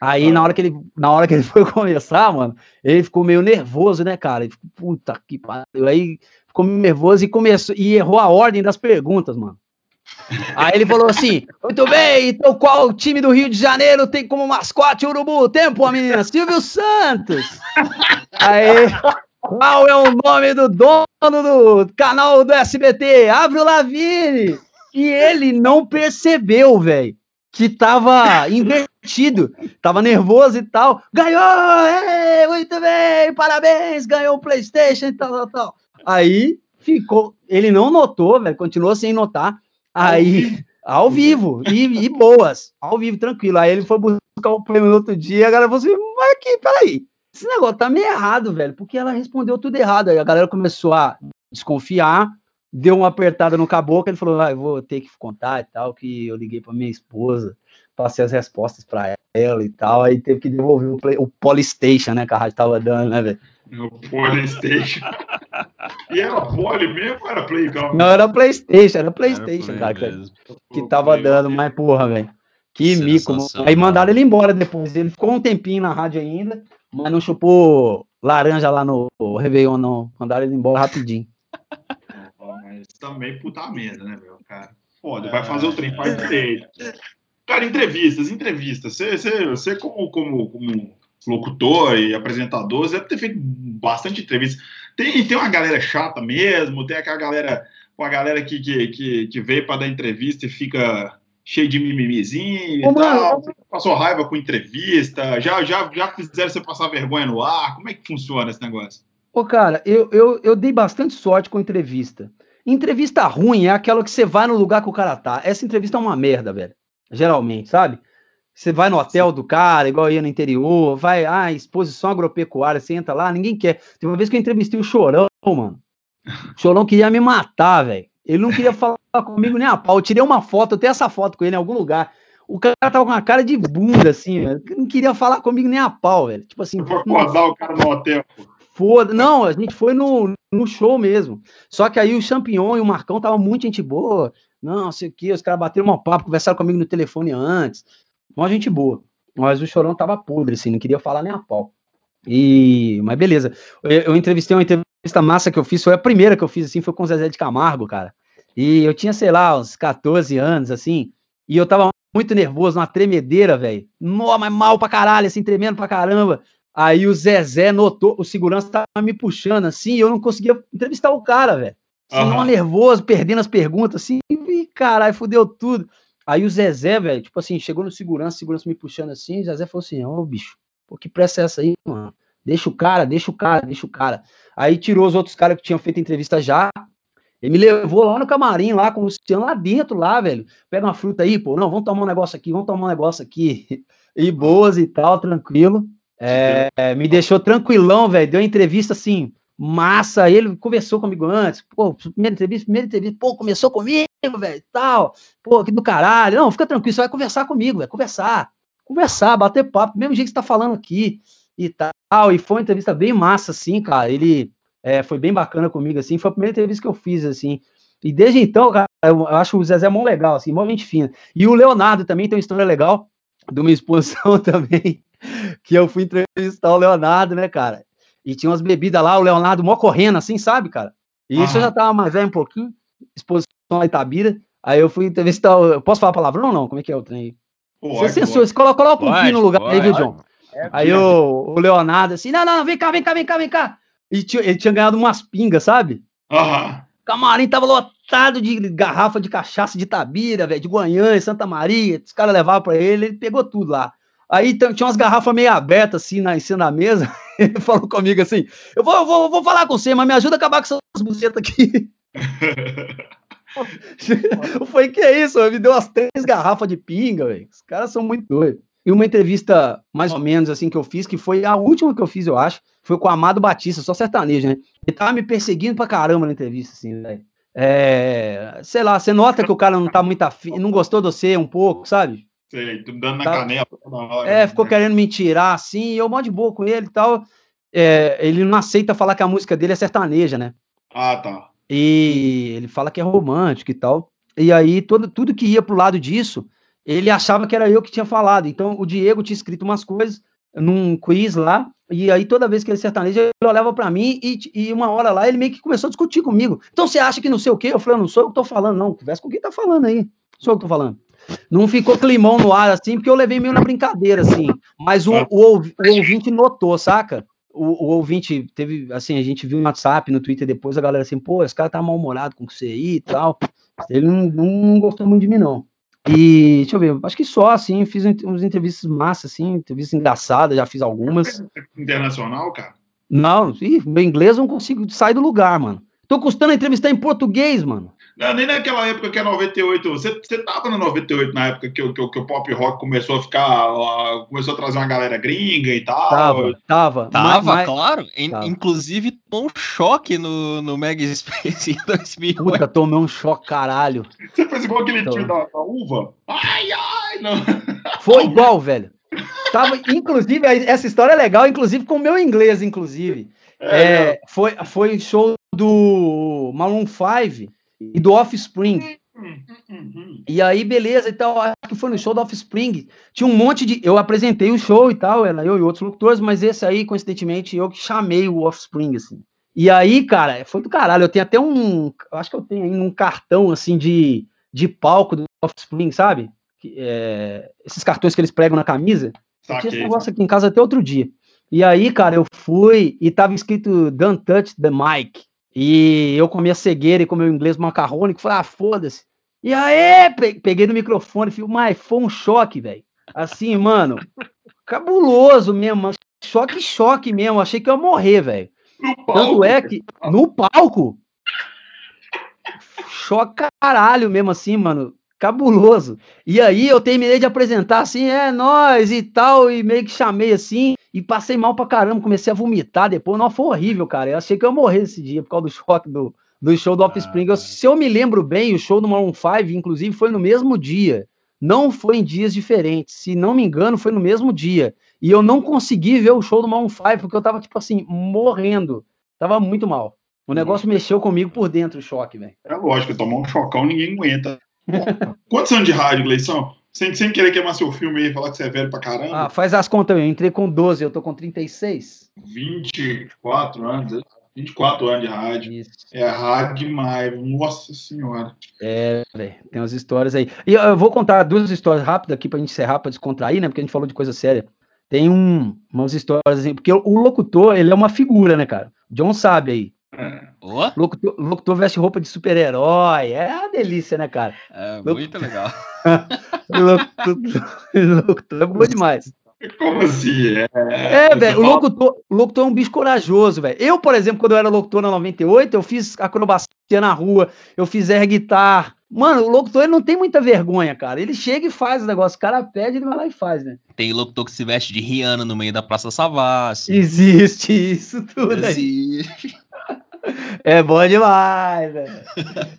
Aí, na hora que ele, na hora que ele [laughs] foi começar, mano, ele ficou meio nervoso, né, cara? Ele ficou, puta que pariu. Aí ficou meio nervoso e começou, e errou a ordem das perguntas, mano. Aí ele falou assim: muito bem, então qual time do Rio de Janeiro tem como mascote o urubu? Tempo, a menina, Silvio Santos. Aí qual é o nome do dono do canal do SBT? Avril Lavigne. E ele não percebeu, velho. Que tava invertido, tava nervoso e tal. Ganhou! Ei, muito bem, parabéns, ganhou o PlayStation e tal, tal, tal. Aí ficou, ele não notou, velho, continuou sem notar. Aí, ao vivo, e, e, boas, ao vivo, tranquilo. Aí ele foi buscar o prêmio no outro dia, a galera falou assim: mas aqui, peraí, esse negócio tá meio errado, velho, porque ela respondeu tudo errado. Aí a galera começou a desconfiar, deu uma apertada no caboclo, ele falou: ah, eu vou ter que contar e tal, que eu liguei para minha esposa, passei as respostas para ela e tal, aí teve que devolver o, play, o Polystation, né, que a rádio tava dando, né, velho? O Polystation. e era Poly mesmo ou era Play? Calma? Não, era Playstation, era Playstation, era cara, que, que tava dando, mas porra, velho. Que mico. Aí mandaram ele embora depois. Ele ficou um tempinho na rádio ainda, mas não chupou laranja lá no Réveillon, não. Mandaram ele embora rapidinho também puta merda, né, meu, cara? Foda, vai fazer o trem, faz direito. Cara, entrevistas, entrevistas. Você, você, você como, como, como locutor e apresentador, você deve ter feito bastante entrevistas. Tem, tem uma galera chata mesmo, tem aquela galera, uma galera que, que, que, que veio para dar entrevista e fica cheio de mimimizinho e tal. Você passou raiva com entrevista, já, já, já fizeram você passar vergonha no ar. Como é que funciona esse negócio? Ô, cara, eu, eu, eu dei bastante sorte com entrevista. Entrevista ruim é aquela que você vai no lugar que o cara tá. Essa entrevista é uma merda, velho. Geralmente, sabe? Você vai no hotel do cara, igual ia no interior, vai, ah, exposição agropecuária, você entra lá, ninguém quer. Tem uma vez que eu entrevistei o Chorão, mano. O Chorão queria me matar, velho. Ele não queria falar comigo nem a pau. Eu tirei uma foto, eu tenho essa foto com ele em algum lugar. O cara tava com uma cara de bunda, assim, velho. Não queria falar comigo nem a pau, velho. Tipo assim. Vou acordar o cara no hotel, pô. Foda. Não, a gente foi no, no show mesmo. Só que aí o Champignon e o Marcão tava muito gente boa. Não, sei o que, os caras bateram uma papo, conversaram comigo no telefone antes. Uma gente boa. Mas o Chorão tava podre, assim, não queria falar nem a pau. E, mas beleza. Eu, eu, entrevistei uma entrevista massa que eu fiz, foi a primeira que eu fiz, assim, foi com o Zezé de Camargo, cara. E eu tinha, sei lá, uns 14 anos, assim, e eu tava muito nervoso, uma tremedeira, velho. Mas mal pra caralho, assim, tremendo pra caramba. Aí o Zezé notou, o segurança tava me puxando assim, e eu não conseguia entrevistar o cara, velho. Assim, uhum. nervoso, perdendo as perguntas, assim, e caralho, fudeu tudo. Aí o Zezé, velho, tipo assim, chegou no segurança, segurança me puxando assim, o Zezé falou assim: Ô oh, bicho, pô, que pressa é essa aí, mano? Deixa o cara, deixa o cara, deixa o cara. Aí tirou os outros caras que tinham feito entrevista já. Ele me levou lá no camarim, lá com o Luciano, lá dentro, lá, velho. Pega uma fruta aí, pô. Não, vamos tomar um negócio aqui, vamos tomar um negócio aqui. [laughs] E boas e tal, tranquilo. É, me deixou tranquilão, velho. Deu uma entrevista assim, massa. Ele conversou comigo antes. Pô, primeira entrevista, primeira entrevista. Pô, começou comigo, velho, tal. Pô, que do caralho. Não, fica tranquilo, você vai conversar comigo, velho. Conversar. Conversar, bater papo, mesmo jeito que você tá falando aqui e tal. E foi uma entrevista bem massa, assim, cara. Ele é, foi bem bacana comigo, assim. Foi a primeira entrevista que eu fiz, assim. E desde então, cara, eu acho o Zezé mó legal, assim, mó gente fina. E o Leonardo também tem uma história legal de uma exposição [laughs] também que eu fui entrevistar o Leonardo, né, cara? E tinha umas bebidas lá, o Leonardo mó correndo, assim, sabe, cara? E isso eu já tava mais velho um pouquinho, exposição lá Itabira. Aí eu fui entrevistar. O... Eu posso falar palavrão ou não? Como é que é o trem? Você censura, você coloca, coloca um pouquinho no lugar pode, aí, viu, John? É, aí o, o, Leonardo assim, não, não, vem cá, vem cá, vem cá, vem cá. E tinha, ele tinha ganhado umas pingas, sabe? Aham. Camarim tava lotado de garrafa de cachaça de Tabira, velho, de Guanhã, Santa Maria. Os caras levavam pra ele, ele pegou tudo lá. Aí tinha umas garrafas meio abertas assim na, em cima da mesa. [laughs] Ele falou comigo assim: Eu vou, eu vou, vou falar com você, mas me ajuda a acabar com essas bucetas aqui. [laughs] Foi que é isso? Me deu umas três garrafas de pinga, velho. Os caras são muito doidos. E uma entrevista, mais ou menos assim, que eu fiz, que foi a última que eu fiz, eu acho, foi com o Amado Batista, só sertanejo, né? Ele tava me perseguindo pra caramba na entrevista, assim, velho. É, sei lá, você nota que o cara não tá muito afim, não gostou de você um pouco, sabe? Sei, dando na tá, canela. Hora, é, ficou né? querendo me tirar, assim, e eu mó de boa com ele e tal. É, ele não aceita falar que a música dele é sertaneja, né? Ah, tá. E ele fala que é romântico e tal. E aí, todo, tudo que ia pro lado disso, ele achava que era eu que tinha falado. Então, o Diego tinha escrito umas coisas num quiz lá, e aí toda vez que ele sertaneja, ele olhava para mim e, e, uma hora lá ele meio que começou a discutir comigo. Então você acha que não sei o quê? Eu falei, não sou eu que tô falando, não. Conversa com quem tá falando aí. Sou eu que tô falando. Não ficou climão no ar assim, porque eu levei meio na brincadeira, assim. Mas o, o, o ouvinte notou, saca? O, o, ouvinte teve, assim, a gente viu no WhatsApp, no Twitter depois, a galera assim, pô, esse cara tá mal-humorado com você aí e tal. Ele não, não, gostou muito de mim, não. E deixa eu ver, acho que só assim, fiz uns entrevistas massa, assim, entrevistas engraçadas, já fiz algumas. Internacional, cara? Não, ih, meu inglês eu não consigo sair do lugar, mano. Tô custando entrevistar em português, mano. Não, nem naquela época que é 98. Você, você tava no 98 na época que, que, que, o pop rock começou a ficar. Uh, começou a trazer uma galera gringa e tal. Tava, tava. Tava, mas, claro. Tava. Inclusive, tomou um choque no, no Mega Space [laughs] em 2008. Puta, tomei um choque, caralho. Você fez igual aquele então... time da, da, uva? Ai, ai, não. Foi igual, velho. Tava, inclusive, essa história é legal, inclusive com o meu inglês, inclusive. É, é, foi, foi show do Maroon 5 e do Offspring. E aí, beleza e tal. Acho que foi no show do Offspring. Tinha um monte de. Eu apresentei o show e tal, era eu e outros locutores, mas esse aí, coincidentemente, eu que chamei o Offspring, assim. E aí, cara, foi do caralho. Eu tenho até um. Acho que eu tenho aí um cartão, assim, de, de palco do Offspring, sabe? É, esses cartões que eles pregam na camisa. Saquei, tinha esse negócio aqui em casa até outro dia. E aí, cara, eu fui e tava escrito Don't touch the mic. E eu comia cegueira e com meu inglês macarrônico, falei, ah, foda-se. E aí, peguei no microfone, falei, mas foi um choque, velho. Assim, mano, cabuloso mesmo, choque, choque mesmo. Achei que eu ia morrer, velho. Tanto é que no palco, choque caralho mesmo assim, mano cabuloso. E aí eu terminei de apresentar assim, é nós e tal, e meio que chamei assim, e passei mal pra caramba, comecei a vomitar depois. Não, foi horrível, cara. Eu achei que eu ia morrer esse dia por causa do choque do, do show do Offspring. Ah, se eu me lembro bem, o show do Maroon 5, inclusive, foi no mesmo dia. Não foi em dias diferentes. Se não me engano, foi no mesmo dia. E eu não consegui ver o show do Maroon 5, porque eu tava, tipo assim, morrendo. Tava muito mal. O negócio mexeu comigo por dentro, o choque, velho. É lógico, tomar um chocão ninguém aguenta. Quantos anos de rádio, Gleison? Sem, sem querer queimar seu filme aí, falar que você é velho pra caramba. Ah, faz as contas, eu entrei com 12, eu tô com 36. 24 anos, 24 anos de rádio. Isso. É rádio demais, nossa senhora. É, velho, tem umas histórias aí. E eu vou contar duas histórias rápidas aqui pra gente encerrar, pra descontrair, né? Porque a gente falou de coisa séria. Tem um, umas histórias assim, porque o locutor, ele é uma figura, né, cara? O John sabe aí. Oh? Locutor, locutor veste roupa de super-herói. É uma delícia, né, cara? É muito legal. [laughs] locutor, locutor é bom demais. Como assim? É, é velho, o locutor, locutor é um bicho corajoso, velho. Eu, por exemplo, quando eu era locutor na 98, eu fiz acrobacia na rua, eu fiz air guitar. Mano, o locutor ele não tem muita vergonha, cara. Ele chega e faz o negócio. O cara pede, ele vai lá e faz, né? Tem locutor que se veste de Rihanna no meio da Praça Savassi. Existe isso tudo Existe. Aí. [laughs] É bom demais, velho.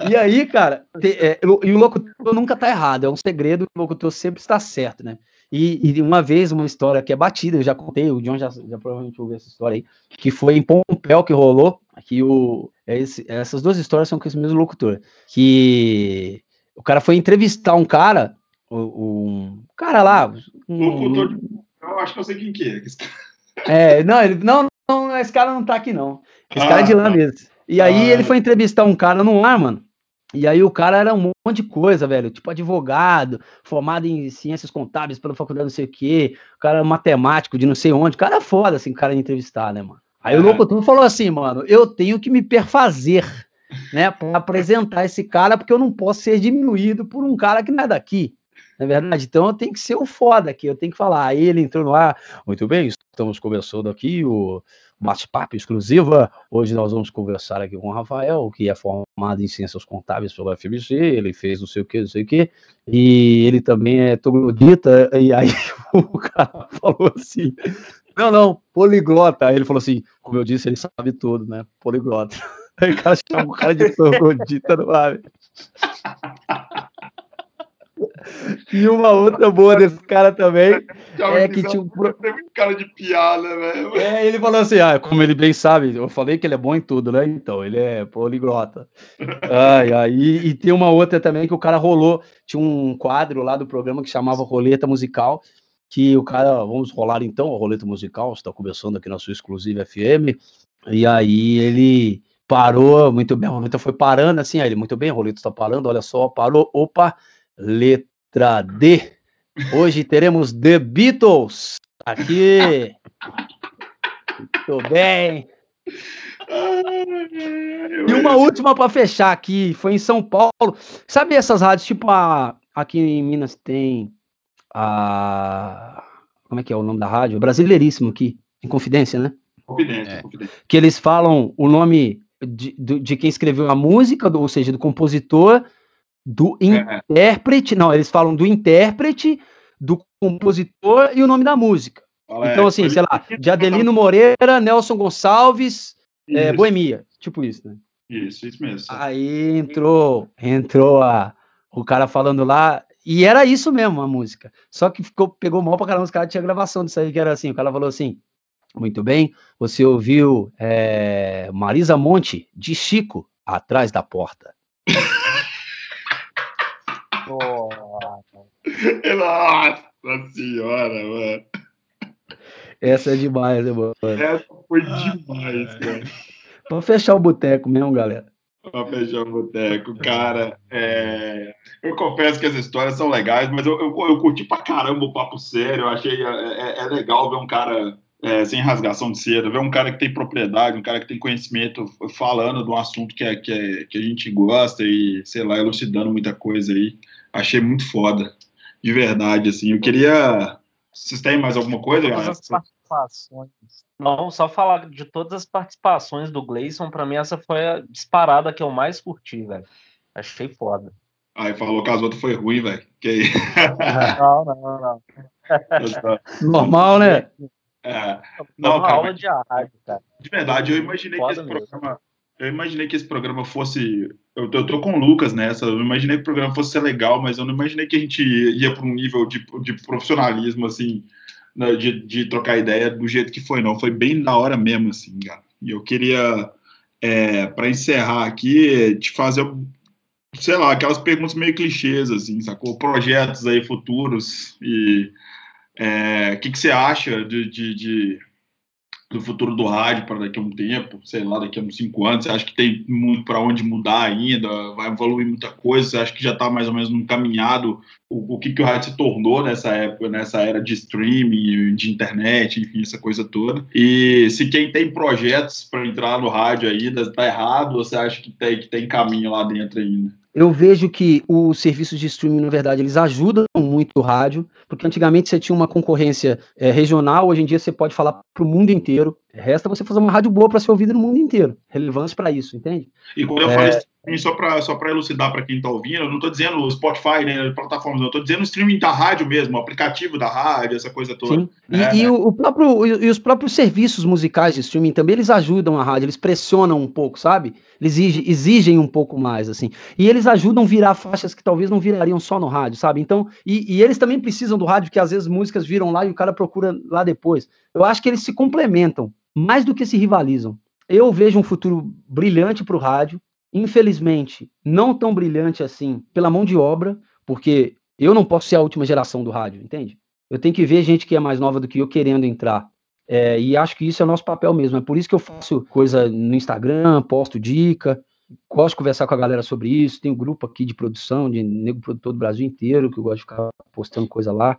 E aí, cara, te, é, e o locutor nunca tá errado, é um segredo, o locutor sempre está certo, né? E, e, uma vez, uma história que é batida, eu já contei, o John já, já provavelmente ouviu essa história aí, que foi em Pompéu que rolou, aqui o, é esse, essas duas histórias são com esse mesmo locutor, que o cara foi entrevistar um cara, um cara lá... Um, locutor, de... eu acho que eu sei quem que é. É, não, ele, não, não, esse cara não tá aqui não. Esse ah, cara é de lá mesmo. E aí ah, ele foi entrevistar um cara no ar, mano. E aí o cara era um monte de coisa, velho. Tipo advogado, formado em ciências contábeis pela faculdade não sei o quê. O cara matemático de não sei onde. O cara é foda, assim, o cara de entrevistar, né, mano? Aí é. o locutor falou assim, mano, eu tenho que me perfazer, né, pra [laughs] apresentar esse cara, porque eu não posso ser diminuído por um cara que não é daqui. Na é verdade, então eu tenho que ser o foda aqui, eu tenho que falar. Aí ele entrou no ar, muito bem, estamos conversando aqui, o bate-papo exclusiva. Hoje nós vamos conversar aqui com o Rafael, que é formado em Ciências Contábeis pela FBC, ele fez não sei o que, não sei o que, e ele também é troglodita, e aí [laughs] o cara falou assim, não, não, poliglota. Aí ele falou assim, como eu disse, ele sabe tudo, né, poliglota. [laughs] Aí o cara chamou o cara de troglodita no ar. E uma outra boa desse cara também é que tinha um. Cara de piada, velho. É, ele falou assim: ah, como ele bem sabe, eu falei que ele é bom em tudo, né? Então, ele é poliglota. ai, ai, e, e tem uma outra também que o cara rolou. Tinha um quadro lá do programa que chamava Roleta Musical. Que o cara, vamos rolar então a roleta musical, está começando aqui na sua exclusiva FM. E aí ele parou, muito bem, a roleta foi parando assim, aí ele, muito bem, a roleta está parando, olha só, parou, opa, Letra D. Hoje teremos The Beatles aqui. Muito bem. E uma última para fechar aqui, foi em São Paulo. Sabe essas rádios tipo a, aqui em Minas tem a. Como é que é o nome da rádio? Brasileiríssimo aqui, em Confidência, né? Confidência, É. confidência. Que eles falam o nome de, do- de quem escreveu a música, ou seja, do compositor, do É. intérprete. Não, eles falam do intérprete, do compositor e o nome da música. Fala, Então, é, assim, sei lá, de Adelino Moreira, Nelson Gonçalves, é, Boemia. Tipo isso, né? Isso, isso mesmo. Aí entrou, entrou a, o cara falando lá, e era isso mesmo a música. Só que ficou, pegou mal pra caramba, os caras tinham gravação disso aí, que era assim, o cara falou assim, muito bem, você ouviu é, Marisa Monte, de Chico, atrás da porta. [laughs] Nossa senhora, mano. Essa é demais, né, mano? Essa foi demais, cara. Pra fechar o boteco mesmo, galera. Pra fechar o boteco. Cara, é, eu confesso que as histórias são legais, mas eu, eu, eu curti pra caramba o papo sério. Eu achei é, é- é legal ver um cara é, sem rasgação de seda, ver um cara que tem propriedade, um cara que tem conhecimento falando de um assunto que, é, que, é- que a gente gosta e, sei lá, elucidando muita coisa aí. Achei muito foda. De verdade, assim. Eu queria. Vocês têm mais alguma coisa? Todas galera? as participações. Não, só falar de todas as participações do Gleison, pra mim essa foi a disparada que eu mais curti, velho. Achei foda. Aí falou que as outras foi ruim, velho. Que aí. [laughs] Não, não, não. [laughs] Normal, né? É, Não, uma cara, aula de rádio, cara. de verdade, eu imaginei que Foda esse mesmo. programa. Eu imaginei que esse programa fosse. Eu tô, eu tô com o Lucas nessa. Eu imaginei que o programa fosse ser legal, mas eu não imaginei que a gente ia para um nível de, de profissionalismo, assim, né, de, de trocar ideia do jeito que foi, não. Foi bem da hora mesmo, assim, cara. E eu queria, é, para encerrar aqui, te fazer, sei lá, aquelas perguntas meio clichês, assim, sacou? Projetos aí futuros e. é, O que, que você acha de- de- de do futuro do rádio para daqui a um tempo, sei lá, daqui a uns cinco anos? Você acha que tem muito para onde mudar ainda? Vai evoluir muita coisa? Você acha que já está mais ou menos encaminhado o, o que, que o rádio se tornou nessa época, nessa era de streaming, de internet, enfim, essa coisa toda? E se quem tem projetos para entrar no rádio ainda está errado, ou você acha que tem, que tem caminho lá dentro ainda? Eu vejo que os serviços de streaming, na verdade, eles ajudam muito o rádio, porque antigamente você tinha uma concorrência eh, regional, hoje em dia você pode falar para o mundo inteiro. Resta você fazer uma rádio boa para ser ouvida no mundo inteiro. Relevância para isso, entende? E quando eu É. falo streaming, só para só pra elucidar para quem está ouvindo, eu não estou dizendo o Spotify, né, plataformas, não, eu estou dizendo o streaming da rádio mesmo, o aplicativo da rádio, essa coisa toda. Sim. E, É, e o, o próprio, e, e os próprios serviços musicais de streaming também, eles ajudam a rádio, eles pressionam um pouco, sabe? Eles exigem, exigem um pouco mais, assim. E eles ajudam a virar faixas que talvez não virariam só no rádio, sabe? Então, e, e eles também precisam do rádio, porque às vezes músicas viram lá e o cara procura lá depois. Eu acho que eles se complementam, mais do que se rivalizam. Eu vejo um futuro brilhante para o rádio, infelizmente, não tão brilhante assim pela mão de obra, porque eu não posso ser a última geração do rádio, entende? Eu tenho que ver gente que é mais nova do que eu querendo entrar. É, e acho que isso é o nosso papel mesmo. É por isso que eu faço coisa no Instagram, posto dica, gosto de conversar com a galera sobre isso. Tem um grupo aqui de produção, de nego produtor do Brasil inteiro, que eu gosto de ficar postando coisa lá.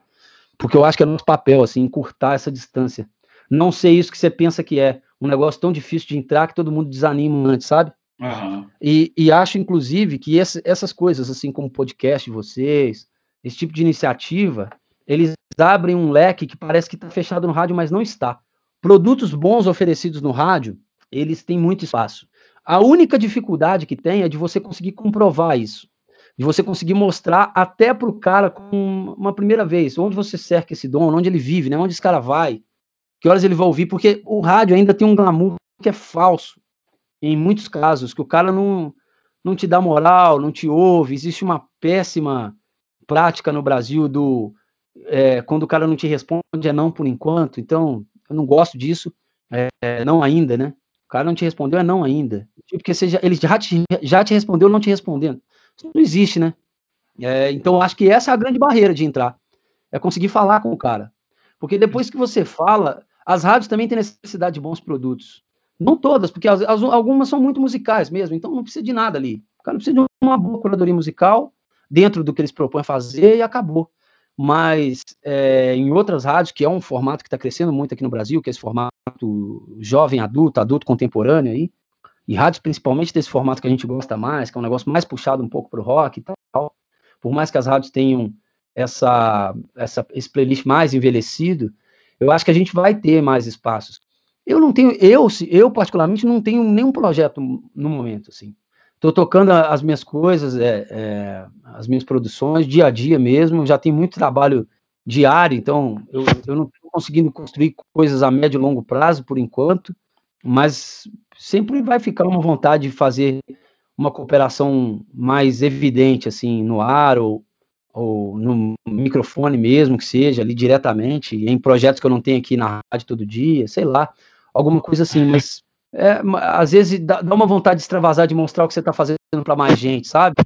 Porque eu acho que é nosso papel, assim, encurtar essa distância. Não ser isso que você pensa que é. Um negócio tão difícil de entrar que todo mundo desanima antes, sabe? Aham. E, e acho, inclusive, que esse- essas coisas, assim como o podcast de vocês, esse tipo de iniciativa, eles abrem um leque que parece que está fechado no rádio, mas não está. Produtos bons oferecidos no rádio, eles têm muito espaço. A única dificuldade que tem é de você conseguir comprovar isso. De você conseguir mostrar até para o cara com uma primeira vez, onde você cerca esse dono, onde ele vive, né? onde esse cara vai, que horas ele vai ouvir, porque o rádio ainda tem um glamour que é falso em muitos casos, que o cara não, não te dá moral, não te ouve. Existe uma péssima prática no Brasil do é, quando o cara não te responde é não por enquanto. Então, eu não gosto disso. É, não ainda, né? O cara não te respondeu é não ainda. Porque seja, ele já te, já te respondeu não te respondendo. Isso não existe, né? É, então, acho que essa é a grande barreira de entrar. É conseguir falar com o cara. Porque depois que você fala, as rádios também têm necessidade de bons produtos. Não todas, porque as, as- algumas são muito musicais mesmo, então não precisa de nada ali. O cara precisa de uma boa curadoria musical dentro do que eles propõem fazer e acabou. Mas é, em outras rádios, que é um formato que está crescendo muito aqui no Brasil, que é esse formato jovem adulto, adulto contemporâneo aí, e rádios principalmente desse formato que a gente gosta mais, que é um negócio mais puxado um pouco para o rock e tal, por mais que as rádios tenham essa, essa, esse playlist mais envelhecido, eu acho que a gente vai ter mais espaços. Eu não tenho, eu, eu particularmente não tenho nenhum projeto no momento, assim. Estou tocando as minhas coisas, é, é, as minhas produções, dia a dia mesmo, já tem muito trabalho diário, então eu, eu não estou conseguindo construir coisas a médio e longo prazo, por enquanto, mas sempre vai ficar uma vontade de fazer uma cooperação mais evidente, assim, no ar ou, ou no microfone mesmo, que seja, ali diretamente, em projetos que eu não tenho aqui na rádio todo dia, sei lá, alguma coisa assim, mas é, às vezes dá, dá, uma vontade de extravasar, de mostrar o que você está fazendo para mais gente, sabe?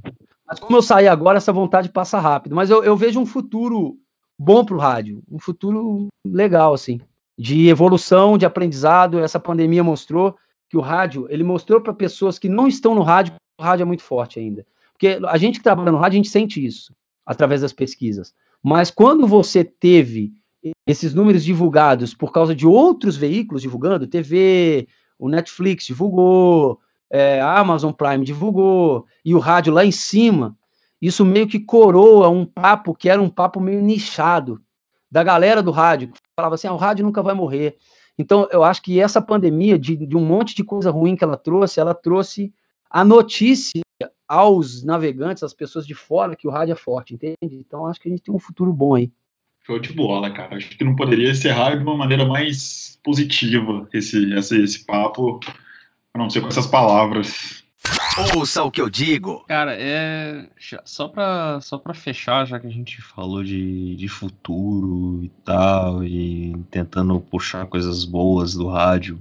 Mas como eu saí agora, essa vontade passa rápido. Mas eu, eu vejo um futuro bom para o rádio, um futuro legal, assim, de evolução, de aprendizado. Essa pandemia mostrou que o rádio, ele mostrou para pessoas que não estão no rádio, o rádio é muito forte ainda. Porque a gente que trabalha no rádio, a gente sente isso através das pesquisas. Mas quando você teve esses números divulgados por causa de outros veículos divulgando, TV, o Netflix divulgou, é, a Amazon Prime divulgou, e o rádio lá em cima, isso meio que coroa um papo que era um papo meio nichado da galera do rádio, que falava assim, ah, o rádio nunca vai morrer. Então, eu acho que essa pandemia, de, de um monte de coisa ruim que ela trouxe, ela trouxe a notícia aos navegantes, às pessoas de fora, que o rádio é forte, entende? Então, acho que a gente tem um futuro bom aí. Show de bola, cara. Acho que não poderia encerrar de uma maneira mais positiva esse, esse, esse papo, a não ser com essas palavras. Ouça o que eu digo. Cara, é. Só pra, só pra fechar, já que a gente falou de, de futuro e tal, e tentando puxar coisas boas do rádio.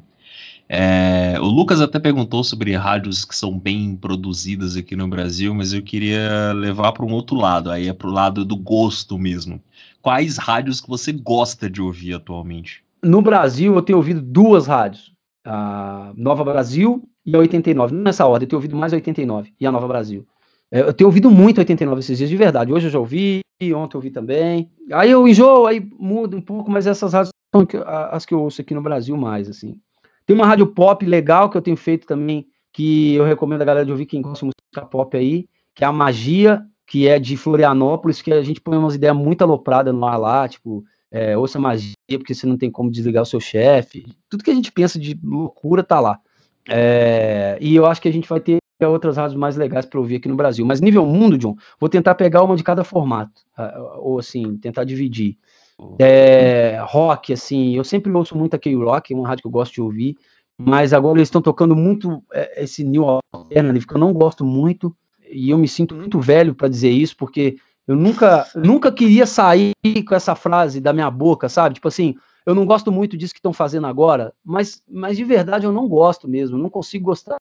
É, o Lucas até perguntou sobre rádios que são bem produzidas aqui no Brasil, mas eu queria levar para um outro lado, aí é para o lado do gosto mesmo. Quais rádios que você gosta de ouvir atualmente? No Brasil, eu tenho ouvido duas rádios, a Nova Brasil e a 89. Não nessa ordem, eu tenho ouvido mais a 89 e a Nova Brasil. É, eu tenho ouvido muito 89 esses dias, de verdade. Hoje eu já ouvi, ontem eu ouvi também. Aí eu enjoo, aí muda um pouco, mas essas rádios são as que eu ouço aqui no Brasil mais, assim. Tem uma rádio pop legal que eu tenho feito também, que eu recomendo a galera de ouvir, quem gosta de música pop aí, que é a Magia, que é de Florianópolis, que a gente põe umas ideias muito alopradas no ar lá, tipo, é, ouça magia, porque você não tem como desligar o seu chefe. Tudo que a gente pensa de loucura tá lá. É, e eu acho que a gente vai ter outras rádios mais legais para ouvir aqui no Brasil. Mas nível mundo, John, vou tentar pegar uma de cada formato, ou assim, tentar dividir. É, rock, assim, eu sempre ouço muito a K-Rock, é uma rádio que eu gosto de ouvir, mas agora eles estão tocando muito é, esse New Alternative, que eu não gosto muito, e eu me sinto muito velho para dizer isso, porque eu nunca, nunca queria sair com essa frase da minha boca, sabe? Tipo assim, eu não gosto muito disso que estão fazendo agora, mas, mas de verdade eu não gosto mesmo, não consigo gostar.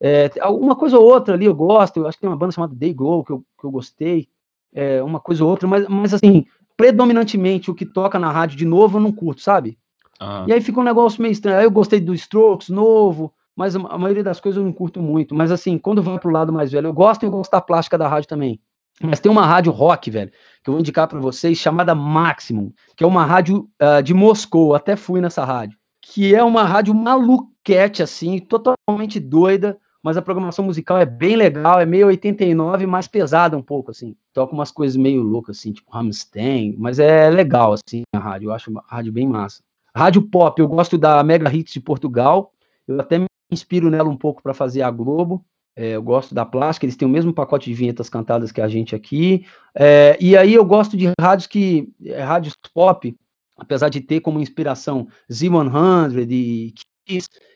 É, alguma coisa ou outra ali eu gosto, eu acho que tem uma banda chamada Day Glow que eu, que eu gostei, é, uma coisa ou outra, mas, mas assim, predominantemente o que toca na rádio de novo eu não curto, sabe? Uhum. E aí fica um negócio meio estranho. Aí eu gostei do Strokes novo, mas a maioria das coisas eu não curto muito. Mas assim, quando vai pro lado mais velho, eu gosto e eu gosto da plástica da rádio também. Mas tem uma rádio rock, velho, que eu vou indicar para vocês, chamada Maximum, que é uma rádio uh, de Moscou, até fui nessa rádio, que é uma rádio maluquete, assim, totalmente doida, mas a programação musical é bem legal, é meio 89, mais pesada um pouco, assim. Toca umas coisas meio loucas, assim, tipo Rammstein, mas é legal, assim, a rádio, eu acho a rádio bem massa. Rádio Pop, eu gosto da Mega Hits de Portugal, eu até me inspiro nela um pouco para fazer a Globo, é, eu gosto da Plástica, eles têm o mesmo pacote de vinhetas cantadas que a gente aqui, é, e aí eu gosto de rádios que, é, rádios pop, apesar de ter como inspiração Z100 e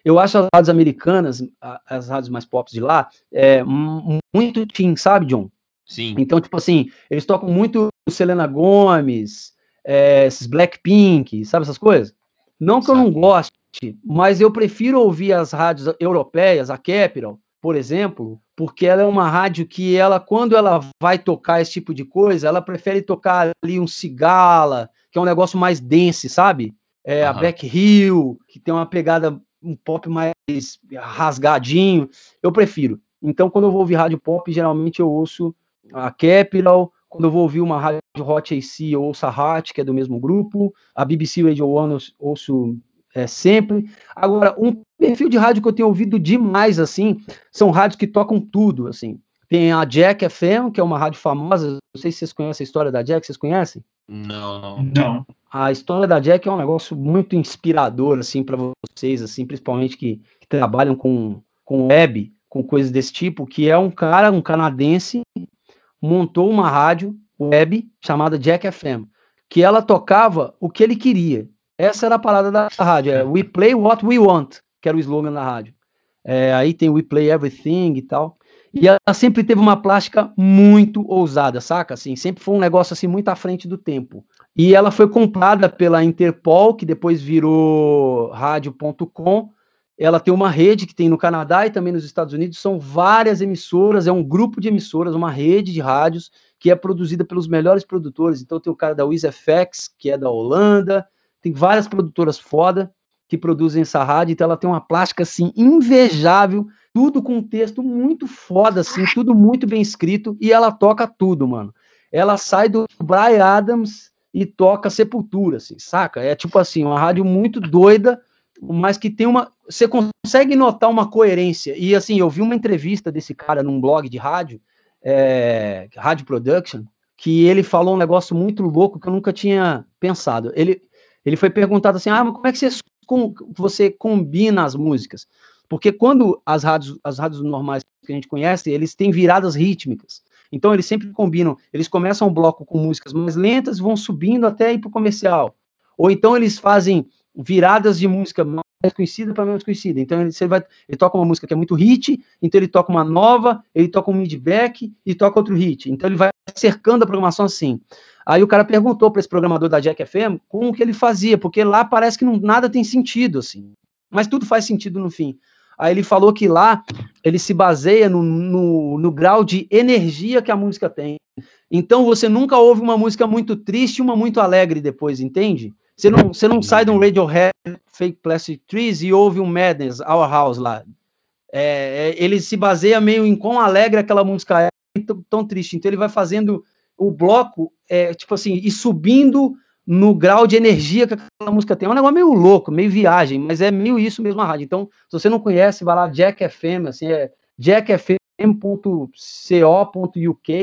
eu acho as rádios americanas, as rádios mais pop de lá, é, muito teen, sabe, John? Sim. Então, tipo assim, eles tocam muito Selena Gomes, é, esses Blackpink, sabe essas coisas? Não que sabe. eu não goste, mas eu prefiro ouvir as rádios europeias, a Capital, por exemplo, porque ela é uma rádio que ela, quando ela vai tocar esse tipo de coisa, ela prefere tocar ali um cigala, que é um negócio mais dense, sabe? é, uhum. a Black Hill, que tem uma pegada um pop mais rasgadinho, eu prefiro. Então, quando eu vou ouvir rádio pop, geralmente eu ouço a Capital, quando eu vou ouvir uma rádio Hot AC, eu ouço a Hot, que é do mesmo grupo, a BBC Radio One eu ouço é, sempre. Agora, um perfil de rádio que eu tenho ouvido demais, assim, são rádios que tocam tudo, assim. Tem a Jack FM, que é uma rádio famosa. Não sei se vocês conhecem a história da Jack, vocês conhecem? Não, não. Não. A história da Jack é um negócio muito inspirador, assim, para vocês, assim, principalmente que, que, trabalham com, com web, com coisas desse tipo, que é um cara, um canadense, montou uma rádio web chamada Jack FM, que ela tocava o que ele queria. Essa era a parada da rádio, é We Play What We Want, que era o slogan da rádio. É, aí tem We Play Everything e tal. E ela sempre teve uma plástica muito ousada, saca? Assim, sempre foi um negócio assim muito à frente do tempo. E ela foi comprada pela Interpol, que depois virou rádio.com. Ela tem uma rede que tem no Canadá e também nos Estados Unidos. São várias emissoras, é um grupo de emissoras, uma rede de rádios que é produzida pelos melhores produtores. Então tem o cara da WizFX, que é da Holanda, tem várias produtoras foda que produzem essa rádio, então ela tem uma plástica assim invejável, tudo com um texto muito foda assim, tudo muito bem escrito e ela toca tudo, mano. Ela sai do Brian Adams e toca Sepultura, assim, saca? É tipo assim, uma rádio muito doida, mas que tem uma, você consegue notar uma coerência. E assim, eu vi uma entrevista desse cara num blog de rádio, é, Rádio Production, que ele falou um negócio muito louco que eu nunca tinha pensado. Ele, ele foi perguntado assim: ah, mas como é que você, você combina as músicas? Porque quando as rádios, as rádios normais que a gente conhece, eles têm viradas rítmicas. Então eles sempre combinam, eles começam o bloco com músicas mais lentas, vão subindo até ir para o comercial. Ou então eles fazem viradas de música mais conhecida para menos conhecida. Então ele, ele, vai, ele toca uma música que é muito hit, então ele toca uma nova, ele toca um mid-back e toca outro hit. Então ele vai cercando a programação assim. Aí o cara perguntou para esse programador da Jack FM como que ele fazia, porque lá parece que não, nada tem sentido, assim. Mas tudo faz sentido no fim. Aí ele falou que lá ele se baseia no, no, no, grau de energia que a música tem. Então você nunca ouve uma música muito triste e uma muito alegre depois, entende? Você não, você não sai de um Radiohead Fake Plastic Trees e ouve um Madness, Our House lá. É, é, ele se baseia meio em quão alegre aquela música é, tão, tão triste. Então ele vai fazendo o bloco, é, tipo assim, e subindo no grau de energia que aquela música tem. É um negócio meio louco, meio viagem, mas é meio isso mesmo a rádio. Então, se você não conhece, vai lá, Jack FM, assim, é jackfm.co.uk,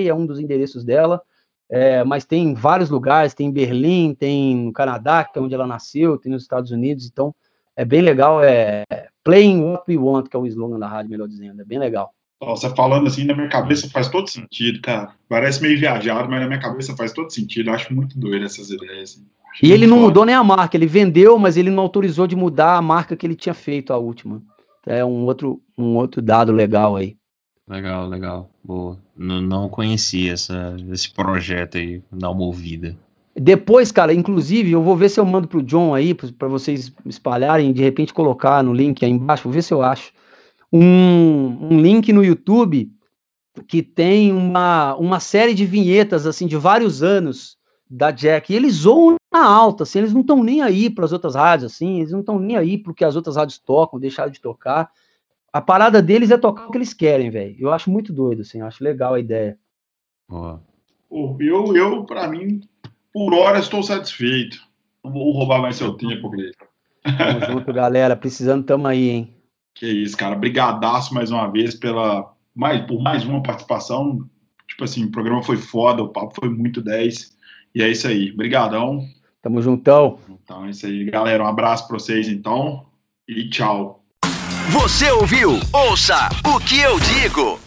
é um dos endereços dela. É, mas tem em vários lugares, tem em Berlim, tem no Canadá, que é onde ela nasceu, tem nos Estados Unidos, então é bem legal, é Playing What We Want, que é o slogan da rádio, melhor dizendo, é bem legal. Você falando assim, na minha cabeça faz todo sentido, cara. Parece meio viajado, mas na minha cabeça faz todo sentido. Eu acho muito doido essas ideias. Assim. E ele não foda. mudou nem a marca, ele vendeu, mas ele não autorizou de mudar a marca que ele tinha feito, a última. É um outro, um outro dado legal aí. Legal, legal. Boa. Não, não conhecia essa, esse projeto aí, dar uma ouvida. Depois, cara, inclusive, eu vou ver se eu mando pro John aí, para vocês espalharem, de repente colocar no link aí embaixo, vou ver se eu acho um, um link no YouTube que tem uma, uma série de vinhetas assim de vários anos da Jack. E eles zoam na alta, assim, eles não estão nem aí para as outras rádios, assim, eles não estão nem aí para o que as outras rádios tocam, deixaram de tocar. A parada deles é tocar o que eles querem, velho. Eu acho muito doido, assim, eu acho legal a ideia. Eu, eu para mim, por hora estou satisfeito. Não vou roubar mais seu tempo, Gleison. Tamo [laughs] junto, galera. Precisando, tamo aí, hein? Que isso, cara. Brigadaço mais uma vez pela mais, por mais uma participação. Tipo assim, o programa foi foda, o papo foi muito 10. E é isso aí. Brigadão. Tamo juntão. Então é isso aí, galera. Um abraço para vocês, então. E tchau. Você ouviu? Ouça o que eu digo.